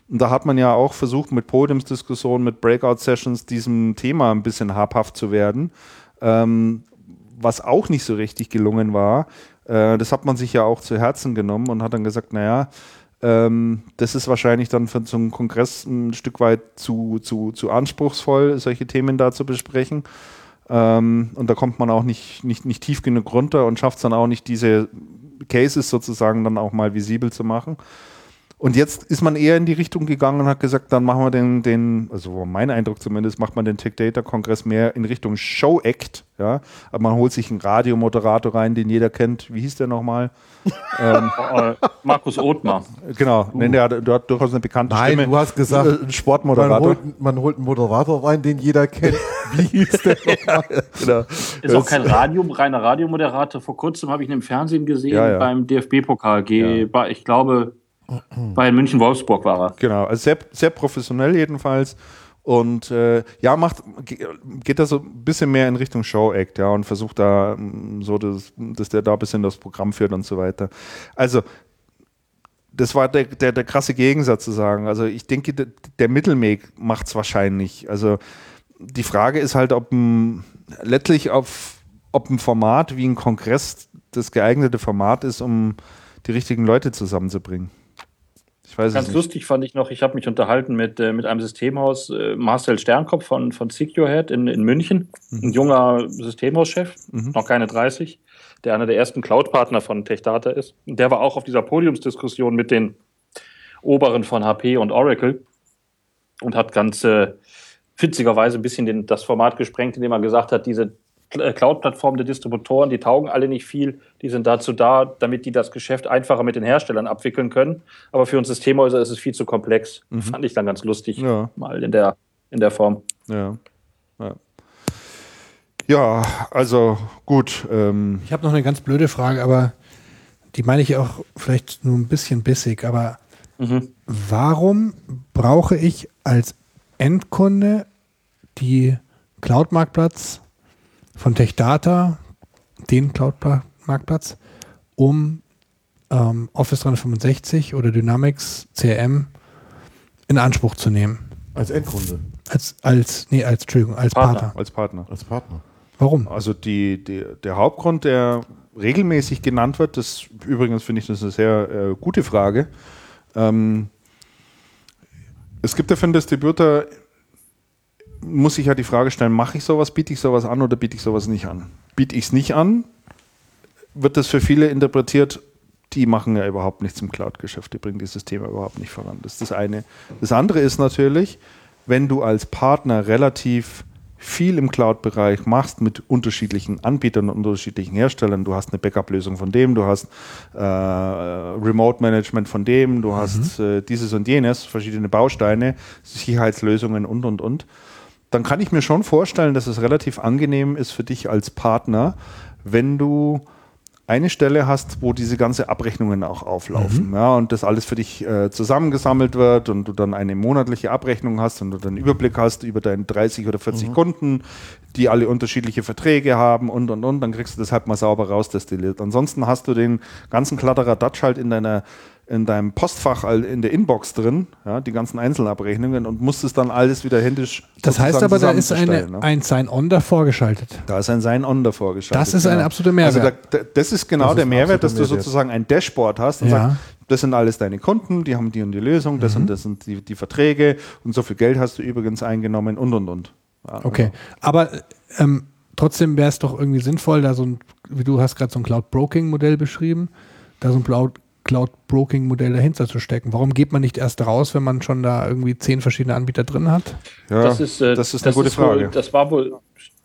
S1: Und da hat man ja auch versucht, mit Podiumsdiskussionen, mit Breakout-Sessions diesem Thema ein bisschen habhaft zu werden, ähm, was auch nicht so richtig gelungen war. Äh, das hat man sich ja auch zu Herzen genommen und hat dann gesagt, naja, ähm, das ist wahrscheinlich dann für so einen Kongress ein Stück weit zu, zu, zu anspruchsvoll, solche Themen da zu besprechen. Ähm, und da kommt man auch nicht, nicht, nicht tief genug runter und schafft es dann auch nicht, diese Cases sozusagen dann auch mal visibel zu machen. Und jetzt ist man eher in die Richtung gegangen und hat gesagt, dann machen wir den, den also mein Eindruck zumindest, macht man den Tech Data Kongress mehr in Richtung Show Act. Ja? Aber man holt sich einen Radiomoderator rein, den jeder kennt. Wie hieß der nochmal?
S3: ähm, äh, Markus Othmar.
S1: Genau, uh. nee, der, hat, der hat durchaus eine bekannte
S2: Nein,
S1: Stimme.
S2: du hast gesagt,
S1: äh, Sportmoderator.
S2: Man holt, man holt einen Moderator rein, den jeder kennt. Wie hieß der nochmal?
S3: genau. Ist auch kein Radio, reiner Radiomoderator. Vor kurzem habe ich ihn im Fernsehen gesehen
S1: Ja, ja.
S3: beim DFB-Pokal. Ich glaube, bei München-Wolfsburg war er.
S1: Genau, also sehr, sehr professionell jedenfalls. Und äh, ja, macht, ge- geht da so ein bisschen mehr in Richtung Show-Act, ja, und versucht da mm, so, dass, dass der da ein bisschen das Programm führt und so weiter. Also, das war der, der, der krasse Gegensatz zu sagen. Also, ich denke, der, der Mittelweg macht es wahrscheinlich. Also, die Frage ist halt, ob ein, letztlich auf, ob ein Format wie ein Kongress das geeignete Format ist, um die richtigen Leute zusammenzubringen. Ich weiß
S3: Ganz
S1: es nicht.
S3: lustig fand ich noch, ich habe mich unterhalten mit, äh, mit einem Systemhaus, äh, Marcel Sternkopf von, von Securehead in, in München, ein junger Systemhauschef, noch keine 30, der einer der ersten Cloud-Partner von TechData ist. Und der war auch auf dieser Podiumsdiskussion mit den Oberen von HP und Oracle und hat ganz äh, witzigerweise ein bisschen den, das Format gesprengt, indem er gesagt hat, diese Cloud-Plattformen der Distributoren, die taugen alle nicht viel. Die sind dazu da, damit die das Geschäft einfacher mit den Herstellern abwickeln können. Aber für uns Systemhäuser ist es viel zu komplex. Fand ich dann ganz lustig,
S1: Ja.
S3: mal in der, in der Form.
S1: Ja. Ja, ja also gut. Ähm,
S4: Ich habe noch eine ganz blöde Frage, aber die meine ich auch vielleicht nur ein bisschen bissig, aber warum brauche ich als Endkunde die Cloud-Marktplatz von TechData, den Cloud-Marktplatz, um ähm, Office 365 oder Dynamics CRM in Anspruch zu nehmen?
S2: Als Endkunde,
S4: Als, als, nee, als, Entschuldigung, als
S3: Partner.
S4: Partner.
S1: als Partner.
S2: als Partner.
S4: Warum?
S1: Also die, die, der Hauptgrund, der regelmäßig genannt wird, das übrigens finde ich das eine sehr äh, gute Frage. Ähm, es gibt ja für einen Distributor, muss ich ja die Frage stellen, mache ich sowas, biete ich sowas an oder biete ich sowas nicht an? Biete ich es nicht an, wird das für viele interpretiert, die machen ja überhaupt nichts im Cloud-Geschäft, die bringen dieses Thema überhaupt nicht voran. Das ist das eine. Das andere ist natürlich, wenn du als Partner relativ viel im Cloud-Bereich machst mit unterschiedlichen Anbietern und unterschiedlichen Herstellern, du hast eine Backup-Lösung von dem, du hast äh, Remote-Management von dem, du hast äh, dieses und jenes, verschiedene Bausteine, Sicherheitslösungen und, und, und, dann kann ich mir schon vorstellen, dass es relativ angenehm ist für dich als Partner, wenn du eine Stelle hast, wo diese ganze Abrechnungen auch auflaufen, ja, und das alles für dich äh, zusammengesammelt wird und du dann eine monatliche Abrechnung hast und du dann einen Überblick hast über deine 30 oder 40 Kunden, die alle unterschiedliche Verträge haben und und und, dann kriegst du das halt mal sauber rausdestilliert. Ansonsten hast du den ganzen Kladderadatsch halt in deiner in deinem Postfach in der Inbox drin, ja, die ganzen Einzelabrechnungen und musst es dann alles wieder händisch
S4: Das heißt aber, da ist eine,
S1: ne?
S4: ein Sign-On davor geschaltet.
S1: Da ist ein Sign-On davor geschaltet.
S4: Das ist ein absoluter Mehrwert.
S1: Also da, da, das ist genau
S2: Das
S1: der Mehrwert, dass du
S2: Mehrwert.
S1: sozusagen ein Dashboard hast und
S4: Ja.
S1: sagst, das sind alles deine Kunden, die haben die und die Lösung, das
S4: Mhm.
S1: und das sind die, die Verträge und so viel Geld hast du übrigens eingenommen und und und. Ja,
S4: Okay, aber ähm, trotzdem wäre es doch irgendwie sinnvoll, da so ein, wie du hast gerade so ein Cloud-Broking-Modell beschrieben, da so ein Cloud- Cloud-Broking-Modell dahinter zu stecken. Warum geht man nicht erst raus, wenn man schon da irgendwie zehn verschiedene Anbieter drin hat?
S1: Ja,
S3: das ist, äh,
S1: das ist eine gute Frage.
S3: Wohl, das, war wohl,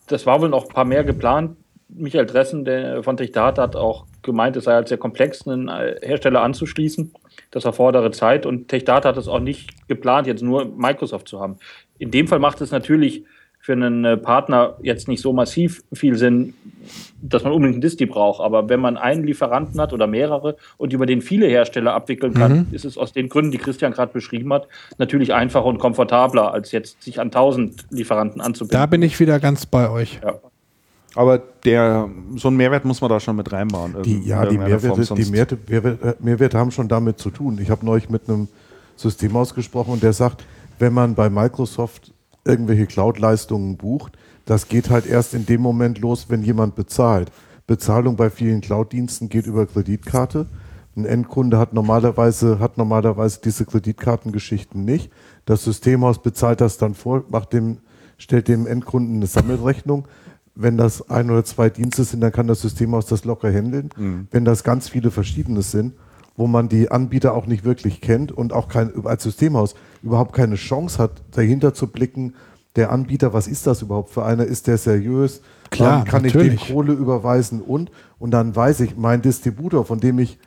S3: das war wohl noch ein paar mehr geplant. Michael Dressen der von TechData hat auch gemeint, es sei halt sehr komplex, einen äh, Hersteller anzuschließen. Das erfordere Zeit und TechData hat es auch nicht geplant, jetzt nur Microsoft zu haben. In dem Fall macht es natürlich für einen äh, Partner jetzt nicht so massiv viel Sinn, dass man unbedingt einen Disti braucht. Aber wenn man einen Lieferanten hat oder mehrere und über den viele Hersteller abwickeln kann, ist es aus den Gründen, die Christian gerade beschrieben hat, natürlich einfacher und komfortabler, als jetzt sich an 1000 Lieferanten anzubinden.
S4: Da bin ich wieder ganz bei euch.
S3: ja.
S1: Aber der, so einen Mehrwert muss man da schon mit reinbauen.
S2: Die, ja, die Mehrwerte, die Mehrwerte, Mehrwerte, äh, Mehrwerte haben schon damit zu tun. Ich habe neulich mit einem Systemhaus gesprochen und der sagt, wenn man bei Microsoft irgendwelche Cloud-Leistungen bucht, das geht halt erst in dem Moment los, wenn jemand bezahlt. Bezahlung bei vielen Cloud-Diensten geht über Kreditkarte. Ein Endkunde hat normalerweise, hat normalerweise diese Kreditkartengeschichten nicht. Das Systemhaus bezahlt das dann vor, macht dem, stellt dem Endkunden eine Sammelrechnung. Wenn das ein oder zwei Dienste sind, dann kann das Systemhaus das locker handeln.
S1: Mhm.
S2: Wenn das ganz viele verschiedene sind, wo man die Anbieter auch nicht wirklich kennt und auch kein, als Systemhaus überhaupt keine Chance hat, dahinter zu blicken, der Anbieter, was ist das überhaupt für einer? Ist der seriös?
S4: Klar,
S2: Ähm, kann ich
S4: natürlich.
S2: dem Kohle überweisen und? Und dann weiß ich, mein Distributor, von dem ich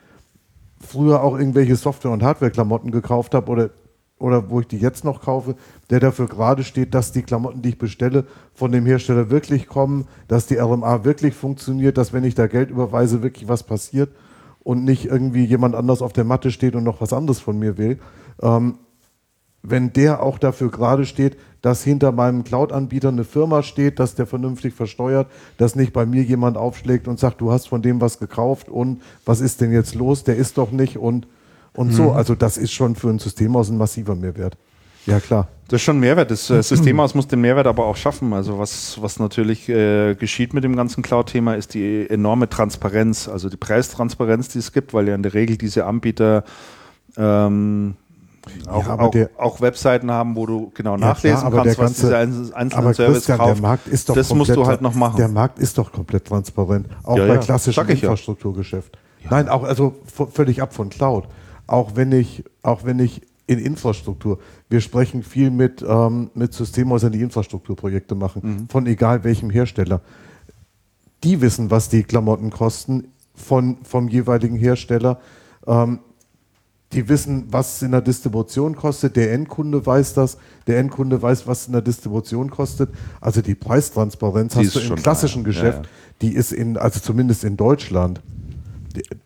S2: früher auch irgendwelche Software- und Hardware-Klamotten gekauft habe oder, oder wo ich die jetzt noch kaufe, der dafür gerade steht, dass die Klamotten, die ich bestelle, von dem Hersteller wirklich kommen, dass die RMA wirklich funktioniert, dass wenn ich da Geld überweise, wirklich was passiert und nicht irgendwie jemand anders auf der Matte steht und noch was anderes von mir will. Ähm, wenn der auch dafür gerade steht, dass hinter meinem Cloud-Anbieter eine Firma steht, dass der vernünftig versteuert, dass nicht bei mir jemand aufschlägt und sagt, du hast von dem was gekauft und was ist denn jetzt los? Der ist doch nicht und, und so. Also das ist schon für ein Systemhaus ein massiver Mehrwert. Ja, klar.
S1: Das ist schon ein Mehrwert. Das äh, Systemhaus muss den Mehrwert aber auch schaffen. Also was, was natürlich äh, geschieht mit dem ganzen Cloud-Thema, ist die enorme Transparenz, also die Preistransparenz, die es gibt, weil ja in der Regel diese Anbieter ähm, auch,
S2: aber
S1: auch,
S2: der-
S1: auch Webseiten haben, wo du genau
S2: Ja,
S1: nachlesen
S2: klar, aber
S1: kannst, was
S2: ganze-
S1: diese einzelnen
S2: Aber
S1: Service
S2: Christian,
S1: kauft.
S2: der Markt ist doch
S1: das musst
S2: komplett
S1: du halt noch machen.
S2: Der Markt ist doch komplett transparent, auch
S1: Ja,
S2: bei
S1: ja,
S2: klassischem
S1: ja.
S2: Infrastrukturgeschäft. Nein, auch also völlig ab von Cloud. Auch wenn ich, auch wenn ich in Infrastruktur, wir sprechen viel mit, ähm, mit Systemhäusern, die Infrastrukturprojekte machen,
S1: Mhm.
S2: von egal welchem Hersteller. Die wissen, was die Klamotten kosten von, vom jeweiligen Hersteller. Ähm, die wissen, was es in der Distribution kostet. Der Endkunde weiß das. Der Endkunde weiß, was es in der Distribution kostet. Also die Preistransparenz
S1: Die
S2: hast du im klassischen
S1: da, ja.
S2: Geschäft.
S1: Ja, ja.
S2: Die ist in, also zumindest in Deutschland,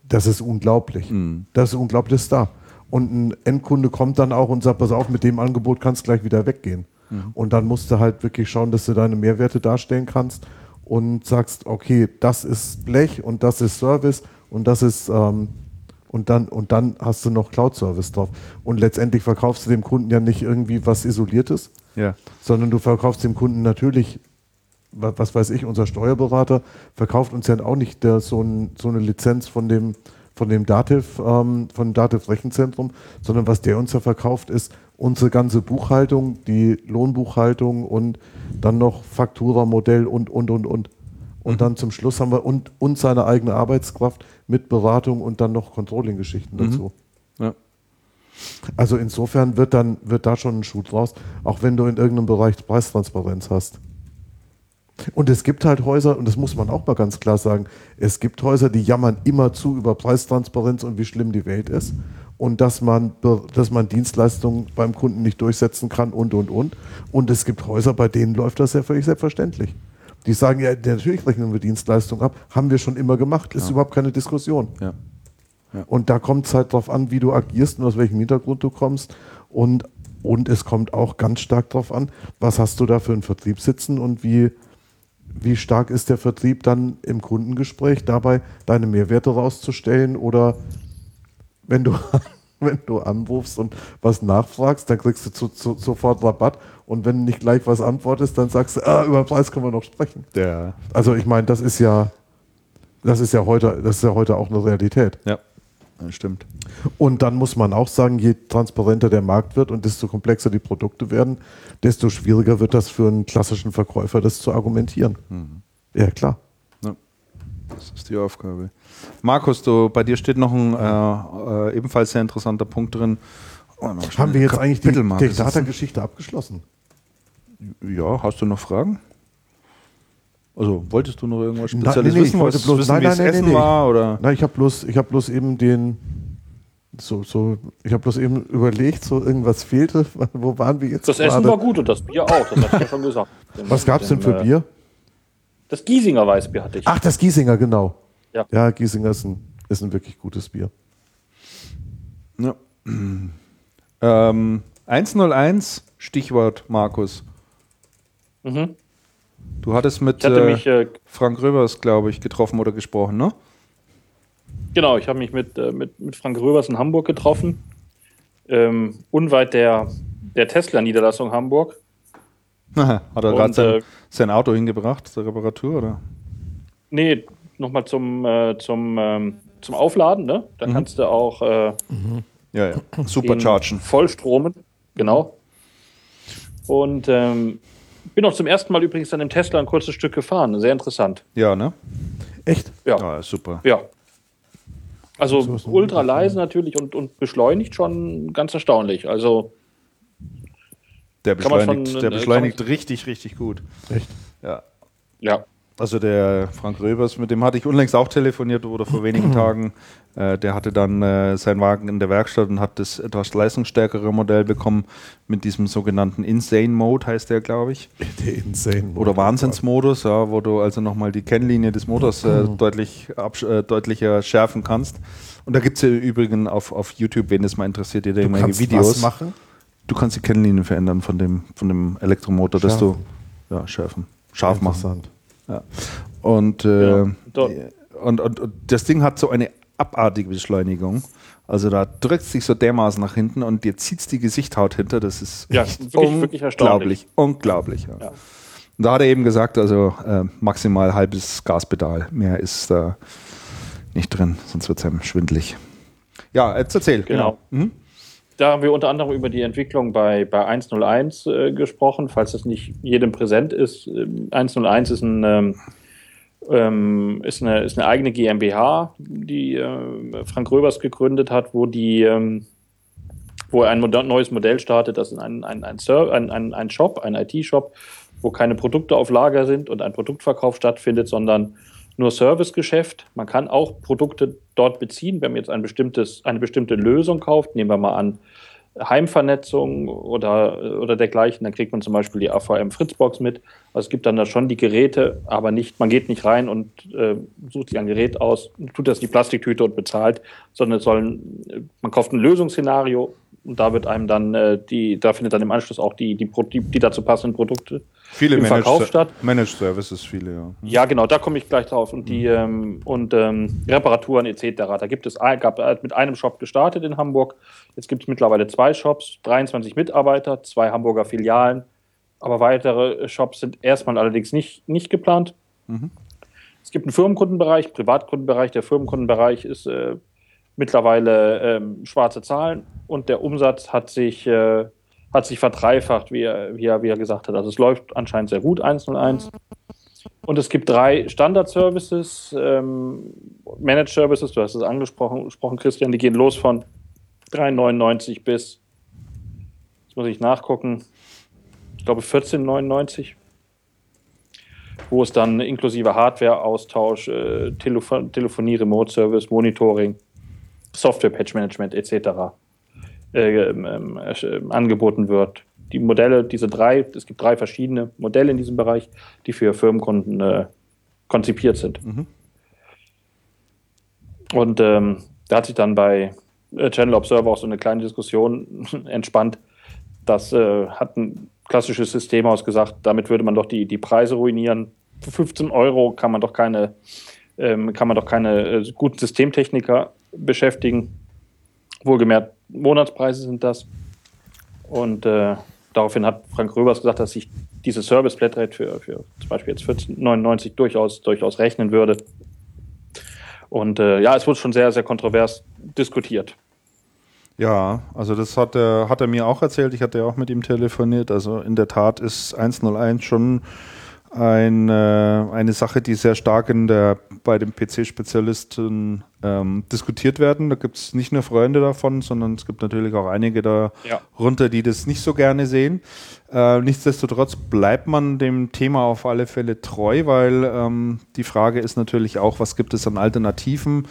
S2: das ist unglaublich.
S1: Mhm.
S2: Das ist unglaublich das ist da. Und ein Endkunde kommt dann auch und sagt, pass auf, mit dem Angebot kannst du gleich wieder weggehen.
S1: Mhm.
S2: Und dann musst du halt wirklich schauen, dass du deine Mehrwerte darstellen kannst und sagst, okay, das ist Blech und das ist Service und das ist ähm, und dann und dann hast du noch Cloud-Service drauf. Und letztendlich verkaufst du dem Kunden ja nicht irgendwie was Isoliertes,
S1: ja.
S2: sondern du verkaufst dem Kunden natürlich, wa- was weiß ich, unser Steuerberater verkauft uns ja auch nicht der, so, ein, so eine Lizenz von dem, von dem Dativ, ähm, von dem Dativ-Rechenzentrum, sondern was der uns ja verkauft, ist unsere ganze Buchhaltung, die Lohnbuchhaltung und dann noch Faktura-Modell und, und, und, und. Und dann zum Schluss haben wir und, und seine eigene Arbeitskraft mit Beratung und dann noch Controlling-Geschichten dazu.
S1: Ja.
S2: Also insofern wird dann wird da schon ein Schuh draus, auch wenn du in irgendeinem Bereich Preistransparenz hast. Und es gibt halt Häuser, und das muss man auch mal ganz klar sagen, es gibt Häuser, die jammern immer zu über Preistransparenz und wie schlimm die Welt ist und dass man, dass man Dienstleistungen beim Kunden nicht durchsetzen kann und, und, und. Und es gibt Häuser, bei denen läuft das ja völlig selbstverständlich. Die sagen, ja, natürlich rechnen wir Dienstleistungen ab, haben wir schon immer gemacht, ist überhaupt keine Diskussion.
S1: Ja.
S2: Und da kommt es halt drauf an, wie du agierst und aus welchem Hintergrund du kommst. Und, und es kommt auch ganz stark drauf an, was hast du da für einen Vertrieb sitzen und wie, wie stark ist der Vertrieb dann im Kundengespräch dabei, deine Mehrwerte rauszustellen oder wenn du, wenn du anrufst und was nachfragst, dann kriegst du zu, zu, sofort Rabatt und wenn du nicht gleich was antwortest, dann sagst du, ah, über Preis können wir noch sprechen.
S1: Der,
S2: Also ich meine, das ist ja, das ist ja heute, das ist ja heute auch eine Realität.
S1: ja. Das stimmt.
S2: Und dann muss man auch sagen, je transparenter der Markt wird und desto komplexer die Produkte werden, desto schwieriger wird das für einen klassischen Verkäufer, das zu argumentieren. Ja, klar.
S1: Ja. Das ist die Aufgabe. Markus, du, bei dir steht noch ein äh, äh, ebenfalls sehr interessanter Punkt drin. Oh,
S2: Haben wir jetzt eigentlich die, die. Data-Geschichte abgeschlossen?
S1: Ja, hast du noch Fragen? Also, wolltest du noch irgendwas
S2: Nein,
S1: Spezielles
S2: nee, nee,
S1: wissen,
S2: ich wollte
S1: was,
S2: bloß-
S1: wissen
S2: nein,
S1: wie
S2: nein,
S1: es
S2: nein,
S1: Essen
S2: nee,
S1: war? Oder?
S2: Nein, ich habe bloß, ich habe bloß eben den, so, so, ich habe bloß eben überlegt, so irgendwas fehlte. Wo waren wir jetzt
S3: Das Essen
S2: gerade?
S3: war gut und das Bier auch, das hast du ja schon gesagt.
S2: Was gab es denn für
S3: äh,
S2: Bier?
S3: Das Giesinger Weißbier hatte ich.
S2: Ach, das Giesinger, genau.
S3: Ja.
S2: ja Giesinger ist ein, ist ein wirklich gutes Bier.
S1: Ja. Ähm, 101, Stichwort Markus.
S3: Mhm.
S1: Du hattest mit
S3: hatte
S1: äh,
S3: mich, äh,
S1: Frank Röbers, glaube ich, getroffen oder gesprochen, ne?
S3: genau, ich habe mich mit, äh, mit, mit Frank Röbers in Hamburg getroffen. ähm, unweit der, der Tesla-Niederlassung Hamburg.
S1: Hat er gerade sein,
S3: äh,
S1: sein Auto hingebracht zur Reparatur, oder?
S3: Nee, nochmal zum, äh, zum, ähm, zum Aufladen, ne? Da kannst du auch äh,
S1: Ja, ja.
S3: den
S1: Superchargen.
S3: Vollstromen, genau. Und ähm, bin auch zum ersten Mal übrigens an dem Tesla ein kurzes Stück gefahren. Sehr interessant.
S1: Ja, ne?
S2: Echt?
S3: Ja.
S1: Ja, super.
S3: Ja. Also
S2: So
S3: ultra leise natürlich und, und beschleunigt schon ganz erstaunlich. Also
S1: Der beschleunigt,
S3: schon,
S1: der
S3: äh,
S1: beschleunigt richtig, richtig gut.
S2: Echt?
S1: Ja.
S3: ja,
S1: Also der Frank Röbers, mit dem hatte ich unlängst auch telefoniert oder vor wenigen Tagen. Äh, der hatte dann äh, seinen Wagen in der Werkstatt und hat das etwas leistungsstärkere Modell bekommen mit diesem sogenannten Insane Mode, heißt der, glaube ich.
S2: Der Insane.
S1: Oder Wahnsinnsmodus, ja, wo du also nochmal die Kennlinie des Motors äh, deutlich absch- äh, deutlicher schärfen kannst. Und da gibt es ja übrigens auf, auf YouTube, wen das mal interessiert, jede
S2: Du
S1: Menge
S2: kannst
S1: Videos.
S2: was machen?
S1: Du kannst die Kennlinien verändern von dem, von dem Elektromotor, dass du ja, schärfen, scharf machen.
S2: Interessant.
S1: Ja. Und, äh,
S3: Ja, dort-
S1: und, und, und das Ding hat so eine abartige Beschleunigung. Also da drückt sich so dermaßen nach hinten und dir zieht die Gesichthaut hinter. Das ist
S3: Ja, wirklich- wirklich erstaunlich.
S1: unglaublich. Unglaublich. Ja.
S3: Ja.
S1: Und da hat er eben gesagt, also äh, maximal halbes Gaspedal. Mehr ist da nicht drin, sonst wird es einem schwindlig. Ja, jetzt erzähl.
S3: Genau.
S1: Mhm.
S3: Da haben wir unter anderem über die Entwicklung bei, bei 101 äh, gesprochen, falls das nicht jedem präsent ist. Ähm, 101 ist, ein, ähm, ähm, ist, eine, ist eine eigene GmbH, die äh, Frank Röbers gegründet hat, wo, die, ähm, wo er ein neues Modell startet. Das ist ein, ein, ein, ein, ein Shop, ein IT-Shop, wo keine Produkte auf Lager sind und ein Produktverkauf stattfindet, sondern nur Servicegeschäft. Man kann auch Produkte dort beziehen, wenn man jetzt ein bestimmtes, eine bestimmte Lösung kauft. Nehmen wir mal an, Heimvernetzung oder, oder dergleichen, dann kriegt man zum Beispiel die AVM Fritzbox mit. Also es gibt dann da schon die Geräte, aber nicht, man geht nicht rein und äh, sucht sich ein Gerät aus, tut das in die Plastiktüte und bezahlt, sondern es sollen, man kauft ein Lösungsszenario und da wird einem dann äh, die, da findet dann im Anschluss auch die, die, die, die dazu passenden Produkte
S1: Viele
S3: im
S1: Managed,
S3: Verkauf statt.
S1: Managed Services, viele, ja.
S3: Ja, genau, da komme ich gleich drauf. Und die ähm, und ähm, Reparaturen etc. Da gibt es gab äh, mit einem Shop gestartet in Hamburg. Jetzt gibt es mittlerweile zwei Shops, 23 Mitarbeiter, zwei Hamburger Filialen. Aber weitere Shops sind erstmal allerdings nicht, nicht geplant. Es gibt einen Firmenkundenbereich, Privatkundenbereich. Der Firmenkundenbereich ist äh, mittlerweile ähm, schwarze Zahlen und der Umsatz hat sich, äh, hat sich verdreifacht, wie er, wie, er, wie er gesagt hat. Also es läuft anscheinend sehr gut, 101. Und es gibt drei Standard-Services, ähm, Managed Services, du hast es angesprochen, gesprochen, Christian, die gehen los von 3,99 bis, jetzt muss ich nachgucken, ich glaube 14,99, wo es dann inklusive Hardware-Austausch, äh, Telefon Telefonie, Remote-Service, Monitoring, Software-Patch-Management etc. Äh, ähm, ähm, äh, angeboten wird. Die Modelle, diese drei, es gibt drei verschiedene Modelle in diesem Bereich, die für Firmenkunden äh, konzipiert sind. Und ähm, da hat sich dann bei äh, Channel Observer auch so eine kleine Diskussion entspannt. Das äh, hat ein klassisches Systemhaus gesagt, damit würde man doch die, die Preise ruinieren. Für 15 Euro kann man doch keine, ähm, kann man doch keine äh, guten Systemtechniker beschäftigen. Wohlgemerkt, Monatspreise sind das. Und äh, daraufhin hat Frank Röbers gesagt, dass sich diese Service Flatrate für, für zum Beispiel jetzt 14,99 durchaus, durchaus rechnen würde. Und äh, ja, es wurde schon sehr, sehr kontrovers diskutiert.
S1: Ja, also das hat er, hat er mir auch erzählt. Ich hatte ja auch mit ihm telefoniert. Also in der Tat ist 101 schon ein, äh, eine Sache, die sehr stark in der, bei den PC-Spezialisten ähm, diskutiert werden. Da gibt es nicht nur Freunde davon, sondern es gibt natürlich auch einige darunter,
S3: Ja.
S1: die das nicht so gerne sehen. Äh, nichtsdestotrotz bleibt man dem Thema auf alle Fälle treu, weil ähm, die Frage ist natürlich auch, was gibt es an Alternativen?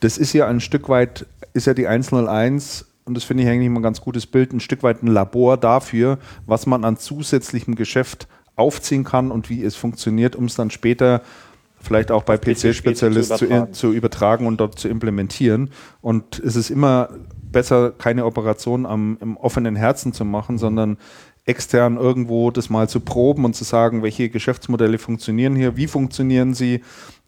S1: Das ist ja ein Stück weit, ist ja die 101 und das finde ich eigentlich immer ein ganz gutes Bild, ein Stück weit ein Labor dafür, was man an zusätzlichem Geschäft aufziehen kann und wie es funktioniert, um es dann später vielleicht auch bei PC-Spezialist zu,
S3: übertragen.
S1: zu übertragen und dort zu implementieren. Und es ist immer besser, keine Operation am, im offenen Herzen zu machen, sondern extern irgendwo das mal zu proben und zu sagen, welche Geschäftsmodelle funktionieren hier, wie funktionieren sie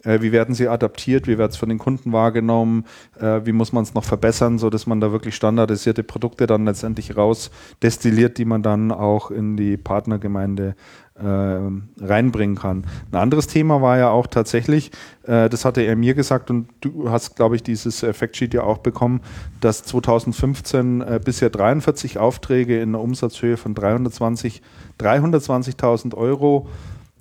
S1: wie werden sie adaptiert? Wie wird es von den Kunden wahrgenommen? Äh, wie muss man es noch verbessern, sodass man da wirklich standardisierte Produkte dann letztendlich raus destilliert, die man dann auch in die Partnergemeinde äh, reinbringen kann. Ein anderes Thema war ja auch tatsächlich, äh, das hatte er mir gesagt und du hast, glaube ich, dieses Factsheet ja auch bekommen, dass 2015 äh, bisher 43 Aufträge in einer Umsatzhöhe von 320 320.000 Euro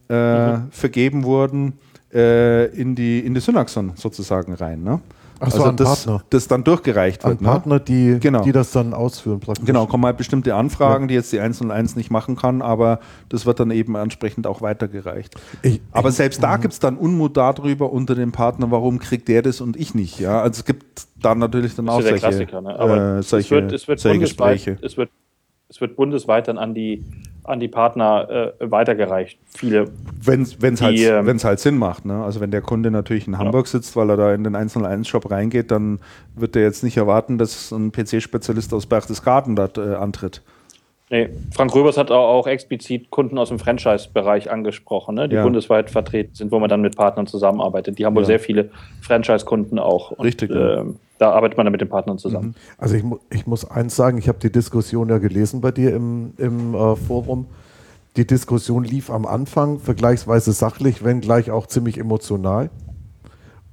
S1: äh, mhm. vergeben wurden äh, in die in die Synaxon sozusagen rein. Ne?
S2: Ach so, also das, Partner.
S1: das dann durchgereicht
S2: wird. An ne? Partner, die, genau. die das dann ausführen.
S1: Praktisch. Genau, kommen halt bestimmte Anfragen, ja. die jetzt die 101 nicht machen kann, aber das wird dann eben entsprechend auch weitergereicht. Ich, aber ich, selbst da gibt es dann Unmut darüber unter den Partnern, warum kriegt der das und ich nicht. Ja? Also es gibt dann natürlich dann auch solche,
S3: ne? äh, solche, es wird, es wird solche Gespräche. Es wird, es wird bundesweit dann an die an die Partner äh, weitergereicht. Viele.
S1: Wenn es halt, ähm, halt Sinn macht. Ne? Also wenn der Kunde natürlich in Hamburg ja. sitzt, weil er da in den 101-Shop reingeht, dann wird er jetzt nicht erwarten, dass ein PC-Spezialist aus Berchtesgaden dort äh, antritt.
S3: Nee, Frank Röbers hat auch, explizit Kunden aus dem Franchise-Bereich angesprochen, ne, die ja. bundesweit vertreten sind, wo man dann mit Partnern zusammenarbeitet. Die haben wohl ja. sehr viele Franchise-Kunden auch.
S1: Und, Richtig.
S3: Äh, da arbeitet man dann mit den Partnern zusammen. Mhm.
S2: Also ich, ich muss eins sagen, ich habe die Diskussion ja gelesen bei dir im, im äh, Forum. Die Diskussion lief am Anfang vergleichsweise sachlich, wenn gleich auch ziemlich emotional.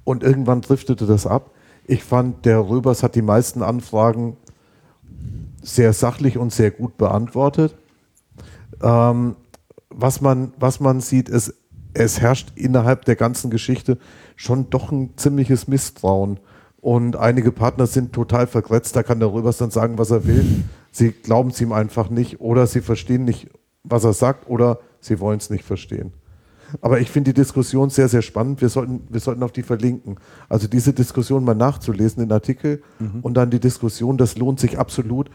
S2: Und irgendwann driftete das ab. Ich fand, der Röbers hat die meisten Anfragen sehr sachlich und sehr gut beantwortet. Ähm, was, man, was man sieht, ist, es herrscht innerhalb der ganzen Geschichte schon doch ein ziemliches Misstrauen. Und einige Partner sind total vergrätzt, da kann der Röbers dann sagen, was er will. Sie glauben es ihm einfach nicht oder sie verstehen nicht, was er sagt oder sie wollen es nicht verstehen. Aber ich finde die Diskussion sehr, sehr spannend. Wir sollten, wir sollten auf die verlinken. Also diese Diskussion mal nachzulesen, den Artikel mhm. und dann die Diskussion, das lohnt sich absolut,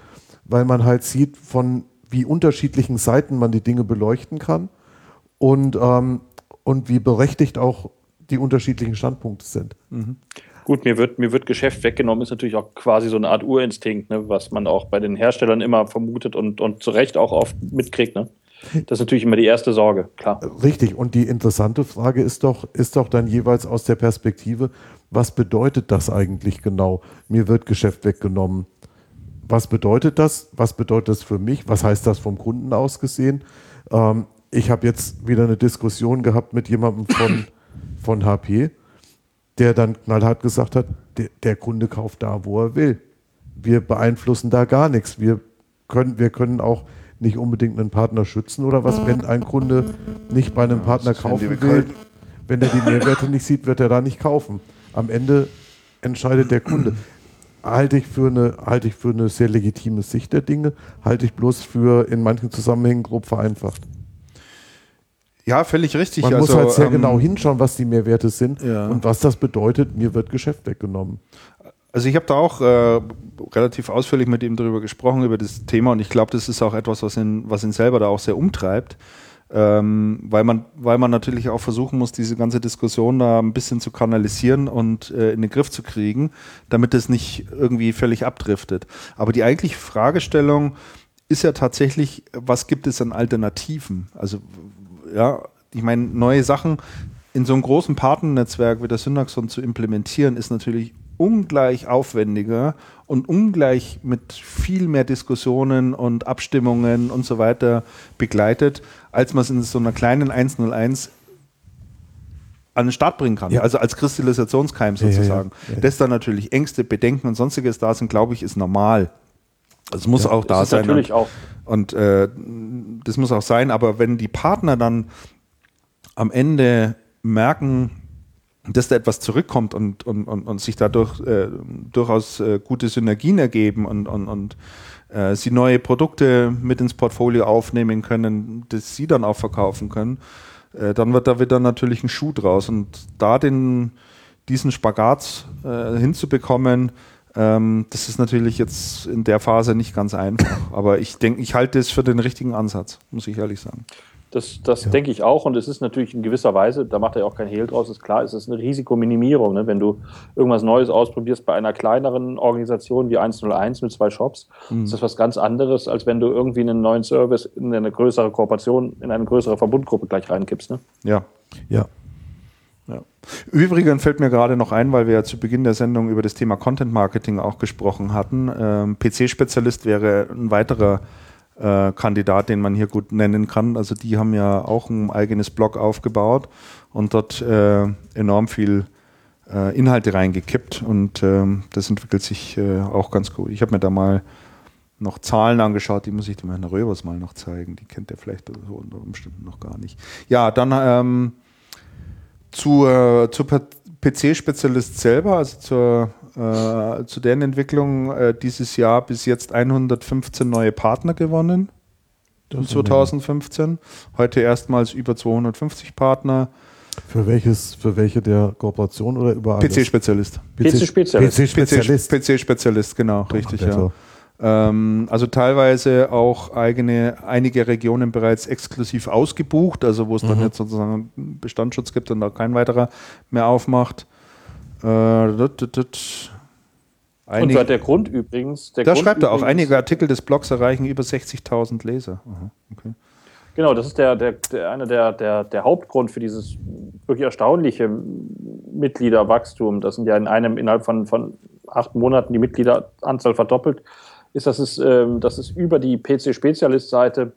S2: weil man halt sieht, von wie unterschiedlichen Seiten man die Dinge beleuchten kann und, ähm, und wie berechtigt auch die unterschiedlichen Standpunkte sind.
S3: Mhm. Gut, mir wird, mir wird Geschäft weggenommen, ist natürlich auch quasi so eine Art Urinstinkt, ne, was man auch bei den Herstellern immer vermutet und, und zu Recht auch oft mitkriegt. Ne? Das ist natürlich immer die erste Sorge, klar.
S2: Richtig. Und die interessante Frage ist doch, ist doch dann jeweils aus der Perspektive, was bedeutet das eigentlich genau? Mir wird Geschäft weggenommen. Was bedeutet das? Was bedeutet das für mich? Was heißt das vom Kunden aus gesehen? Ähm, ich habe jetzt wieder eine Diskussion gehabt mit jemandem von, von HP, der dann knallhart gesagt hat, der, der Kunde kauft da, wo er will. Wir beeinflussen da gar nichts. Wir können, wir können auch nicht unbedingt einen Partner schützen oder was, wenn ein Kunde nicht bei einem Partner kaufen will, wenn er die Mehrwerte nicht sieht, wird er da nicht kaufen. Am Ende entscheidet der Kunde. Halte ich, für eine, halte ich für eine sehr legitime Sicht der Dinge, halte ich bloß für in manchen Zusammenhängen grob vereinfacht.
S1: Ja, völlig richtig.
S2: Man also, muss halt sehr ähm, genau hinschauen, was die Mehrwerte sind ja. und was das bedeutet, mir wird Geschäft weggenommen.
S1: Also ich habe da auch äh, relativ ausführlich mit ihm darüber gesprochen, über das Thema und ich glaube, das ist auch etwas, was ihn, was ihn selber da auch sehr umtreibt, ähm, weil, man, weil man natürlich auch versuchen muss, diese ganze Diskussion da ein bisschen zu kanalisieren und äh, in den Griff zu kriegen, damit es nicht irgendwie völlig abdriftet. Aber die eigentliche Fragestellung ist ja tatsächlich, was gibt es an Alternativen? Also ja, ich meine, neue Sachen in so einem großen Partnernetzwerk wie der Synaxon zu implementieren, ist natürlich ungleich aufwendiger und ungleich mit viel mehr Diskussionen und Abstimmungen und so weiter begleitet, als man es in so einer kleinen 101 an den Start bringen kann. Ja. Also als Kristallisationskeim sozusagen. Ja, ja, Dass da natürlich Ängste, Bedenken und sonstiges da sind, glaube ich, ist normal. Das muss auch da sein.
S3: Natürlich
S1: und,
S3: auch.
S1: Und äh, das muss auch sein, aber wenn die Partner dann am Ende merken, dass da etwas zurückkommt und, und, und, und sich dadurch äh, durchaus äh, gute Synergien ergeben und, und, und äh, sie neue Produkte mit ins Portfolio aufnehmen können, das sie dann auch verkaufen können, äh, dann wird da wieder natürlich ein Schuh draus. Und da den, diesen Spagat äh, hinzubekommen, ähm, das ist natürlich jetzt in der Phase nicht ganz einfach. Aber ich denke, ich halte es für den richtigen Ansatz, muss ich ehrlich sagen.
S3: Das, das ja. denke ich auch. Und es ist natürlich in gewisser Weise, da macht er ja auch kein Hehl draus, ist klar, es ist eine Risikominimierung. Ne? Wenn du irgendwas Neues ausprobierst bei einer kleineren Organisation wie 101 mit zwei Shops, mhm. ist das was ganz anderes, als wenn du irgendwie einen neuen Service in eine größere Kooperation, in eine größere Verbundgruppe gleich reinkippst. Ne?
S1: Ja. Ja. Ja. Übrigens fällt mir gerade noch ein, weil wir ja zu Beginn der Sendung über das Thema Content Marketing auch gesprochen hatten. Ähm, PC-Spezialist wäre ein weiterer äh, Kandidat, den man hier gut nennen kann. Also die haben ja auch ein eigenes Blog aufgebaut und dort äh, enorm viel äh, Inhalte reingekippt und ähm, das entwickelt sich äh, auch ganz gut. Ich habe mir da mal noch Zahlen angeschaut, die muss ich dem Herrn Röbers mal noch zeigen. Die kennt er vielleicht so unter Umständen noch gar nicht. Ja, dann ähm, zur, zur PC-Spezialist selber, also zur, äh, zu deren Entwicklung äh, dieses Jahr bis jetzt 115 neue Partner gewonnen.
S2: Das ist
S1: 2015. Heute erstmals über 250 Partner.
S2: Für welches, für welche der Kooperation oder überall?
S1: PC-Spezialist.
S3: PC-Spezialist.
S2: PC-Spezialist.
S1: PC-Spezialist, genau, richtig, ja. Ähm, also teilweise auch eigene, einige Regionen bereits exklusiv ausgebucht, also wo es dann jetzt sozusagen einen Bestandsschutz gibt und da kein weiterer mehr aufmacht. Äh, dut.
S3: Und der Grund übrigens. Der
S1: da
S3: Grund
S1: schreibt er auch, einige Artikel des Blogs erreichen über 60.000 Leser. Aha, okay.
S3: Genau, das ist der, der, der, einer der, der, der Hauptgrund für dieses wirklich erstaunliche Mitgliederwachstum. Das sind ja in einem innerhalb von, von acht Monaten die Mitgliederanzahl verdoppelt. Ist, dass es, ähm, dass es über die PC-Spezialist-Seite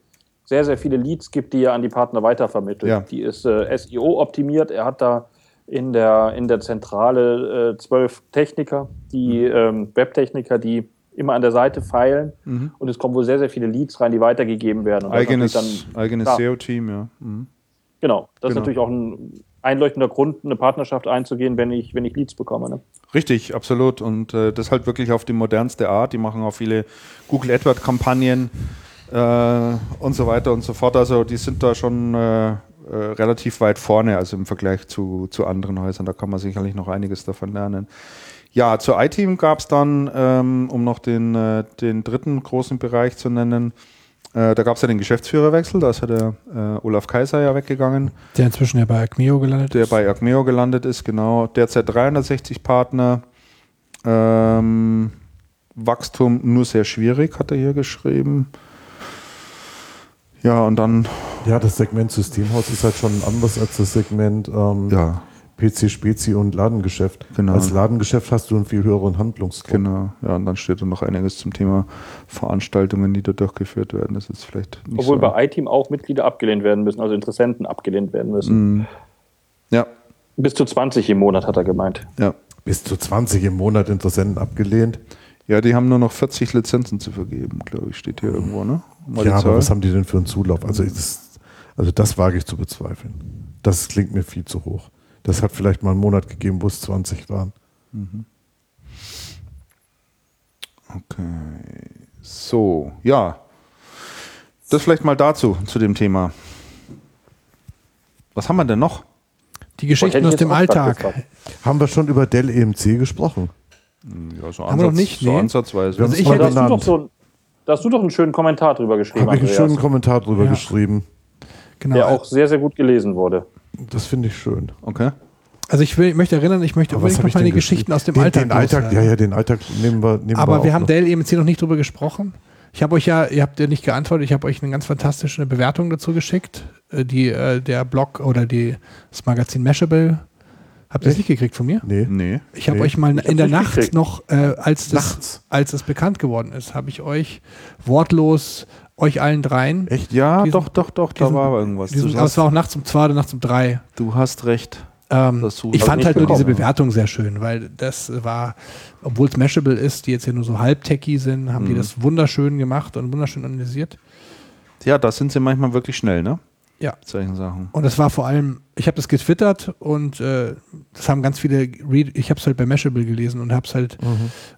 S3: sehr, sehr viele Leads gibt, die er an die Partner weitervermittelt.
S1: Ja.
S3: Die ist äh, SEO optimiert. Er hat da in der, in der Zentrale äh, zwölf Techniker, die ähm, Webtechniker, die immer an der Seite feilen. Und es kommen wohl sehr, sehr viele Leads rein, die weitergegeben werden. Und ist
S1: Eigenes,
S3: dann-
S1: eigenes. SEO-Team, ja. Mhm.
S3: Genau, das ist
S1: Genau.
S3: natürlich auch ein einleuchtender Grund, eine Partnerschaft einzugehen, wenn ich, wenn ich Leads bekomme. Ne?
S1: Richtig, absolut. Und äh, das halt wirklich auf die modernste Art. Die machen auch viele Google AdWords-Kampagnen äh, und so weiter und so fort. Also die sind da schon äh, äh, relativ weit vorne, also im Vergleich zu, zu anderen Häusern. Da kann man sicherlich noch einiges davon lernen. Ja, zur iTeam gab es dann, ähm, um noch den, äh, den dritten großen Bereich zu nennen, äh, da gab es ja den Geschäftsführerwechsel, da ist ja der äh, Olaf Kaiser ja weggegangen
S4: Der inzwischen ja bei Acmeo gelandet
S1: der
S4: ist.
S1: bei Acmeo gelandet ist, genau. Derzeit 360 Partner. Ähm, Wachstum nur sehr schwierig, hat er hier geschrieben. Ja, und dann,
S2: Ja, das Segment Systemhaus ist halt schon anders als das Segment ähm,
S1: ja,
S2: PC, Spezi und Ladengeschäft.
S1: Genau.
S2: Als Ladengeschäft hast du einen viel höheren Handlungsdruck.
S1: genau. Ja, und dann steht da noch einiges zum Thema Veranstaltungen, die da durchgeführt werden. Das ist vielleicht nicht
S3: Obwohl
S1: so.
S3: bei iTeam auch Mitglieder abgelehnt werden müssen, also Interessenten abgelehnt werden müssen.
S1: Mm, ja,
S3: Bis zu 20 im Monat, hat er gemeint.
S1: ja.
S2: Bis zu 20 im Monat Interessenten abgelehnt.
S1: Ja, die haben nur noch 40 Lizenzen zu vergeben, glaube ich, steht hier irgendwo, ne? Mal
S2: ja, aber was haben die denn für einen Zulauf? Also, das, also das wage ich zu bezweifeln. Das klingt mir viel zu hoch. Das hat vielleicht mal einen Monat gegeben, wo es 20 waren.
S1: Okay. So, ja. Das vielleicht mal dazu, zu dem Thema. Was haben wir denn noch?
S4: Die Geschichten aus dem Alltag.
S2: Haben wir schon über Dell EMC gesprochen?
S1: Ja, so,
S4: Haben wir noch nicht,
S1: so
S4: nee.
S1: ansatzweise.
S4: Also
S2: es
S4: ich
S2: mal
S3: Da hast, du doch
S2: benannt.
S3: so, da hast du doch einen schönen Kommentar drüber geschrieben,
S2: Habe ich einen schönen Kommentar drüber
S4: Ja.
S2: geschrieben.
S4: Genau.
S3: der auch sehr, sehr gut gelesen wurde.
S2: Das finde ich schön.
S1: Okay.
S4: Also ich, will, ich möchte erinnern, ich möchte unbedingt noch meine Geschichten aus dem
S2: den,
S4: Alltag.
S2: Den Alltag,
S4: loswerden.
S2: ja, ja, den Alltag nehmen wir. Nehmen
S4: Aber
S2: wir,
S4: wir haben
S2: noch.
S4: Dell EMC noch nicht drüber gesprochen. Ich habe euch ja, ihr habt ja nicht geantwortet, ich habe euch eine ganz fantastische Bewertung dazu geschickt. Äh, Die, äh, der Blog oder die, das Magazin Mashable. Habt ihr das nicht gekriegt von mir?
S2: Nee.
S1: Nee.
S4: Ich habe
S2: Nee.
S4: euch mal in der Nacht
S3: gekriegt.
S4: noch, äh, als, das,
S2: Nachts?
S4: als es bekannt geworden ist, habe ich euch wortlos, euch allen dreien,
S2: Echt?
S1: Ja,
S4: Diesen-
S1: doch, doch, doch, da
S4: diesen-
S1: war irgendwas.
S4: diesen, aber es war auch nachts um zwei oder nachts um drei.
S1: du hast recht.
S4: Ähm,
S1: Das
S4: ich fand halt nur diese
S3: bekommen.
S4: Bewertung sehr schön, weil das war, obwohl es Mashable ist, die jetzt ja nur so halb techy sind, haben die
S1: Mhm.
S4: das wunderschön gemacht und wunderschön analysiert.
S1: Ja, da sind sie manchmal wirklich schnell, ne?
S4: Ja.
S1: Solchen Sachen.
S4: Und das war vor allem, ich habe das getwittert und äh, das haben ganz viele, re ich habe es halt bei Mashable gelesen und habe es halt,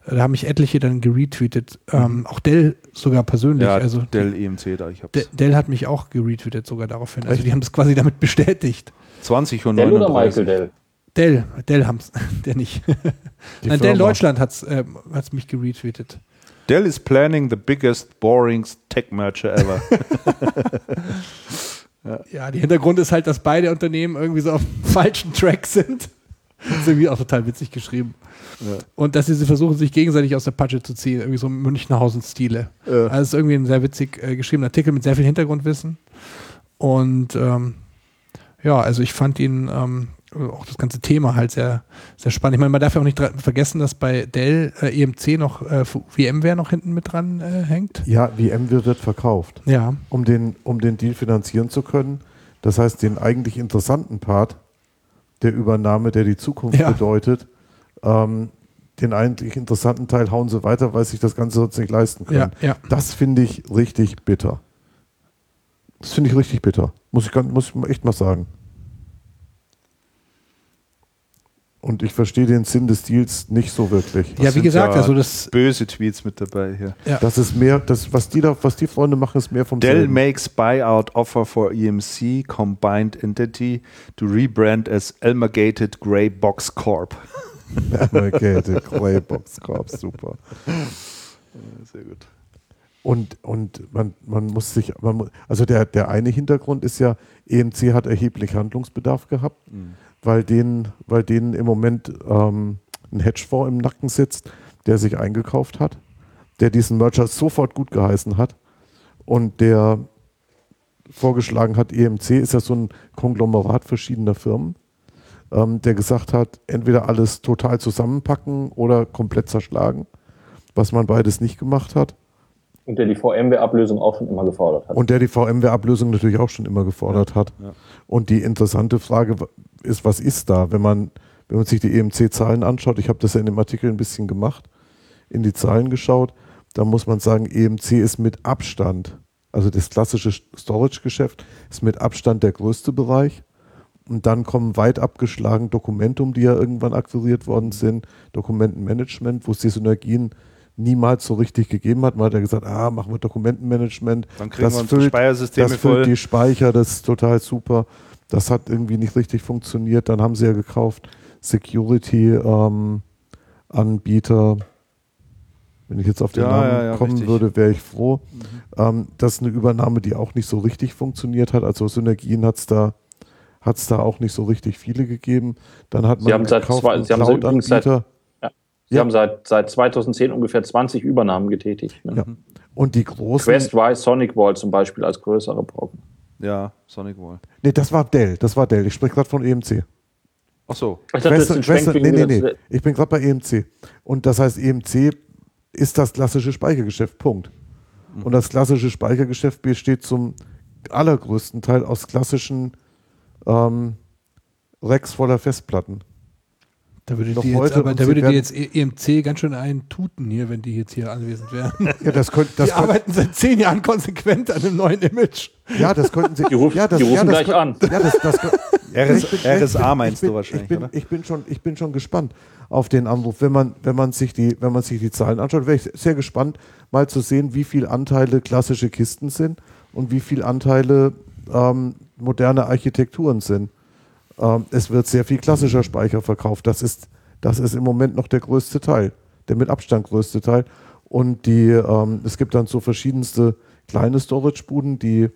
S4: äh, da haben mich etliche dann geretweetet. Ähm, auch Dell sogar persönlich.
S1: Ja,
S4: also
S1: Dell EMC da, ich hab's.
S4: De Dell hat mich auch geretweetet sogar daraufhin. Also die haben das quasi damit bestätigt.
S1: 20 und
S3: Dell oder
S1: 39.
S3: Michael Dell?
S4: Dell, Dell haben's, der nicht.
S2: Die
S4: Nein, Dell. Deutschland hat's, äh, hat's mich geretweetet.
S1: Dell is planning the biggest, boringest tech merger ever.
S4: Ja, der Hintergrund ist halt, dass beide Unternehmen irgendwie so auf dem falschen Track sind. Das ist irgendwie auch total witzig geschrieben. Und dass sie sie versuchen, sich gegenseitig aus der Patsche zu ziehen, irgendwie so Münchnerhausen-Stile.
S1: Ja.
S4: Also es ist irgendwie ein sehr witzig äh, geschriebener Artikel mit sehr viel Hintergrundwissen. Und ähm, ja, also ich fand ihn, ähm, auch das ganze Thema halt sehr, sehr spannend. Ich meine, man darf ja auch nicht vergessen, dass bei Dell äh, EMC noch äh, VMware noch hinten mit dran äh, hängt.
S2: Ja, VMware wird verkauft.
S4: Ja.
S2: Um den, um den Deal finanzieren zu können. Das heißt, den eigentlich interessanten Part der Übernahme, der die Zukunft
S4: Ja.
S2: bedeutet, ähm, den eigentlich interessanten Teil hauen sie weiter, weil sie sich das Ganze sonst nicht leisten können.
S4: Ja, ja.
S2: Das finde ich richtig bitter. Das finde ich richtig bitter. Muss ich, muss ich echt mal sagen. Und ich verstehe den Sinn des Deals nicht so wirklich.
S4: Ja, wie
S1: sind
S4: gesagt,
S1: ja
S4: also das,
S1: Böse Tweets mit dabei hier.
S4: ja.
S2: Das ist mehr, das, was die da, was die Freunde machen, ist mehr vom
S1: Dell
S2: selben.
S1: makes buyout offer for EMC combined entity to rebrand as Elmergated Grey Box Corp.
S2: Okay, der Greybox Corp, super.
S1: Sehr gut.
S2: Und, und man, man muss sich, man, also der, der eine Hintergrund ist ja, EMC hat erheblich Handlungsbedarf gehabt, weil denen, weil denen im Moment ähm, ein Hedgefonds im Nacken sitzt, der sich eingekauft hat, der diesen Merger sofort gut geheißen hat und der vorgeschlagen hat, EMC ist ja so ein Konglomerat verschiedener Firmen, ähm, der gesagt hat, entweder alles total zusammenpacken oder komplett zerschlagen, was man beides nicht gemacht hat.
S3: Und der die VMware-Ablösung auch schon immer gefordert hat.
S2: Und der die VMware-Ablösung natürlich auch schon immer gefordert hat.
S1: ja.
S2: Und die interessante Frage ist, was ist da, wenn man, wenn man sich die EMC-Zahlen anschaut, ich habe das ja in dem Artikel ein bisschen gemacht, in die Zahlen geschaut, da muss man sagen, EMC ist mit Abstand, also das klassische Storage-Geschäft ist mit Abstand der größte Bereich. Und dann kommen weit abgeschlagen Dokumentum, die ja irgendwann akquiriert worden sind, Dokumentenmanagement, wo es die Synergien niemals so richtig gegeben hat. Man hat ja gesagt, ah, machen wir Dokumentenmanagement.
S1: Dann kriegen
S2: das
S1: wir
S2: füllt,
S1: Speichersysteme
S2: das füllt
S1: voll.
S2: die Speicher, das ist total super. Das hat irgendwie nicht richtig funktioniert. Dann haben sie ja gekauft Security-Anbieter. Wenn ich jetzt auf den
S1: Ja,
S2: Namen
S1: ja, ja,
S2: kommen
S1: richtig.
S2: würde, wäre ich froh. Ähm, das ist eine Übernahme, die auch nicht so richtig funktioniert hat. Also Synergien hat es da, hat's da auch nicht so richtig viele gegeben. Dann hat
S3: Sie
S2: man
S3: haben seit zwei- Sie haben sie übrigens seit-
S2: Cloud-Anbieter.
S3: Sie
S2: Ja.
S3: haben seit, seit 2010 ungefähr 20 Übernahmen getätigt. Ne?
S2: Ja. Und die großen.
S3: Questwise, Sonic Wall zum Beispiel als größere Brocken.
S1: Ja, Sonic Wall.
S2: Nee, das war Dell. Das war Dell. Ich spreche gerade von EMC.
S1: Ach so.
S3: Ich dachte, das wegen
S2: nee, nee, nee. Ich bin gerade bei EMC. Und das heißt, EMC ist das klassische Speichergeschäft. Punkt. Und das klassische Speichergeschäft besteht zum allergrößten Teil aus klassischen ähm, Racks voller Festplatten.
S4: Da würde
S2: Noch
S4: die jetzt,
S2: heute
S4: aber da würde die jetzt E- EMC ganz schön einen tuten hier, wenn die jetzt hier anwesend wären.
S2: Ja, das, könnt, das,
S4: die arbeiten seit zehn Jahren konsequent an einem neuen Image.
S2: ja, das könnten sie.
S3: Die rufen-
S2: ja, das,
S3: die rufen
S2: ja, das
S3: gleich an.
S2: Ja, das, das,
S1: RS,
S2: bin-
S1: RSA meinst
S2: bin,
S1: du wahrscheinlich,
S2: ich bin,
S1: oder?
S2: Ich bin, schon, ich bin schon gespannt auf den Anruf. Wenn man, wenn man, sich, die, wenn man sich die Zahlen anschaut, wäre ich sehr gespannt, mal zu sehen, wie viel Anteile klassische Kisten sind und wie viel Anteile ähm, moderne Architekturen sind. Ähm, es wird sehr viel klassischer Speicher verkauft. Das ist, das ist im Moment noch der größte Teil, der mit Abstand größte Teil. Und die, ähm, es gibt dann so verschiedenste kleine Storage-Buden, die,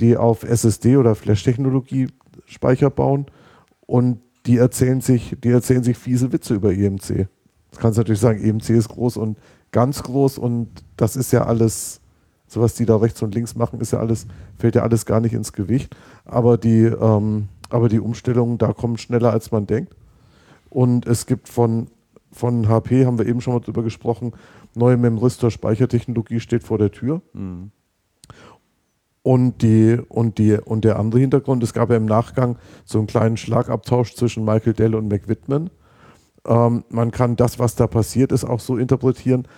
S2: die auf SSD oder Flash-Technologie Speicher bauen und die erzählen sich, die erzählen sich fiese Witze über EMC. Das kannst du natürlich sagen, EMC ist groß und ganz groß und das ist ja alles, so was die da rechts und links machen, ist ja alles, fällt ja alles gar nicht ins Gewicht. Aber die, ähm, aber die Umstellungen da kommen schneller als man denkt. Und es gibt von, von HP, haben wir eben schon mal drüber gesprochen, neue Memristor Speichertechnologie steht vor der Tür. Und, die, und, die, und der andere Hintergrund, es gab ja im Nachgang so einen kleinen Schlagabtausch zwischen Michael Dell und McWhitman. Ähm, man kann das, was da passiert ist, auch so interpretieren.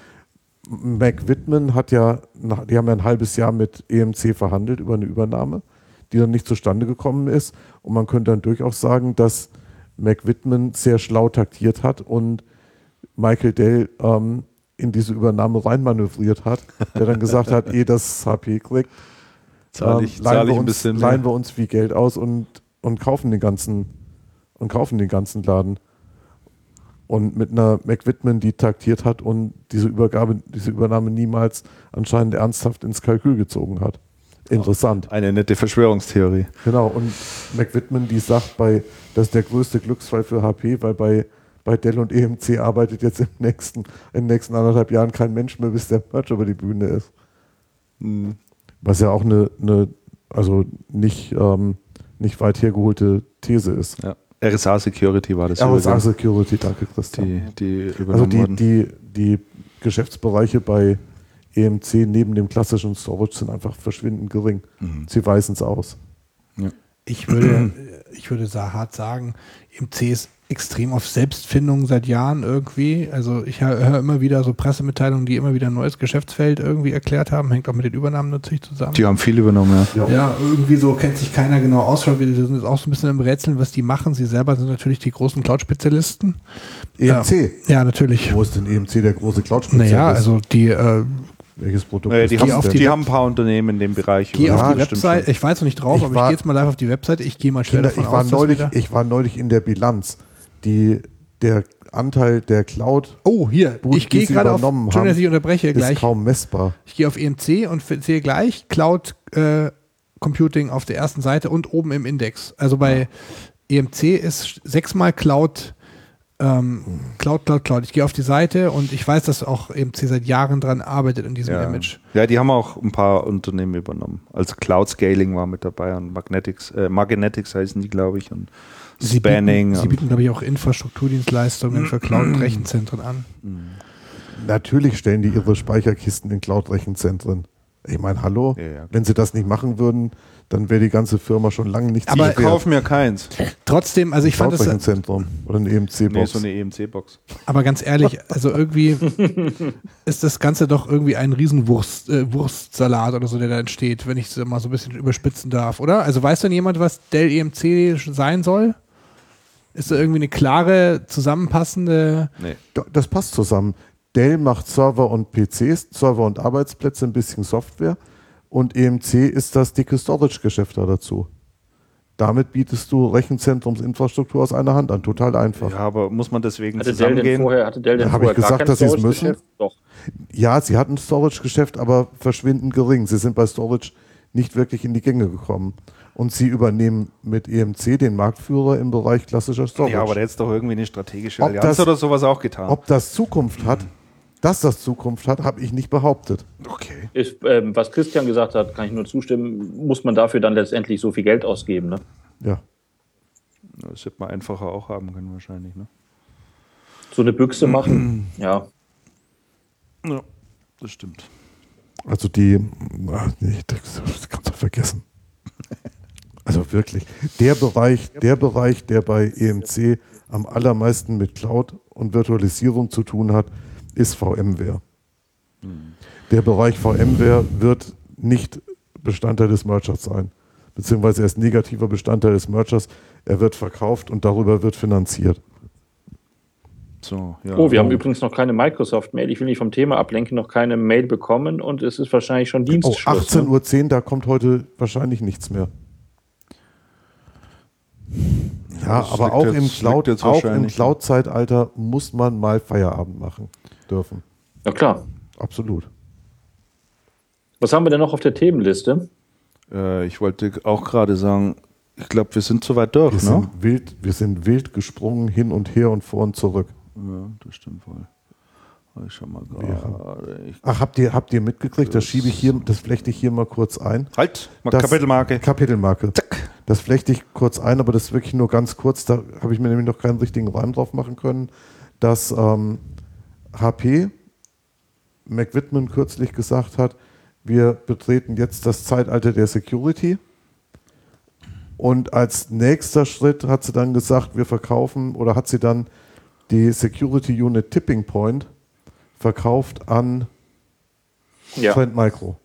S2: McWhitman hat ja, die haben ja ein halbes Jahr mit EMC verhandelt über eine Übernahme, die dann nicht zustande gekommen ist. Und man könnte dann durchaus sagen, dass McWhitman sehr schlau taktiert hat und Michael Dell ähm, in diese Übernahme reinmanövriert hat, der dann gesagt hat, eh das HP kriegt, ähm,
S1: ich,
S2: leihen, wir
S1: ich ein
S2: uns,
S1: bisschen
S2: leihen wir uns viel Geld aus und, und kaufen den ganzen und kaufen den ganzen Laden. Und mit einer McWhitman, die taktiert hat und diese Übergabe, diese Übernahme niemals anscheinend ernsthaft ins Kalkül gezogen hat. Interessant.
S1: Eine nette Verschwörungstheorie.
S2: Genau. Und McWhitman, die sagt bei, das ist der größte Glücksfall für HP, weil bei, bei Dell und EMC arbeitet jetzt im nächsten, in den nächsten anderthalb Jahren kein Mensch mehr, bis der Merch über die Bühne ist. Was ja auch eine, eine also nicht, ähm, nicht weit hergeholte These ist.
S1: Ja. RSA Security war das.
S2: RSA Security, danke Christian.
S1: die, die
S2: also die, die, die Geschäftsbereiche bei EMC neben dem klassischen Storage sind einfach verschwindend gering.
S1: Mhm.
S2: Sie weisen es aus.
S4: Ich würde, ich würde hart sagen, IMC ist extrem auf Selbstfindung seit Jahren irgendwie. Also ich hö- höre immer wieder so Pressemitteilungen, die immer wieder ein neues Geschäftsfeld irgendwie erklärt haben. Hängt auch mit den Übernahmen natürlich zusammen.
S1: Die haben viel übernommen, ja.
S4: Ja, irgendwie so kennt sich keiner genau aus. Wir sind jetzt auch so ein bisschen im Rätseln, was die machen. Sie selber sind natürlich die großen Cloud-Spezialisten.
S2: EMC.
S4: Ja, natürlich.
S2: Wo ist denn EMC der große cloud
S4: Naja, also die, äh,
S2: welches Produkt ist
S1: die, haben,
S4: auf
S1: die,
S4: die-
S1: haben ein paar Unternehmen in dem Bereich.
S4: geh auf die Website. Ich jetzt noch nicht drauf,
S2: Ich
S4: aber
S2: war-
S4: ich gehe jetzt mal live auf die Website. Ich gehe mal schnell
S2: Kinder,
S4: davon
S2: ich, war
S4: aus,
S2: neulich, ich war neulich in der Bilanz, die der Anteil der Cloud
S4: Oh, hier.
S2: Gut,
S4: ich gehe gerade auf.
S2: übernommen
S4: Entschuldigung, dass
S2: haben,
S4: ich unterbreche
S2: ist
S4: gleich.
S2: kaum messbar.
S4: Ich gehe auf EMC und sehe gleich Cloud äh, Computing auf der ersten Seite und oben im Index. Also bei EMC ist sechsmal Cloud, ähm, Cloud, Cloud, Cloud. Ich gehe auf die Seite und ich weiß, dass auch EMC seit Jahren dran arbeitet in diesem
S1: Ja.
S4: Image.
S1: ja, die haben auch ein paar Unternehmen übernommen. Also Cloud Scaling war mit dabei und Magnetics, äh, Magnetics heißen die, glaube ich, und
S4: Sie
S1: Spanning.
S4: bieten, sie bieten glaube ich, auch Infrastrukturdienstleistungen für Cloud-Rechenzentren an.
S2: Natürlich stellen die ihre Speicherkisten in Cloud-Rechenzentren. Ich meine, hallo,
S1: Ja, ja.
S2: wenn sie das nicht machen würden, dann wäre die ganze Firma schon lange nicht
S4: Aber
S1: ich kaufe mir keins.
S4: Trotzdem, also ich fand das,
S2: Cloud-Rechenzentrum oder eine EMC-Box.
S1: Nee, so eine EMC-Box.
S4: aber ganz ehrlich, also irgendwie ist das Ganze doch irgendwie ein Riesenwurst, äh, Wurstsalat oder so, der da entsteht, wenn ich es mal so ein bisschen überspitzen darf, oder? Also weiß denn jemand, was Dell EMC sein soll? Ist da irgendwie eine klare, zusammenpassende.
S1: Nee.
S2: Da- Das passt zusammen. Dell macht Server und PCs, Server und Arbeitsplätze, ein bisschen Software. Und EMC ist das dicke Storage-Geschäft da dazu. Damit bietest du Rechenzentrumsinfrastruktur aus einer Hand an. Total einfach.
S1: Ja, aber muss man deswegen
S3: Hatte Dell denn
S1: zusammengehen?
S3: vorher, hatte Dell denn
S2: Da hab ich gesagt, dass sie es
S3: Storage-Geschäft? Doch.
S2: Ja, sie hatten ein Storage-Geschäft, aber verschwindend gering. Sie sind bei Storage nicht wirklich in die Gänge gekommen. Und sie übernehmen mit EMC den Marktführer im Bereich klassischer Storage.
S1: Ja, aber der jetzt doch irgendwie eine strategische
S2: Ob
S1: Allianz
S2: das-
S1: oder sowas auch getan.
S2: Ob das Zukunft hat, dass das Zukunft hat, habe ich nicht behauptet.
S1: okay.
S3: Ist, ähm, was Christian gesagt hat, kann ich nur zustimmen, muss man dafür dann letztendlich so viel Geld ausgeben. Ne?
S2: Ja.
S1: Das hätte man einfacher auch haben können wahrscheinlich. Ne?
S3: So eine Büchse machen, ja.
S1: Ja, das stimmt.
S2: Also die, ach nee, das, das kannst du vergessen. Also wirklich, der Bereich, der Bereich, der bei EMC am allermeisten mit Cloud und Virtualisierung zu tun hat, ist VMware. Der Bereich VMware wird nicht Bestandteil des Mergers sein, beziehungsweise er ist negativer Bestandteil des Mergers. Er wird verkauft und darüber wird finanziert.
S1: So, ja.
S3: Oh, wir haben übrigens noch keine Microsoft-Mail. Ich will nicht vom Thema ablenken, noch keine Mail bekommen und es ist wahrscheinlich schon
S2: Oh,
S3: Dienstschluss. ne?
S2: 18.10 Uhr, da kommt heute wahrscheinlich nichts mehr. Ja,
S1: das
S2: aber auch
S1: jetzt-
S2: im Cloud,
S1: jetzt
S2: auch im
S1: wahrscheinlich-
S2: Cloud-Zeitalter muss man mal Feierabend machen dürfen.
S3: Ja klar.
S2: Absolut.
S3: Was haben wir denn noch auf der Themenliste?
S1: Äh, ich wollte auch gerade sagen, ich glaube, wir sind soweit durch,
S2: Wir
S1: ne?
S2: sind wild, wir sind wild gesprungen hin und her und vor und zurück.
S1: Ja, das stimmt wohl. Ich schau mal gerade.
S2: Ach, habt ihr, habt ihr mitgekriegt? Das schiebe ich hier, das flechte ich hier mal kurz ein.
S1: halt,
S2: Das-
S1: Kapitelmarke.
S2: Kapitelmarke. Das flechte ich kurz ein, aber das ist wirklich nur ganz kurz. Da habe ich mir nämlich noch keinen richtigen Reim drauf machen können, dass ähm, HP McWhitman kürzlich gesagt hat, wir betreten jetzt das Zeitalter der Security. Und als nächster Schritt hat sie dann gesagt, wir verkaufen oder hat sie dann die Security Unit Tipping Point verkauft an
S3: Ja.
S2: Trend Micro.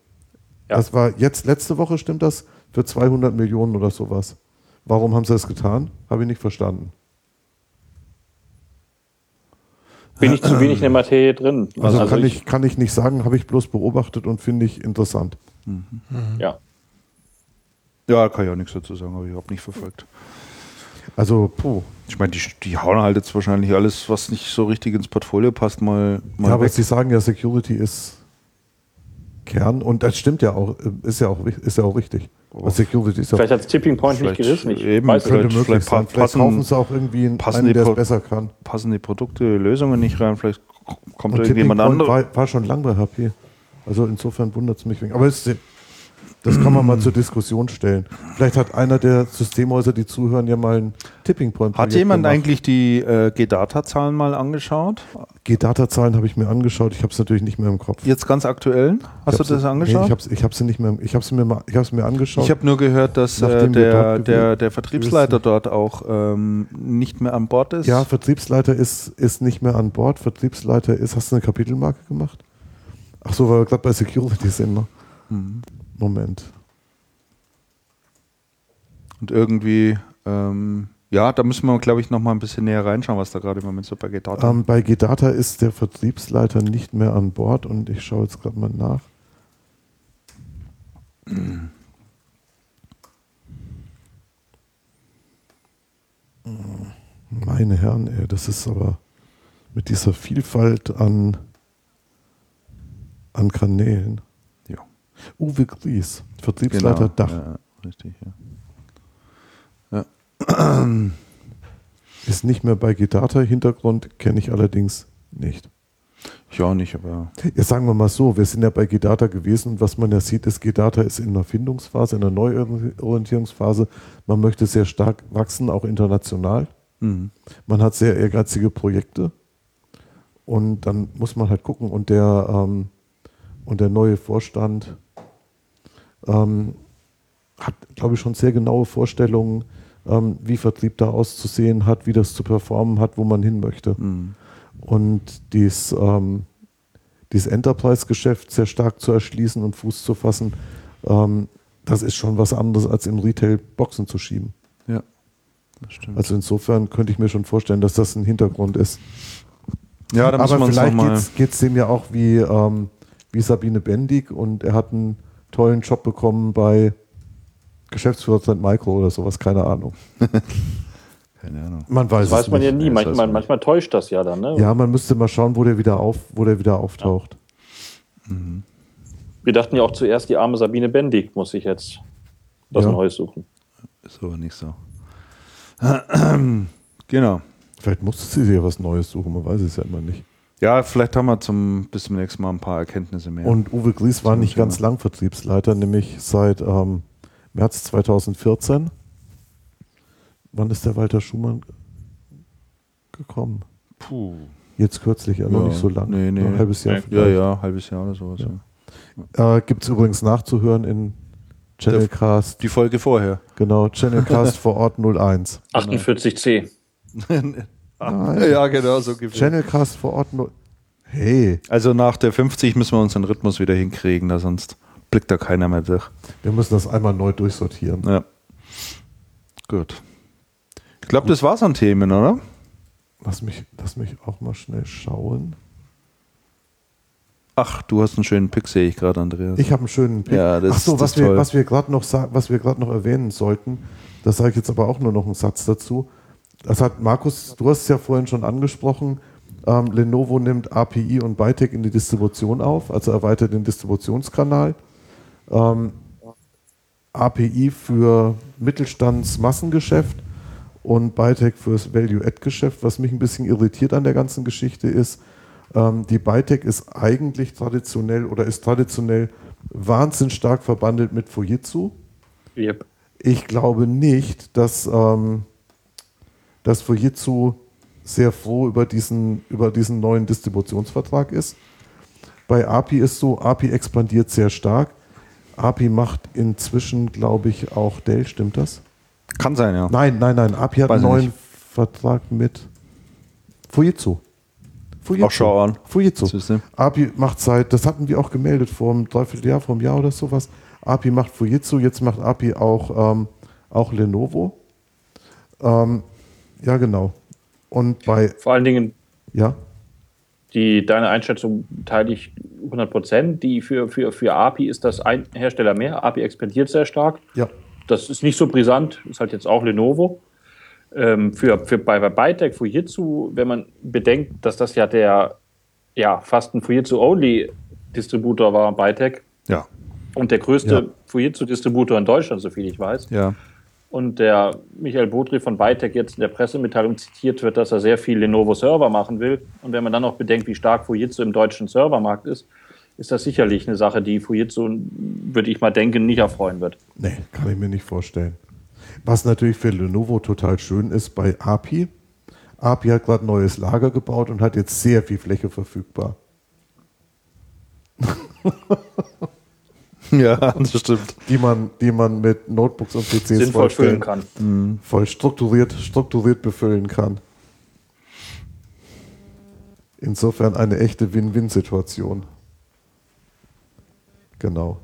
S3: Ja.
S2: Das war jetzt letzte Woche, stimmt das? Für 200 Millionen oder sowas. Warum haben sie das getan? Habe ich nicht verstanden.
S3: Bin ich zu wenig in der Materie drin.
S2: Also, kann, ich, kann ich nicht sagen, habe ich bloß beobachtet und finde ich interessant.
S3: Ja.
S1: Ja, kann ich auch nichts dazu sagen, habe ich überhaupt nicht verfolgt.
S2: Also, puh.
S1: Ich meine, die, die hauen halt jetzt wahrscheinlich alles, was nicht so richtig ins Portfolio passt, mal, mal
S2: Ja, aber
S1: weg.
S2: Sie sagen ja, Security ist Kern und das stimmt ja auch, ist ja auch, ist ja auch richtig.
S1: Oh.
S2: Security ist
S3: Vielleicht hat Tipping Point nicht gerissen. Ich
S1: eben,
S3: weiß
S1: könnte
S3: nicht.
S2: möglich
S1: vielleicht
S2: sein. Vielleicht kaufen sie auch irgendwie einen, einen der es besser kann.
S1: passen die Produkte, Lösungen nicht rein, vielleicht kommt
S2: Und
S1: irgendjemand
S2: Tipping Point
S1: anderes.
S2: war, war schon lang bei HP. Also insofern wundert es mich. wenig. Aber es ist, Das kann man mal zur Diskussion stellen. Vielleicht hat einer der Systemhäuser, die zuhören, ja mal ein Tipping Point.
S1: Hat jemand
S2: gemacht.
S1: eigentlich die äh, G-Data-Zahlen mal angeschaut?
S2: G-Data-Zahlen habe ich mir angeschaut. Ich habe es natürlich nicht mehr im Kopf.
S1: Jetzt ganz aktuell? Hast
S2: Ich
S1: du das angeschaut?
S2: Nee, ich habe ich hab sie nicht mehr. Ich habe mir, mal- ich hab's mir angeschaut.
S1: Ich habe nur gehört, dass äh, der, der, der Vertriebsleiter dort auch ähm, nicht mehr an Bord ist.
S2: ja, Vertriebsleiter ist, ist nicht mehr an Bord. Vertriebsleiter ist. Hast du eine Kapitelmarke gemacht? Ach so, weil wir gerade bei Security sind. Ne?
S1: Mhm.
S2: Moment.
S1: Und irgendwie, ähm, ja, da müssen wir, glaube ich, noch mal ein bisschen näher reinschauen, was da gerade im Moment so bei G-Data
S2: Ähm, bei G-Data ist der Vertriebsleiter nicht mehr an Bord und ich schaue jetzt gerade mal nach. Meine Herren, ey, das ist aber mit dieser Vielfalt an, an Kanälen. Uwe Gries, Vertriebsleiter Dach,
S1: Genau. Ja, richtig, ja. ja.
S2: ist nicht mehr bei G-Data. Hintergrund kenne ich allerdings nicht.
S1: Ich auch nicht, aber
S2: Ja, sagen wir mal so, wir sind ja bei G-Data gewesen und was man ja sieht, ist, G-Data ist in einer Findungsphase, in einer Neuorientierungsphase. Man möchte sehr stark wachsen, auch international.
S1: mhm.
S2: Man hat sehr ehrgeizige Projekte und dann muss man halt gucken und der, ähm, und der neue Vorstand ähm, hat, glaube ich, schon sehr genaue Vorstellungen, ähm, wie Vertrieb da auszusehen hat, wie das zu performen hat, wo man hin möchte.
S1: Mhm.
S2: Und dies, ähm, dieses Enterprise-Geschäft sehr stark zu erschließen und Fuß zu fassen, ähm, das ist schon was anderes, als im Retail Boxen zu schieben.
S1: ja, das stimmt.
S2: Also insofern könnte ich mir schon vorstellen, dass das ein Hintergrund ist.
S1: ja, da
S2: Aber vielleicht geht es dem ja auch wie, ähm, wie Sabine Bendig und er hat einen tollen Job bekommen bei Geschäftsführer St. Michael oder sowas, keine Ahnung.
S1: Keine Ahnung.
S2: Man weiß,
S3: Das weiß
S2: es
S3: man
S2: nicht.
S3: ja nie.
S1: Weiß
S3: Manchmal,
S1: man
S3: manchmal täuscht das ja dann. Ne?
S2: Ja, man müsste mal schauen, wo der wieder auf, wo der wieder auftaucht.
S3: Wir dachten ja auch zuerst, die arme Sabine Bendig muss sich jetzt was
S2: Ja.
S3: Neues suchen.
S1: Ist aber nicht so. genau.
S2: Vielleicht musste sie sich ja was Neues suchen, man weiß es ja immer nicht.
S1: Ja, vielleicht haben wir zum, bis zum nächsten Mal ein paar Erkenntnisse mehr.
S2: Und Uwe Gries war nicht ganz lang Vertriebsleiter, nämlich seit ähm, März 2014. Wann ist der Walter Schumann gekommen?
S1: Puh.
S2: Jetzt kürzlich, ja, noch nicht so lang.
S1: nee, nee.
S2: Ein halbes Jahr
S3: Nee.
S1: Ja,
S2: vielleicht.
S1: ja, halbes Jahr oder sowas.
S2: Ja.
S1: Ja.
S2: Äh, Gibt es übrigens nachzuhören in Channelcast,
S1: Die Folge vorher.
S2: genau, Channelcast vor Ort 01.
S3: 48c.
S2: Nein.
S1: ja, genau, so ungefähr.
S2: Channelcast vor Ort 0. Hey,
S1: Also nach der 50 müssen wir unseren Rhythmus wieder hinkriegen, da sonst blickt da keiner mehr durch.
S2: wir müssen das einmal neu durchsortieren.
S1: Ja. Gut. Ich glaube, das war's an Themen, oder?
S2: Lass mich, lass mich auch mal schnell schauen.
S1: Ach, du hast einen schönen Pick, sehe ich gerade, Andreas.
S2: Ich habe einen schönen Pick.
S1: Ja, das-
S2: Ach so, was wir,
S1: toll.
S2: was wir gerade noch, sa- was wir gerade noch erwähnen sollten, das sage ich jetzt aber auch nur noch einen Satz dazu. Das hat Markus, du hast es ja vorhin schon angesprochen. Ähm, Lenovo nimmt API und Bytec in die Distribution auf, also erweitert den Distributionskanal. Ähm, API für Mittelstandsmassengeschäft und Bytec fürs Value-Add-Geschäft. Was mich ein bisschen irritiert an der ganzen Geschichte ist, ähm, die Bytec ist eigentlich traditionell oder ist traditionell wahnsinnig stark verbandelt mit Fujitsu.
S3: Yep.
S2: Ich glaube nicht, dass, ähm, dass Fujitsu sehr froh über diesen, über diesen neuen Distributionsvertrag ist. Bei API ist so, API expandiert sehr stark. API macht inzwischen, glaube ich, auch Dell, stimmt das?
S1: Kann sein, ja.
S2: Nein, nein, nein. API hat
S1: Weiß
S2: einen neuen
S1: nicht.
S2: Vertrag mit Fujitsu. Fujitsu.
S1: Auch schau an.
S2: Fujitsu. API macht seit, das hatten wir auch gemeldet vor einem Dreivierteljahr, vor einem Jahr oder sowas. API macht Fujitsu, jetzt macht API auch, ähm, auch Lenovo. Ähm, ja, genau. Und bei,
S3: Vor allen Dingen,
S2: ja,
S3: die, deine Einschätzung teile ich 100 Prozent. Die für, für, für API ist das ein Hersteller mehr. API expandiert sehr stark.
S2: ja,
S3: Das ist nicht so brisant, ist halt jetzt auch Lenovo. Ähm, für, für bei, bei Bytec, Fujitsu, wenn man bedenkt, dass das ja der ja, fast ein Fujitsu-Only-Distributor war, Bytec,
S1: Ja.
S3: und der größte
S2: Ja.
S3: Fujitsu-Distributor in Deutschland, soviel ich weiß.
S1: Ja.
S3: Und der Michael Bodri von Bytec jetzt in der Pressemitteilung zitiert wird, dass er sehr viel Lenovo-Server machen will. Und wenn man dann noch bedenkt, wie stark Fujitsu im deutschen Servermarkt ist, ist das sicherlich eine Sache, die Fujitsu, würde ich mal denken, nicht erfreuen wird.
S2: Nee, kann ich mir nicht vorstellen. Was natürlich für Lenovo total schön ist bei API. API hat gerade ein neues Lager gebaut und hat jetzt sehr viel Fläche verfügbar.
S1: Ja, das stimmt.
S2: die man, die man mit Notebooks und PCs
S3: Sinnvoll füllen kann.
S2: voll strukturiert, strukturiert befüllen kann. Insofern eine echte Win-Win-Situation. Genau.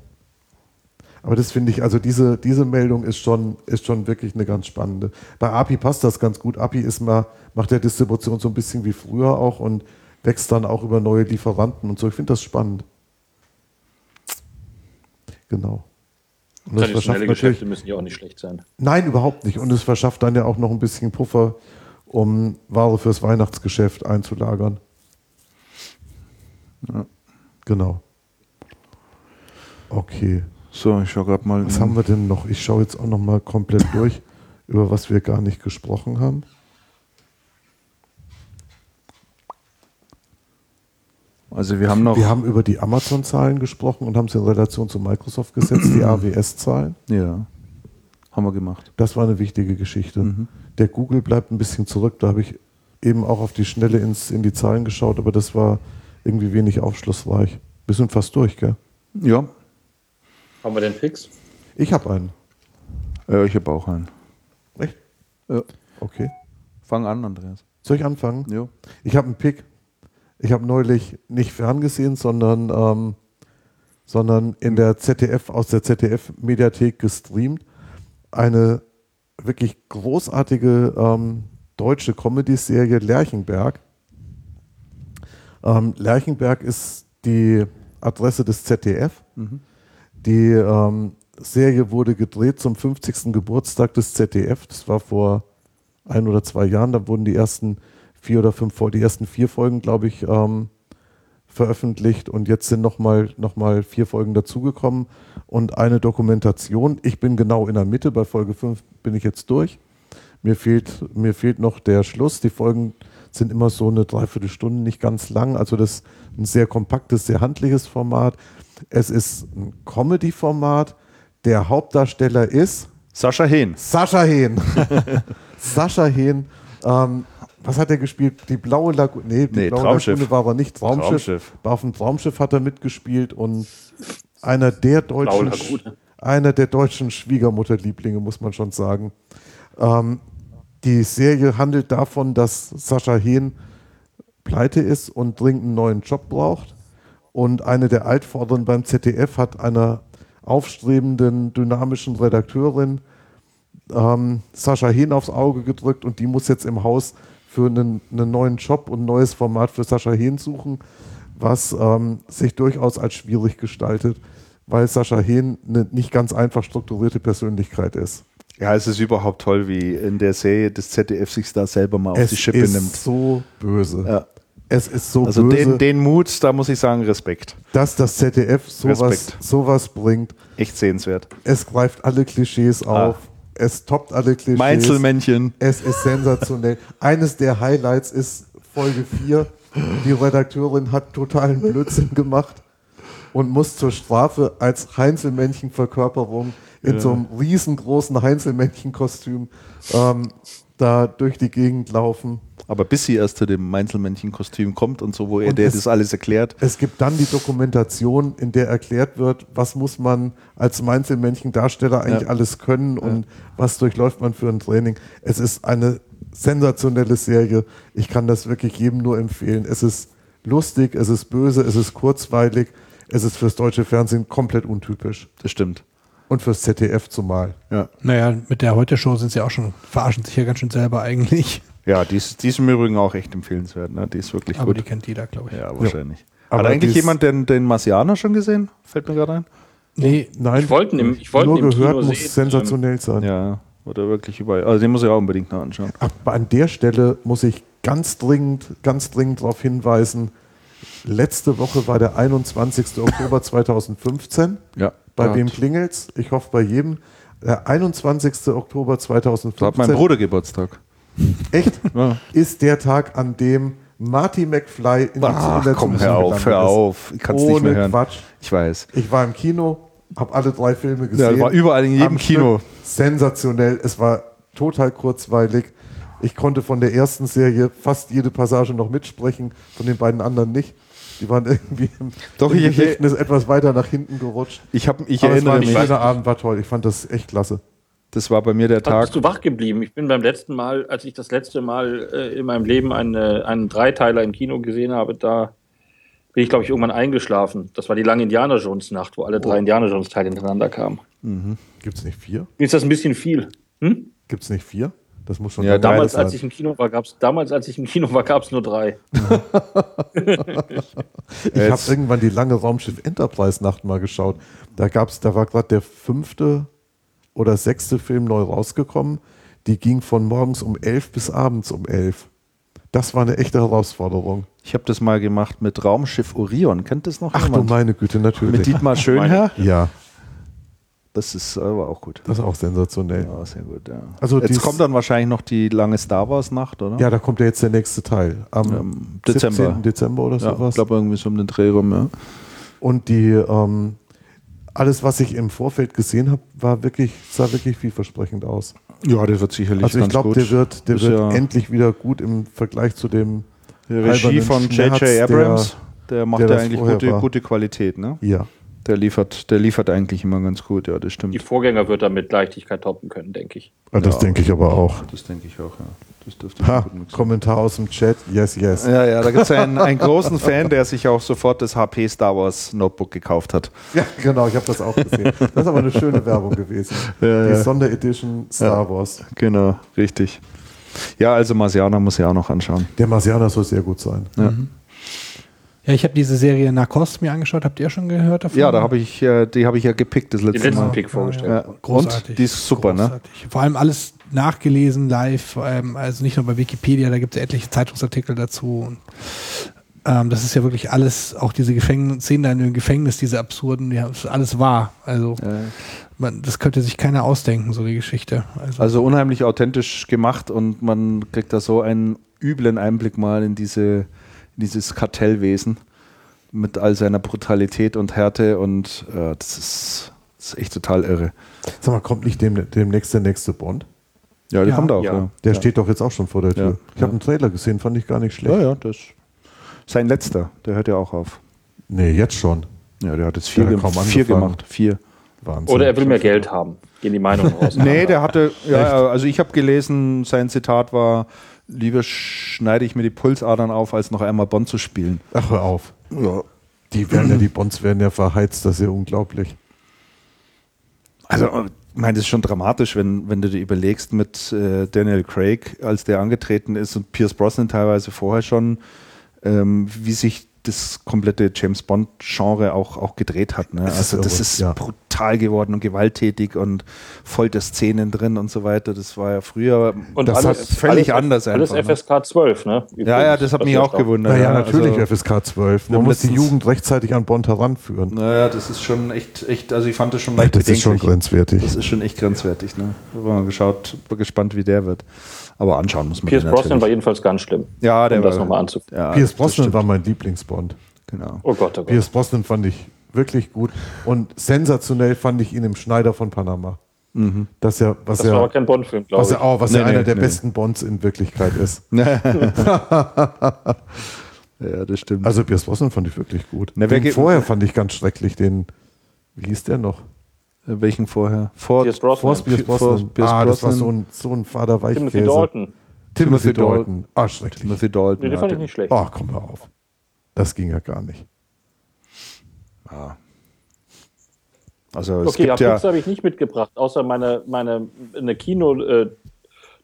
S2: Aber das finde ich, also diese, diese Meldung ist schon, ist schon wirklich eine ganz spannende. Bei API passt das ganz gut. API ist mal, macht der Distribution so ein bisschen wie früher auch und wächst dann auch über neue Lieferanten und so. Ich finde das spannend. Genau. Und das verschafft
S3: Traditionelle
S2: natürlich,
S3: Geschäfte müssen ja auch nicht schlecht sein.
S2: Nein, überhaupt nicht. Und es verschafft dann ja auch noch ein bisschen Puffer, um Ware fürs Weihnachtsgeschäft einzulagern. Genau. Okay.
S1: So, ich schau gerade mal.
S2: Was haben wir denn noch? Ich schaue jetzt auch noch mal komplett durch, über was wir gar nicht gesprochen haben.
S1: Also wir haben noch.
S2: Wir haben über die Amazon-Zahlen gesprochen und haben sie in Relation zu Microsoft gesetzt, die AWS-Zahlen.
S1: ja, haben wir gemacht.
S2: Das war eine wichtige Geschichte. Der Google bleibt ein bisschen zurück. Da habe ich eben auch auf die Schnelle ins, in die Zahlen geschaut, aber das war irgendwie wenig aufschlussreich. Wir sind fast durch, gell?
S1: Ja,
S3: Haben wir den Fix?
S2: Ich habe einen.
S1: äh, ich habe auch einen.
S2: Echt?
S1: Ja.
S2: Okay.
S1: Fang an, Andreas.
S2: Soll ich anfangen?
S1: Ja.
S2: Ich habe einen Pick. Ich habe neulich nicht ferngesehen, sondern, ähm, sondern in der ZDF, aus der ZDF-Mediathek gestreamt. Eine wirklich großartige ähm, deutsche Comedy-Serie Lerchenberg. Ähm, Lerchenberg ist die Adresse des ZDF. Die ähm, Serie wurde gedreht zum 50. Geburtstag des ZDF. Das war vor ein oder zwei Jahren. Da wurden die ersten vier oder fünf, Fol- die ersten vier Folgen, glaube ich, ähm, veröffentlicht. Und jetzt sind nochmal noch mal vier Folgen dazugekommen und eine Dokumentation. Ich bin genau in der Mitte. Bei Folge 5 bin ich jetzt durch. Mir fehlt, mir fehlt noch der Schluss. Die Folgen sind immer so eine Dreiviertelstunde, nicht ganz lang. Also das ist ein sehr kompaktes, sehr handliches Format. Es ist ein Comedy-Format. Der Hauptdarsteller ist
S1: Sascha Hehn.
S2: Sascha Hehn. Sascha Hehn. Ähm, was hat er gespielt? Die blaue Lagune. Nee, die
S1: Nee,
S2: blaue
S1: Traumschiff.
S2: Lagune war er nicht. Traumschiff.
S1: Traumschiff.
S2: War auf dem Traumschiff hat er mitgespielt und einer der deutschen, einer der deutschen Schwiegermutterlieblinge, muss man schon sagen. Ähm, die Serie handelt davon, dass Sascha Hehn pleite ist und dringend einen neuen Job braucht. Und eine der Altvorderen beim ZDF hat einer aufstrebenden, dynamischen Redakteurin ähm, Sascha Hehn aufs Auge gedrückt und die muss jetzt im Haus für einen, einen neuen Job und ein neues Format für Sascha Hehn suchen, was ähm, sich durchaus als schwierig gestaltet, weil Sascha Hehn eine nicht ganz einfach strukturierte Persönlichkeit ist.
S1: Ja, es ist überhaupt toll, wie in der Serie das ZDF sich da selber mal auf die Schippe
S2: ist
S1: nimmt.
S2: so böse.
S1: Ja.
S2: Es ist so
S1: Also
S2: böse,
S1: den, den Mut, da muss ich sagen, Respekt.
S2: dass das ZDF sowas,
S1: Respekt.
S2: sowas bringt.
S1: Echt sehenswert.
S2: Es greift alle Klischees auf. Es toppt alle Klischees.
S1: Meinzelmännchen.
S2: Es ist sensationell. Eines der Highlights ist Folge 4. Die Redakteurin hat totalen Blödsinn gemacht und muss zur Strafe als Heinzelmännchen-Verkörperung in so einem riesengroßen Heinzelmännchen-Kostüm ähm, da durch die Gegend laufen.
S1: Aber bis sie erst zu dem Meinzelmännchen-Kostüm kommt und so, wo er der
S2: es-
S1: das alles erklärt.
S2: Es gibt dann die Dokumentation, in der erklärt wird, was muss man als Einzelmännchen-Darsteller eigentlich
S1: Ja.
S2: alles können und was durchläuft man für ein Training. Es ist eine sensationelle Serie. Ich kann das wirklich jedem nur empfehlen. Es ist lustig, es ist böse, es ist kurzweilig, es ist fürs deutsche Fernsehen komplett untypisch.
S1: Das stimmt.
S2: Und fürs ZDF zumal.
S1: Ja,
S4: Naja, mit der Heute-Show sind sie auch schon, verarschen sich ja ganz schön selber eigentlich.
S1: ja die, ist, die ist im Übrigen auch echt empfehlenswert. Ne? Die ist wirklich
S4: Aber die
S1: gut.
S4: kennt jeder, glaube ich.
S1: Ja, wahrscheinlich.
S2: Aber
S1: Hat eigentlich
S2: die
S1: jemand den, den Marsianer schon gesehen? Fällt mir gerade ein.
S4: Nee,
S2: Nein,
S3: Ich wollte ihn ich wollte
S2: nur
S3: im
S2: gehört
S3: Kino
S2: muss
S3: sehen.
S2: sensationell sein.
S1: Ja, oder wirklich überall. Also den muss ich auch unbedingt noch anschauen.
S2: Aber an der Stelle muss ich ganz dringend, ganz dringend darauf hinweisen, letzte Woche war der 21. Oktober 2015.
S1: Ja.
S2: Bei
S1: da
S2: wem klingelt's? Ich hoffe bei jedem. Der 21. Oktober
S1: Da hat mein
S2: 2015
S1: Bruder Geburtstag.
S2: echt
S1: Ja.
S2: ist der Tag, an dem Marty McFly in,
S1: Ach,
S2: in der
S1: komm, hör auf, hör auf. Ich kann es nicht
S2: Ohne
S1: mehr hören.
S2: Quatsch.
S1: Ich weiß.
S2: Ich war im Kino, habe alle drei Filme gesehen.
S1: Ja, war überall in jedem Kino.
S2: Sensationell. Es war total kurzweilig. Ich konnte von der ersten Serie fast jede Passage noch mitsprechen, von den beiden anderen nicht. Die waren irgendwie im,
S1: Doch,
S2: im
S1: ich-
S2: Gedächtnis etwas weiter nach hinten gerutscht.
S1: Ich, hab, ich
S2: Aber es war
S1: erinnere mich,
S2: schöner Abend, war toll. Ich fand das echt klasse.
S1: das war bei mir der Tag.
S3: bist du wach geblieben? Ich bin beim letzten Mal, als ich das letzte Mal äh, in meinem Leben eine, einen Dreiteiler im Kino gesehen habe, da bin ich, glaube ich, irgendwann eingeschlafen. Das war die lange Indiana Jones Nacht, wo alle drei Indiana Jones Teile hintereinander kamen.
S2: Gibt es nicht vier?
S3: Mir ist das ein bisschen viel. Hm?
S2: Gibt es nicht vier? Das muss schon
S1: Ja,
S3: Damals,
S2: sein.
S3: als ich im Kino war, gab's damals, als ich im Kino war, gab es nur drei.
S2: Ich habe irgendwann die lange Raumschiff Enterprise Nacht mal geschaut. Da gab's, da war gerade der fünfte oder sechste Film neu rausgekommen. Die ging von morgens um elf bis abends um elf. Das war eine echte Herausforderung.
S1: Ich habe das mal gemacht mit Raumschiff Orion. Kennt das noch
S2: Ach du
S1: jemand?
S2: meine Güte,
S1: Mit
S2: natürlich.
S1: Dietmar Schönherr.
S2: Ja,
S1: Das ist aber auch gut.
S2: das ist auch sensationell.
S1: Ja, sehr gut, ja.
S2: Also
S1: Jetzt kommt dann wahrscheinlich noch die lange Star Wars Nacht, oder?
S2: Ja, da kommt ja jetzt der nächste Teil. Am
S1: Ähm, Dezember.
S2: 17. Dezember oder
S1: ja
S2: sowas.
S1: ich glaube irgendwie so um den Dreh rum, ja.
S2: Und die, ähm, alles, was ich im Vorfeld gesehen habe, war wirklich, sah wirklich vielversprechend aus.
S1: Ja, der wird sicherlich
S2: Also ich glaube, der wird, der
S1: Ist
S2: wird
S1: ja
S2: endlich wieder gut im Vergleich zu dem
S1: Regie von J.J. Abrams, der, macht
S2: der
S1: ja
S2: das
S1: eigentlich gute,
S2: war.
S1: gute Qualität, ne?
S2: Ja.
S1: Der liefert, der liefert eigentlich immer ganz gut, ja, das stimmt.
S3: Die Vorgänger wird er mit Leichtigkeit toppen können, denke ich.
S2: Ja, Das
S1: Ja.
S2: denke ich aber auch.
S1: Das denke ich auch, ja. Das dürfte
S2: Ha. Kommentar aus dem Chat. Yes, yes.
S1: Ja, ja, da gibt es einen, einen großen Fan, der sich auch sofort das HP Star Wars Notebook gekauft hat.
S2: Ja, genau, ich habe das auch gesehen. Das ist aber eine schöne Werbung gewesen.
S1: Ja,
S2: Die
S1: ja.
S2: Sonderedition Star Wars.
S1: Genau, richtig. Ja, also Marsianer muss ich auch noch anschauen.
S2: Der Marsianer soll sehr gut sein.
S4: Ja, ich habe diese Serie Narcos mir angeschaut. Habt ihr schon gehört davon?
S1: Ja, da habe ich, äh, die habe ich ja gepickt das
S3: Den
S1: letzte
S3: letzten
S1: Mal.
S3: Pick vorgestellt.
S1: Ja.
S4: Großartig.
S1: Und die ist super, ne?
S4: Großartig. Vor allem alles nachgelesen, live, ähm, also nicht nur bei Wikipedia, da gibt es etliche Zeitungsartikel dazu. Und, ähm, das ist ja wirklich alles, auch diese Gefängnis, Szenen da in dem Gefängnis, diese absurden, ja, das ist alles wahr. Also man, das könnte sich keiner ausdenken, so die Geschichte. Also,
S1: Also unheimlich authentisch gemacht und man kriegt da so einen üblen Einblick mal in diese dieses Kartellwesen mit all seiner Brutalität und Härte und äh, das, ist, das ist echt total irre.
S2: Sag mal, kommt nicht dem, demnächst der nächste Bond?
S1: Ja, der
S4: Ja.
S1: kommt auch.
S3: Ja.
S1: Ja,
S2: Der
S1: ja.
S2: steht doch jetzt auch schon vor der Tür.
S1: Ja.
S2: Ich habe
S1: Ja.
S2: einen Trailer gesehen, fand ich gar nicht schlecht.
S1: ja, ja, das sein letzter. Der hört ja auch auf.
S2: Nee, jetzt schon.
S1: Ja, der hat jetzt vier, gem vier gemacht. Vier.
S2: Wahnsinn.
S3: Oder er will mehr Geld haben. Gehen die Meinungen raus.
S1: Nee, der hatte, ja, also ich habe gelesen, sein Zitat war, lieber schneide ich mir die Pulsadern auf, als noch einmal Bond zu spielen.
S2: Ach, hör auf.
S1: Ja.
S2: Die, werden ja, die Bonds werden ja verheizt, das ist ja unglaublich.
S1: Also, ich meine, das ist schon dramatisch, wenn, wenn du dir überlegst mit äh, Daniel Craig, als der angetreten ist und Pierce Brosnan teilweise vorher schon, ähm, wie sich das komplette James Bond-Genre auch, auch gedreht hat. Ne?
S2: Das ist
S1: Also das ist
S2: ja.
S1: brutal geworden und gewalttätig und Folterszenen drin und so weiter. Das war ja früher
S3: Und
S2: Das
S3: alles,
S2: hat
S1: völlig
S3: alles,
S1: anders
S3: Alles
S1: einfach, ne?
S3: FSK 12, ne?
S1: Ja, ja, das hat mich auch gewundert.
S2: Naja,
S1: ja.
S2: natürlich
S1: Also,
S2: FSK 12.
S1: wir
S2: Man muss die Jugend rechtzeitig an Bond heranführen.
S1: naja, das ist schon echt, echt, also ich fand das schon leicht
S2: das ist schon grenzwertig.
S1: Das ist schon echt grenzwertig. Ne? Wir haben mal geschaut, gespannt, wie der wird. Aber anschauen muss man
S3: Pierce Brosnan war jedenfalls ganz schlimm.
S1: Ja, der
S3: um das
S1: war-
S3: nochmal anzufangen.
S1: Ja,
S2: Pierce
S1: das
S2: Brosnan war mein Lieblingsbond.
S1: Genau.
S3: Oh Gott, oh Gott.
S2: Pierce Brosnan fand ich wirklich gut. Und sensationell fand ich ihn im Schneider von Panama. Das ja, was
S3: das war aber kein Bond-Film, glaube
S2: was
S3: ich.
S2: ja, auch, was
S1: Nee,
S2: ja
S1: nee,
S2: einer der
S1: nee.
S2: besten Bonds in Wirklichkeit ist.
S1: Ja, das stimmt.
S2: Also Pierce Brosnan fand ich wirklich gut.
S1: Na,
S2: den vorher fand ich ganz schrecklich, den, wie hieß der noch?
S1: Äh, Welchen vorher? Vor
S3: Pierce Brosnan.
S2: Vor Pierce Brosnan.
S1: Pierce
S2: ah, das war so ein, so ein
S3: Timothy
S2: Weichkäse.
S3: Dalton.
S2: Timothy
S1: Timothy Dalton.
S2: Ah, schrecklich.
S1: Timothy Dalton.
S3: Nee, den fand ich nicht schlecht.
S2: Ach, komm hör auf. Das ging ja gar nicht.
S1: Ja. Also es
S3: Okay, ja,
S1: gibt ja,
S3: Picks habe ich nicht mitgebracht, außer meine, meine eine Kino äh,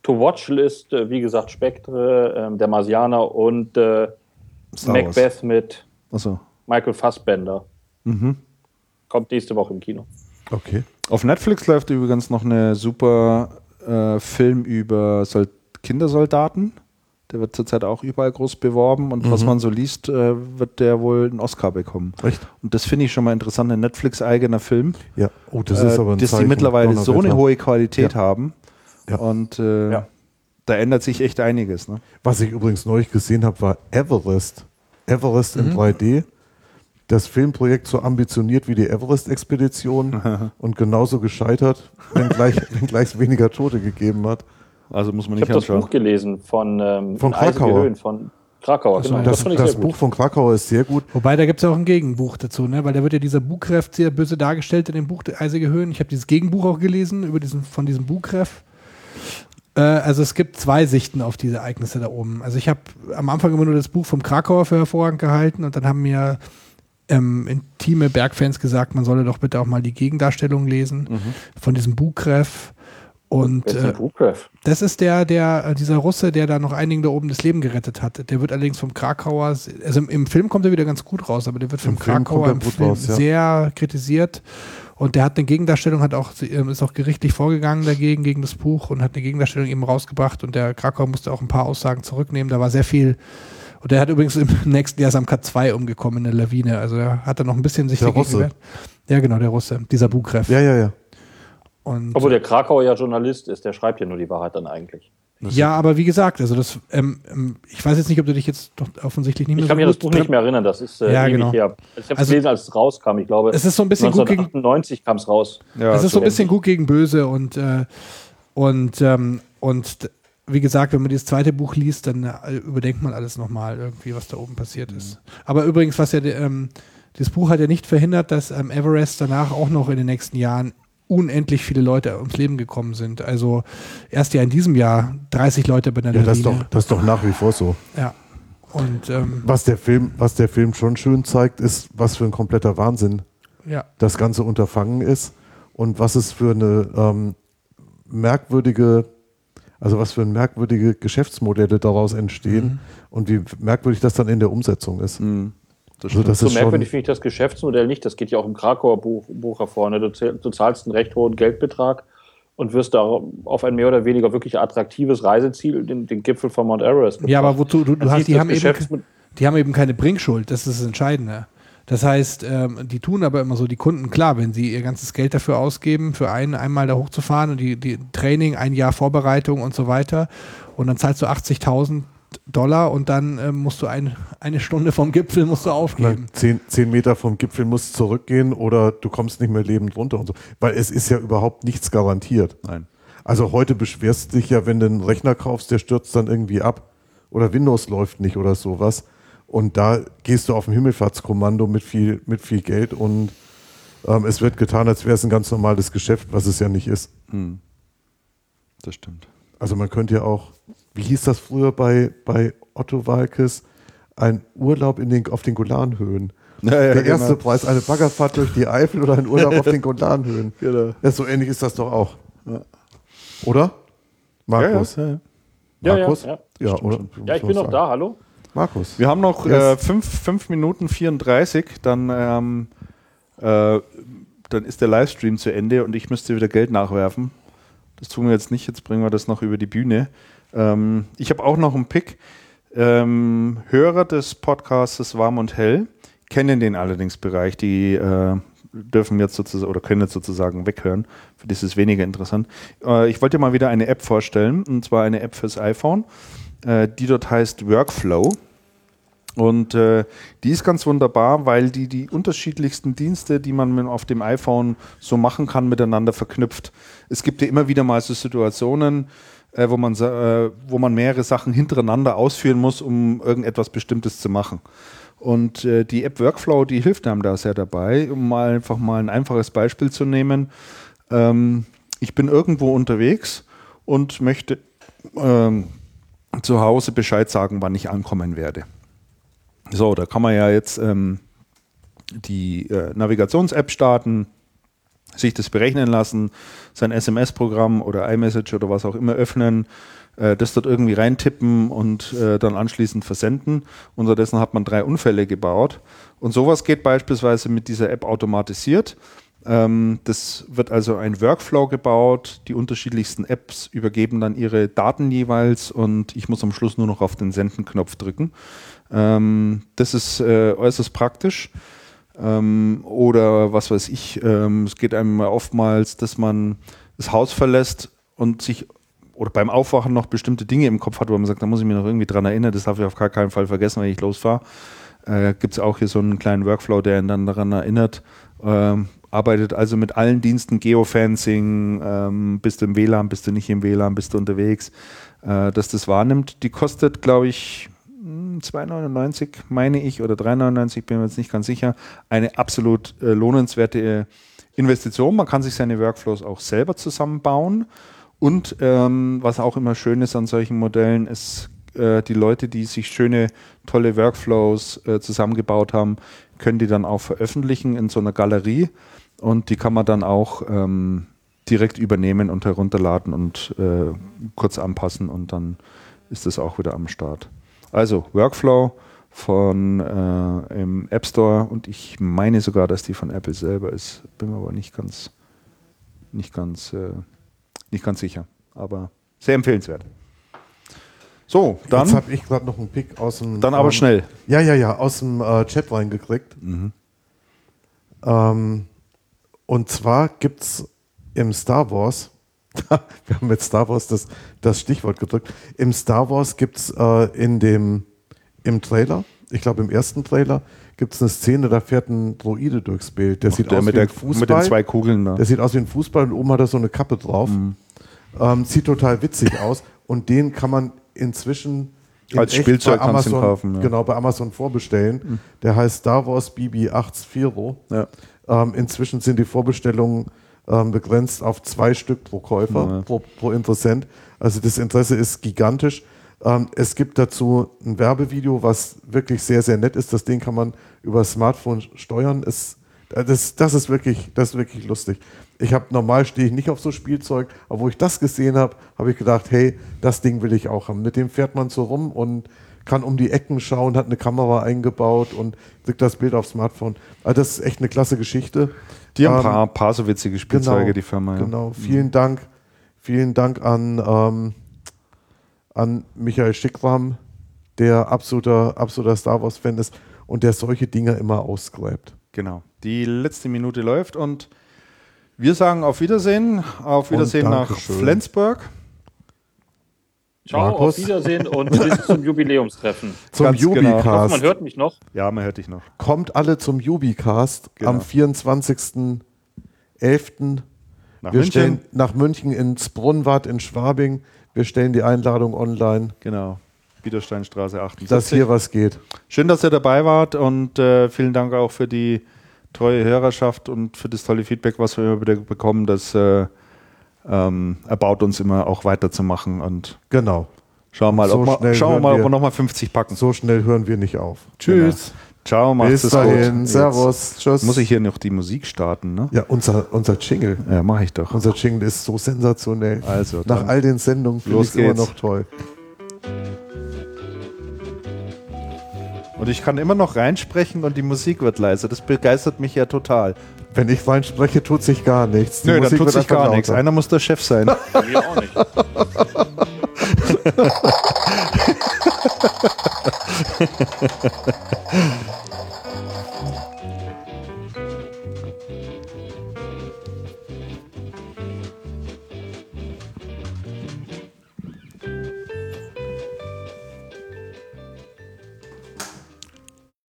S3: To-Watch-List, äh, wie gesagt, Spectre, ähm, der Marsianer und äh. Macbeth mit
S1: Achso.
S3: Michael Fassbender.
S1: Mhm.
S3: Kommt nächste Woche im Kino.
S2: Okay.
S1: Auf Netflix läuft übrigens noch eine super äh, Film über Sol Kindersoldaten. Der wird zurzeit auch überall groß beworben und was man so liest, äh, wird der wohl einen Oscar bekommen.
S2: Echt?
S1: Und das finde ich schon mal interessant, ein Netflix-eigener Film,
S2: Ja. Oh, das ist
S1: äh,
S2: aber ein
S1: dass die
S2: Zeichen.
S1: mittlerweile so eine hohe Qualität
S2: Ja.
S1: haben.
S2: Ja.
S1: Und äh,
S3: Ja.
S1: da ändert sich echt einiges. Ne?
S2: Was ich übrigens neulich gesehen habe, war Everest. Everest in 3D. Das Filmprojekt so ambitioniert wie die Everest-Expedition und genauso gescheitert, wenngleich, wenngleich es weniger Tote gegeben hat.
S1: Also muss man
S3: Ich
S1: nicht
S3: habe das. Buch gelesen von, ähm,
S2: Von
S3: Eisige
S2: Krakauer.
S3: Höhen, von Krakauer. Genau.
S2: Das,
S3: ich
S2: das
S3: sehr
S2: Buch von Krakauer ist sehr gut.
S4: Wobei, da gibt es ja auch ein Gegenbuch dazu, ne? weil da wird ja dieser Bugreff sehr böse dargestellt in dem Buch Eisige Höhen. Ich habe dieses Gegenbuch auch gelesen über diesen, von diesem Bugreff. Äh, also es gibt zwei Sichten auf diese Ereignisse da oben. Also ich habe am Anfang immer nur das Buch vom Krakauer für hervorragend gehalten und dann haben mir ähm, intime Bergfans gesagt, man solle doch bitte auch mal die Gegendarstellung lesen von diesem Bugreff. Und äh, das ist der, der, dieser Russe, der da noch einigen da oben das Leben gerettet hat. Der wird allerdings vom Krakauer, also im, im Film kommt er wieder ganz gut raus, aber der wird vom
S2: Im Film
S4: Krakauer
S2: er
S4: im Film
S2: raus, ja.
S4: sehr kritisiert. Und der hat eine Gegendarstellung, hat auch, ähm, ist auch gerichtlich vorgegangen dagegen, gegen das Buch und hat eine Gegendarstellung eben rausgebracht. Und der Krakauer musste auch ein paar Aussagen zurücknehmen. Da war sehr viel. Und der hat übrigens im nächsten Jahr ist am K2 umgekommen in der Lawine. Also er hat da noch ein bisschen sich
S2: Der
S4: dagegen
S2: Russe.
S4: Ja, genau, der Russe, dieser Bugreff.
S2: Ja, ja, ja.
S4: Und,
S3: Obwohl der Krakauer ja Journalist ist, der schreibt ja nur die Wahrheit dann eigentlich.
S4: Ja, aber wie gesagt, also das, ähm, ähm, ich weiß jetzt nicht, ob du dich jetzt doch offensichtlich nicht mehr
S3: Ich kann
S4: so
S3: mich an das Buch nicht mehr erinnern, das ist äh,
S4: Ja, genau.
S3: her. Ich habe es
S4: Also-
S3: gelesen, als es rauskam. Ich glaube,
S4: Es ist so ein bisschen gut gegen,
S3: 1998 kam es raus.
S1: Ja,
S4: es ist so ein bisschen gut gegen böse und äh, und ähm, und wie gesagt, wenn man dieses zweite Buch liest, dann äh, überdenkt man alles nochmal irgendwie, was da oben passiert ist. Aber übrigens, was ja ähm, das Buch hat ja nicht verhindert, dass ähm, Everest danach auch noch in den nächsten Jahren unendlich viele Leute ums Leben gekommen sind. Also erst ja in diesem Jahr 30 Leute bei der
S2: ja das, ist doch, das ist doch nach wie vor so.
S4: Ja. Und ähm,
S2: Was der, Film, was der Film schon schön zeigt, ist, was für ein kompletter Wahnsinn
S4: ja.
S2: das ganze Unterfangen ist und was es für eine ähm, merkwürdige, also was für ein merkwürdige Geschäftsmodelle daraus entstehen und wie merkwürdig das dann in der Umsetzung ist.
S1: Mhm. Das
S2: Also das
S3: So merkwürdig finde ich das Geschäftsmodell nicht. Das geht ja auch im Krakauer Buch, Buch hervor. Ne? Du, du zahlst einen recht hohen Geldbetrag und wirst da auf ein mehr oder weniger wirklich attraktives Reiseziel, den, den Gipfel von Mount Everest.
S4: Ja, aber wozu, du, du hast, die haben, eben, die haben eben keine Bringschuld, das ist das Entscheidende. Das heißt, ähm, die tun aber immer so, die Kunden, klar, wenn sie ihr ganzes Geld dafür ausgeben, für einen einmal da hochzufahren und die, die Training, ein Jahr Vorbereitung und so weiter, und dann zahlst du 80.000 Dollar und dann ähm, musst du ein, eine Stunde vom Gipfel musst du aufgeben.
S2: zehn, zehn Meter vom Gipfel musst du zurückgehen oder du kommst nicht mehr lebend runter und so. Weil es ist ja überhaupt nichts garantiert.
S1: Nein.
S2: Also heute beschwerst du dich ja, wenn du einen Rechner kaufst, der stürzt dann irgendwie ab. Oder Windows läuft nicht oder sowas. Und da gehst du auf ein Himmelfahrtskommando mit viel, mit viel Geld und ähm, es wird getan, als wäre es ein ganz normales Geschäft, was es ja nicht ist.
S1: Hm. Das stimmt.
S2: Also man könnte ja auch, wie hieß das früher bei, bei Otto Walkes, ein Urlaub in den, auf den Golanhöhen.
S1: Ja, ja,
S2: Der erste
S1: genau.
S2: Preis, eine Baggerfahrt durch die Eifel oder ein Urlaub auf den Golanhöhen.
S1: Genau.
S2: Ja, so ähnlich ist das doch auch. Oder? Markus?
S1: Ja, ja, ja.
S3: Ja, ja,
S2: Markus?
S3: ja.
S2: Ja, oder?
S3: Ja, ich bin noch da, hallo?
S2: Markus.
S1: Wir haben noch
S2: Yes.
S1: äh, fünf, fünf Minuten 34, dann, ähm, äh, dann ist der Livestream zu Ende und ich müsste wieder Geld nachwerfen. Das tun wir jetzt nicht, jetzt bringen wir das noch über die Bühne. Ähm, ich habe auch noch einen Pick. Ähm, Hörer des Podcasts Warm und Hell kennen den allerdings Bereich, die äh, dürfen jetzt sozusagen oder können jetzt sozusagen weghören. Für das ist es weniger interessant. Äh, ich wollte mal wieder eine App vorstellen, und zwar eine App fürs iPhone. Äh, die dort heißt Workflow. Und äh, die ist ganz wunderbar, weil die die unterschiedlichsten Dienste, die man auf dem iPhone so machen kann, miteinander verknüpft. Es gibt ja immer wieder mal so Situationen, äh, wo, man, äh, wo man mehrere Sachen hintereinander ausführen muss, um irgendetwas Bestimmtes zu machen. Und äh, die App Workflow, die hilft einem da sehr dabei, um mal einfach mal ein einfaches Beispiel zu nehmen. Ähm, ich bin irgendwo unterwegs und möchte ähm, zu Hause Bescheid sagen, wann ich ankommen werde. So, da kann man ja jetzt ähm, die äh, Navigations-App starten, sich das berechnen lassen, sein SMS-Programm oder iMessage oder was auch immer öffnen, äh, das dort irgendwie reintippen und äh, dann anschließend versenden. Unterdessen hat man drei Unfälle gebaut. Und sowas geht beispielsweise mit dieser App automatisiert. Ähm, das wird also ein Workflow gebaut. Die unterschiedlichsten Apps übergeben dann ihre Daten jeweils und ich muss am Schluss nur noch auf den Senden-Knopf drücken. Ähm, das ist äh, äußerst praktisch. Ähm, oder was weiß ich, ähm, es geht einem oftmals, dass man das Haus verlässt und sich oder beim Aufwachen noch bestimmte Dinge im Kopf hat, wo man sagt, da muss ich mich noch irgendwie dran erinnern, das darf ich auf gar keinen Fall vergessen, wenn ich losfahre. Äh, Gibt es auch hier so einen kleinen Workflow, der ihn dann daran erinnert. Ähm, arbeitet also mit allen Diensten, Geofencing, ähm, bist du im WLAN, bist du nicht im WLAN, bist du unterwegs, äh, dass das wahrnimmt. Die kostet, glaube ich, 2,99 meine ich oder 3,99, bin mir jetzt nicht ganz sicher. Eine absolut äh, lohnenswerte äh, Investition. Man kann sich seine Workflows auch selber zusammenbauen. Und ähm, was auch immer schön ist an solchen Modellen, ist äh, die Leute, die sich schöne, tolle Workflows äh, zusammengebaut haben, können die dann auch veröffentlichen in so einer Galerie. Und die kann man dann auch ähm, direkt übernehmen und herunterladen und äh, kurz anpassen und dann ist das auch wieder am Start. Also Workflow von äh, im App Store und ich meine sogar, dass die von Apple selber ist. Bin mir aber nicht ganz, nicht ganz, äh, nicht ganz sicher. Aber sehr empfehlenswert. So, dann,
S2: Jetzt habe ich gerade noch einen Pick aus dem.
S1: dann aber
S2: ähm,
S1: schnell.
S2: Ja, ja, ja, aus dem äh, Chat reingekriegt. Ähm, und zwar gibt es im Star Wars, wir haben mit Star Wars das, das Stichwort gedrückt, im Star Wars gibt es äh, in dem, im Trailer, ich glaube im ersten Trailer, gibt es eine Szene, da fährt ein Droide durchs Bild. Der sieht
S1: der
S2: aus
S1: mit,
S2: wie
S1: der,
S2: ein Fußball.
S1: mit den zwei Kugeln da.
S2: Der sieht aus wie ein Fußball und oben hat er so eine Kappe drauf.
S1: Mhm.
S2: Ähm, sieht total witzig aus und den kann man inzwischen in
S1: Als Spielzeug
S2: bei Amazon,
S1: kaufen, ja. Mhm.
S2: Genau, bei Amazon vorbestellen. Der heißt Star Wars BB-8
S1: Ja.
S2: ähm, inzwischen sind die Vorbestellungen ähm, begrenzt auf zwei Stück pro Käufer,
S1: Ja.
S2: pro, pro Interessent. Also das Interesse ist gigantisch. Ähm, es gibt dazu ein Werbevideo, was wirklich sehr, sehr nett ist. Das Ding kann man über das Smartphone steuern. Es, das, das, ist wirklich, das ist wirklich lustig. Ich habe normal stehe ich nicht auf so Spielzeug, aber wo ich das gesehen habe, habe ich gedacht, hey, das Ding will ich auch haben. Mit dem fährt man so rum und kann um die Ecken schauen, hat eine Kamera eingebaut und kriegt das Bild aufs Smartphone. Also das ist echt eine klasse Geschichte.
S1: Die haben ein
S2: Ähm,
S1: paar, paar so witzige Spielzeuge, die Firma. Ja.
S2: Genau, vielen Dank. Vielen Dank an, ähm, an Michael Schickram, der absoluter, absoluter Star Wars-Fan ist und der solche Dinge immer ausgräbt.
S1: Genau. Die letzte Minute läuft und wir sagen auf Wiedersehen. Auf Wiedersehen nach. Flensburg.
S3: Ciao,
S2: Markus?
S3: auf Wiedersehen und bis zum Jubiläumstreffen.
S2: Zum
S1: Ganz genau.
S3: Hoffe,
S2: Jubicast.
S3: man hört mich noch.
S1: Ja, man hört dich noch.
S2: Kommt alle zum Jubicast
S1: Genau.
S2: am 24.11.
S1: Nach
S2: Wir
S1: München.
S2: stellen nach München ins Brunnenwart in Schwabing. Wir stellen die Einladung online,
S1: Genau. Biedersteinstraße 78.
S2: dass hier was geht.
S1: Schön, dass ihr dabei wart und äh, vielen Dank auch für die treue Hörerschaft und für das tolle Feedback, was wir immer wieder bekommen. Das äh, ähm, erbaut uns immer auch weiterzumachen und
S2: Genau.
S1: schauen wir mal,
S2: So
S1: ob wir, schauen wir mal, ob
S2: wir-
S1: nochmal 50 packen.
S2: So schnell hören wir nicht auf.
S1: Tschüss. Ciao, macht's
S2: Bis dahin.
S1: gut.
S2: Servus. Tschüss.
S1: Muss ich hier noch die Musik starten, ne?
S2: Ja, unser, unser Jingle.
S1: Ja, mache ich doch.
S2: Unser Jingle ist so sensationell.
S1: Also,
S2: Nach all den Sendungen finde ich immer noch toll.
S1: Und ich kann immer noch reinsprechen und die Musik wird leiser. Das begeistert mich ja total.
S2: Wenn ich rein spreche, tut sich gar nichts. Die
S1: Nö, dann
S2: Musik
S1: tut
S2: wird
S1: sich gar nichts. Einer muss der Chef sein.
S3: Mir auch nicht.